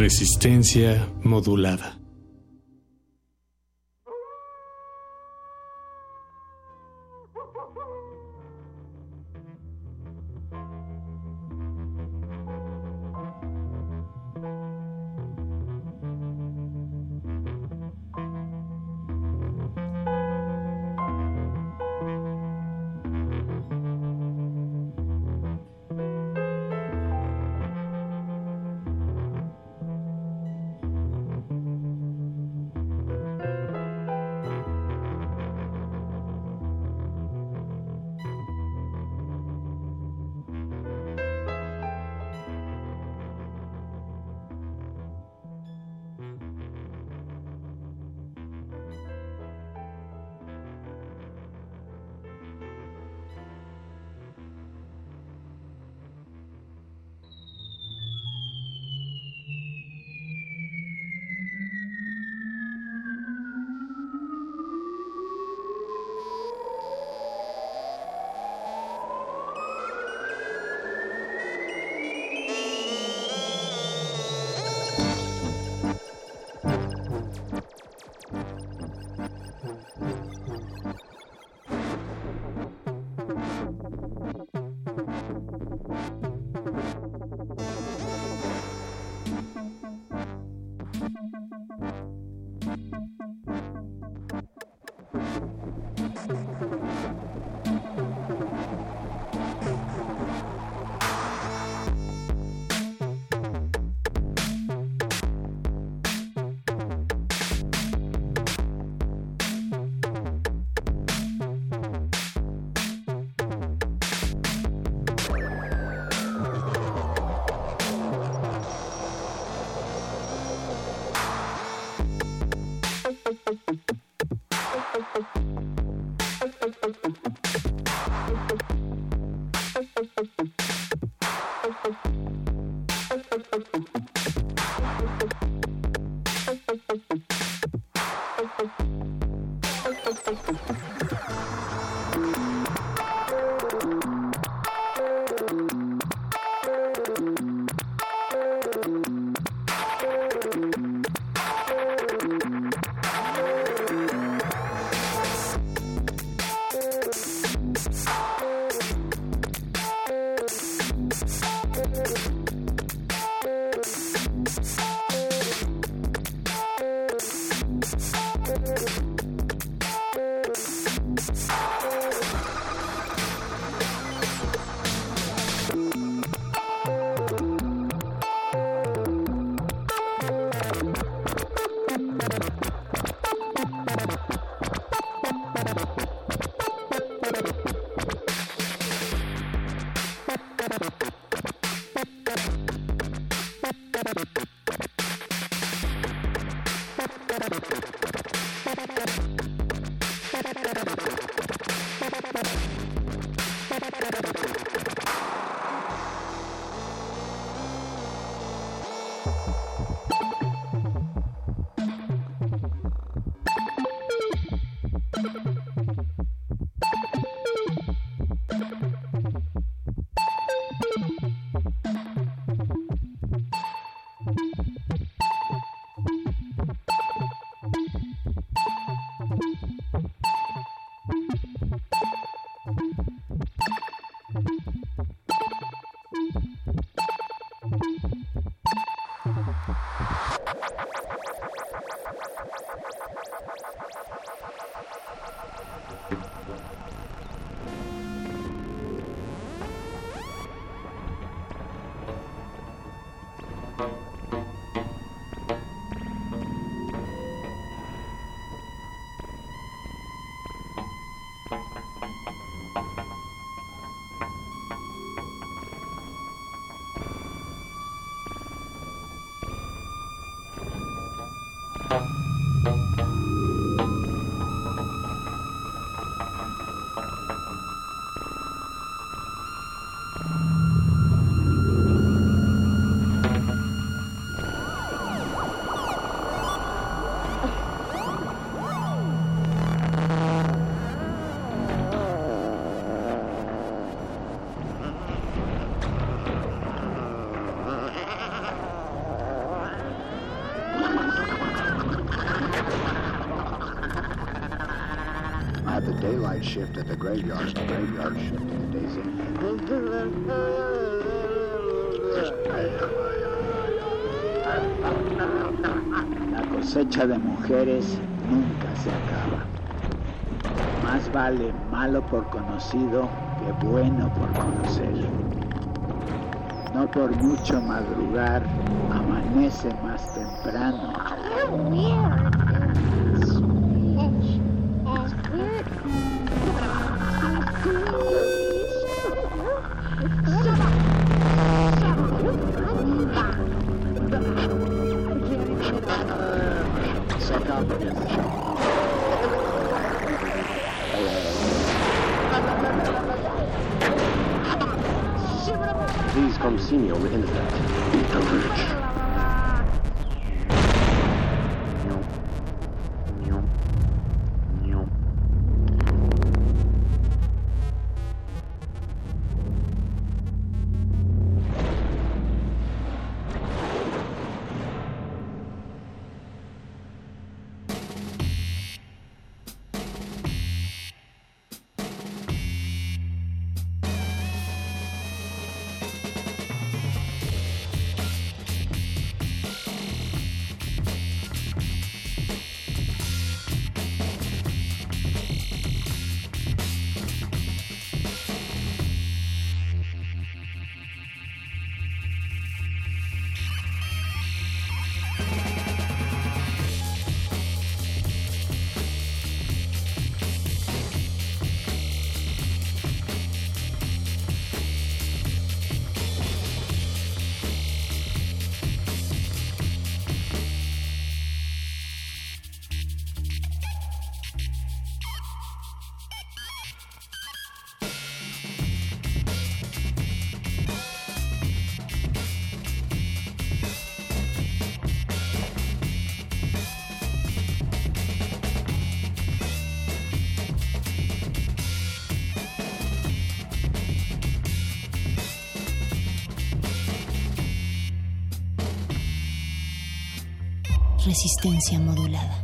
Resistencia modulada. La cosecha de mujeres nunca se acaba. Más vale malo por conocido que bueno por conocer. No por mucho madrugar, amanece más temprano. Come see me on the internet. Resistencia modulada.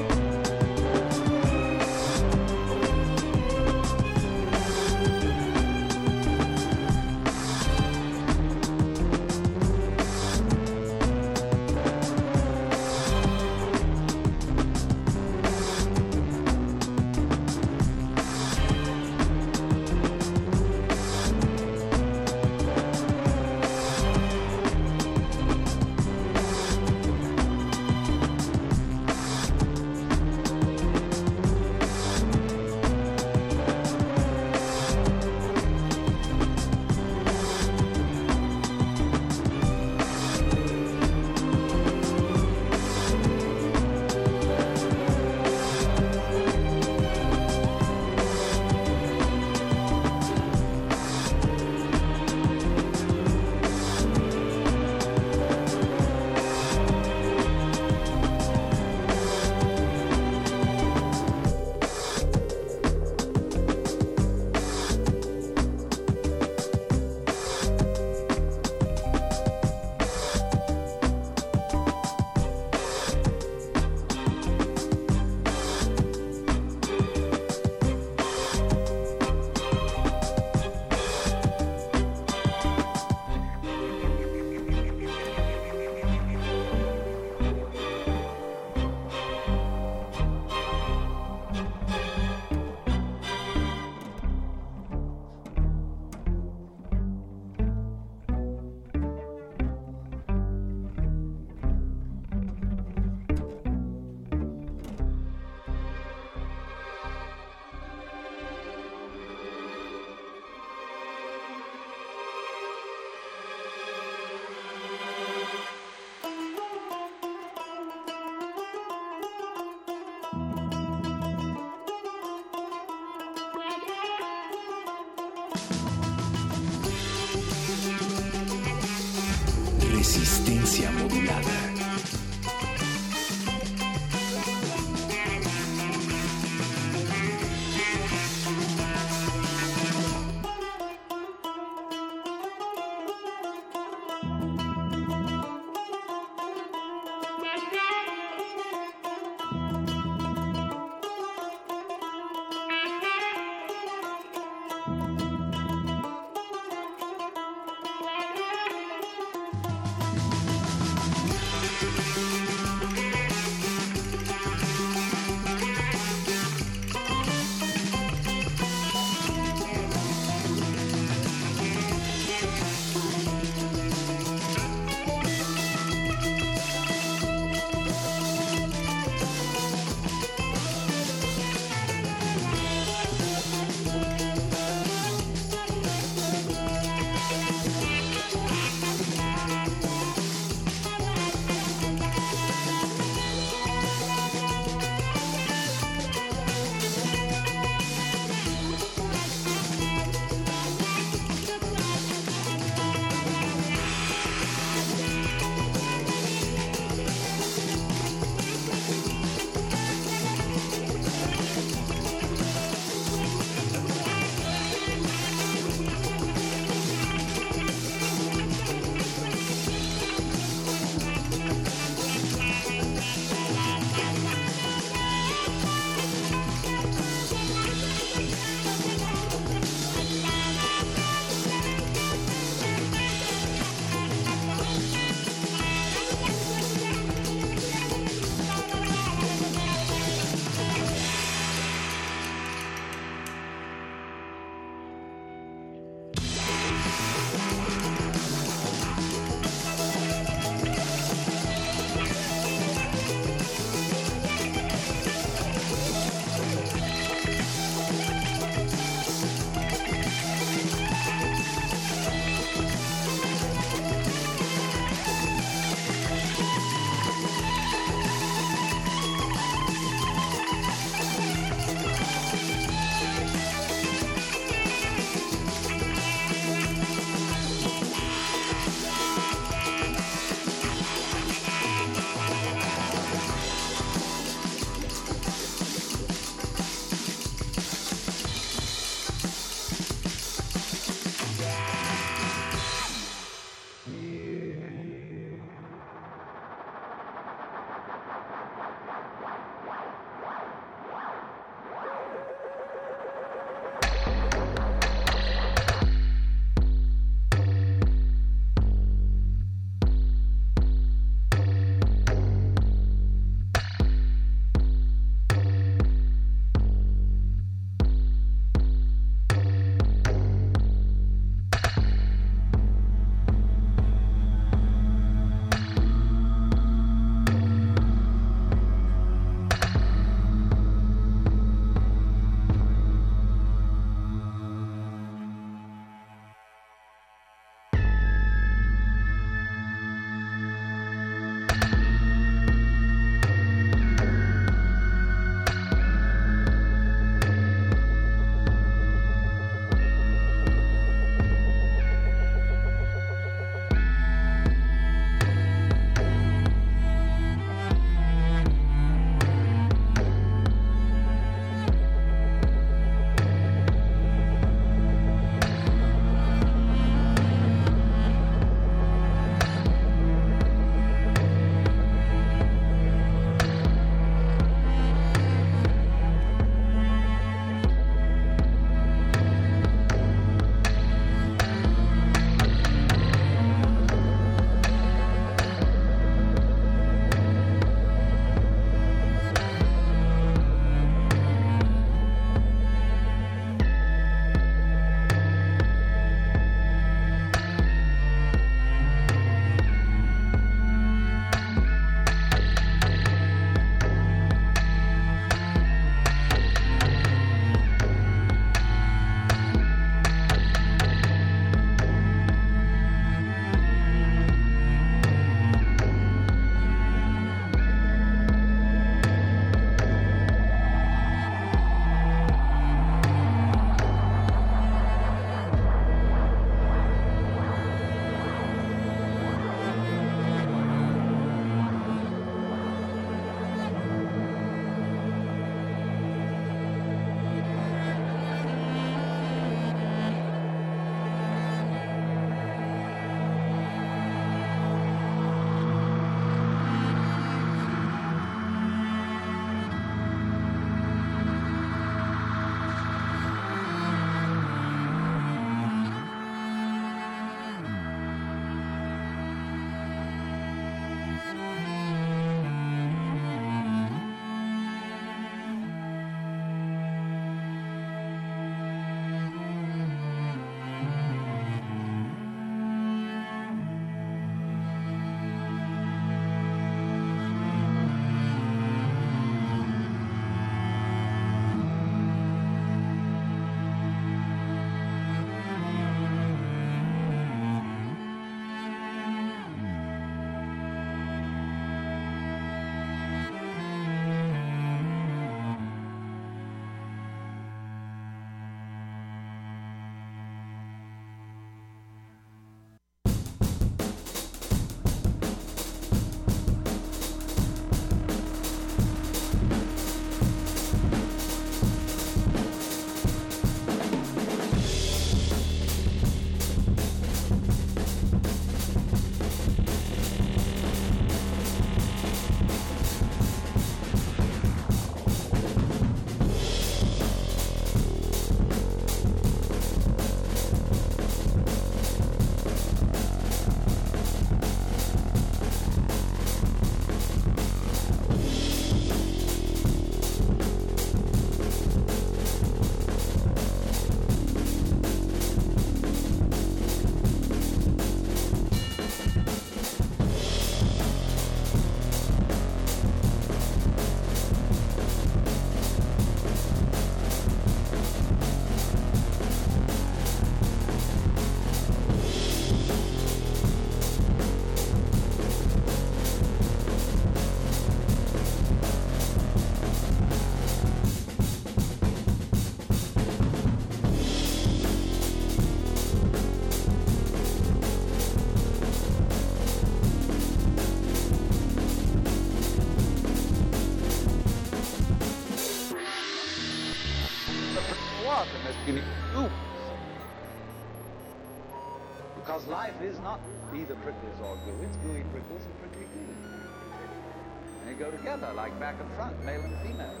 Together like back and front, male and female.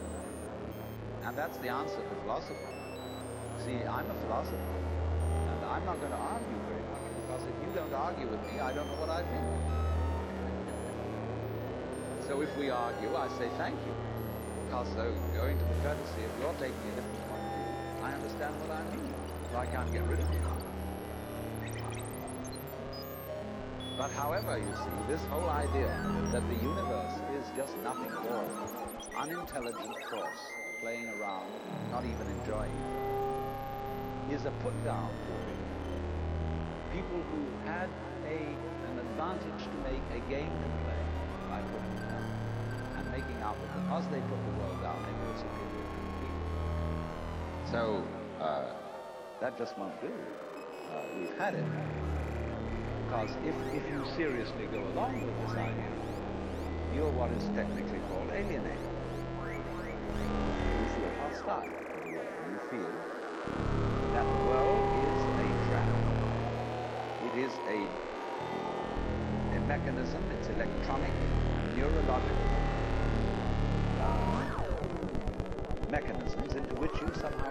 And that's the answer to philosophy. See, I'm a philosopher. And I'm not going to argue very much because if you don't argue with me, I don't know what I think. So if we argue, I say thank you. Because though going to the courtesy of your taking a different point of view, I understand what I mean. So I can't get rid of you. But however, you see, this whole idea that the universe is just nothing more unintelligent force playing around, not even enjoying it, is a put down theory. People who had a, an advantage to make a game to play by putting it down and making out that because they put the world down, they were superior to people. So uh, that just won't do. Uh, we've had it. Because if, if you seriously go along with this idea, you're what is technically called alienated. You feel hostile. You feel that the world is a trap. It is a, a mechanism, it's electronic, neurological uh, mechanisms into which you somehow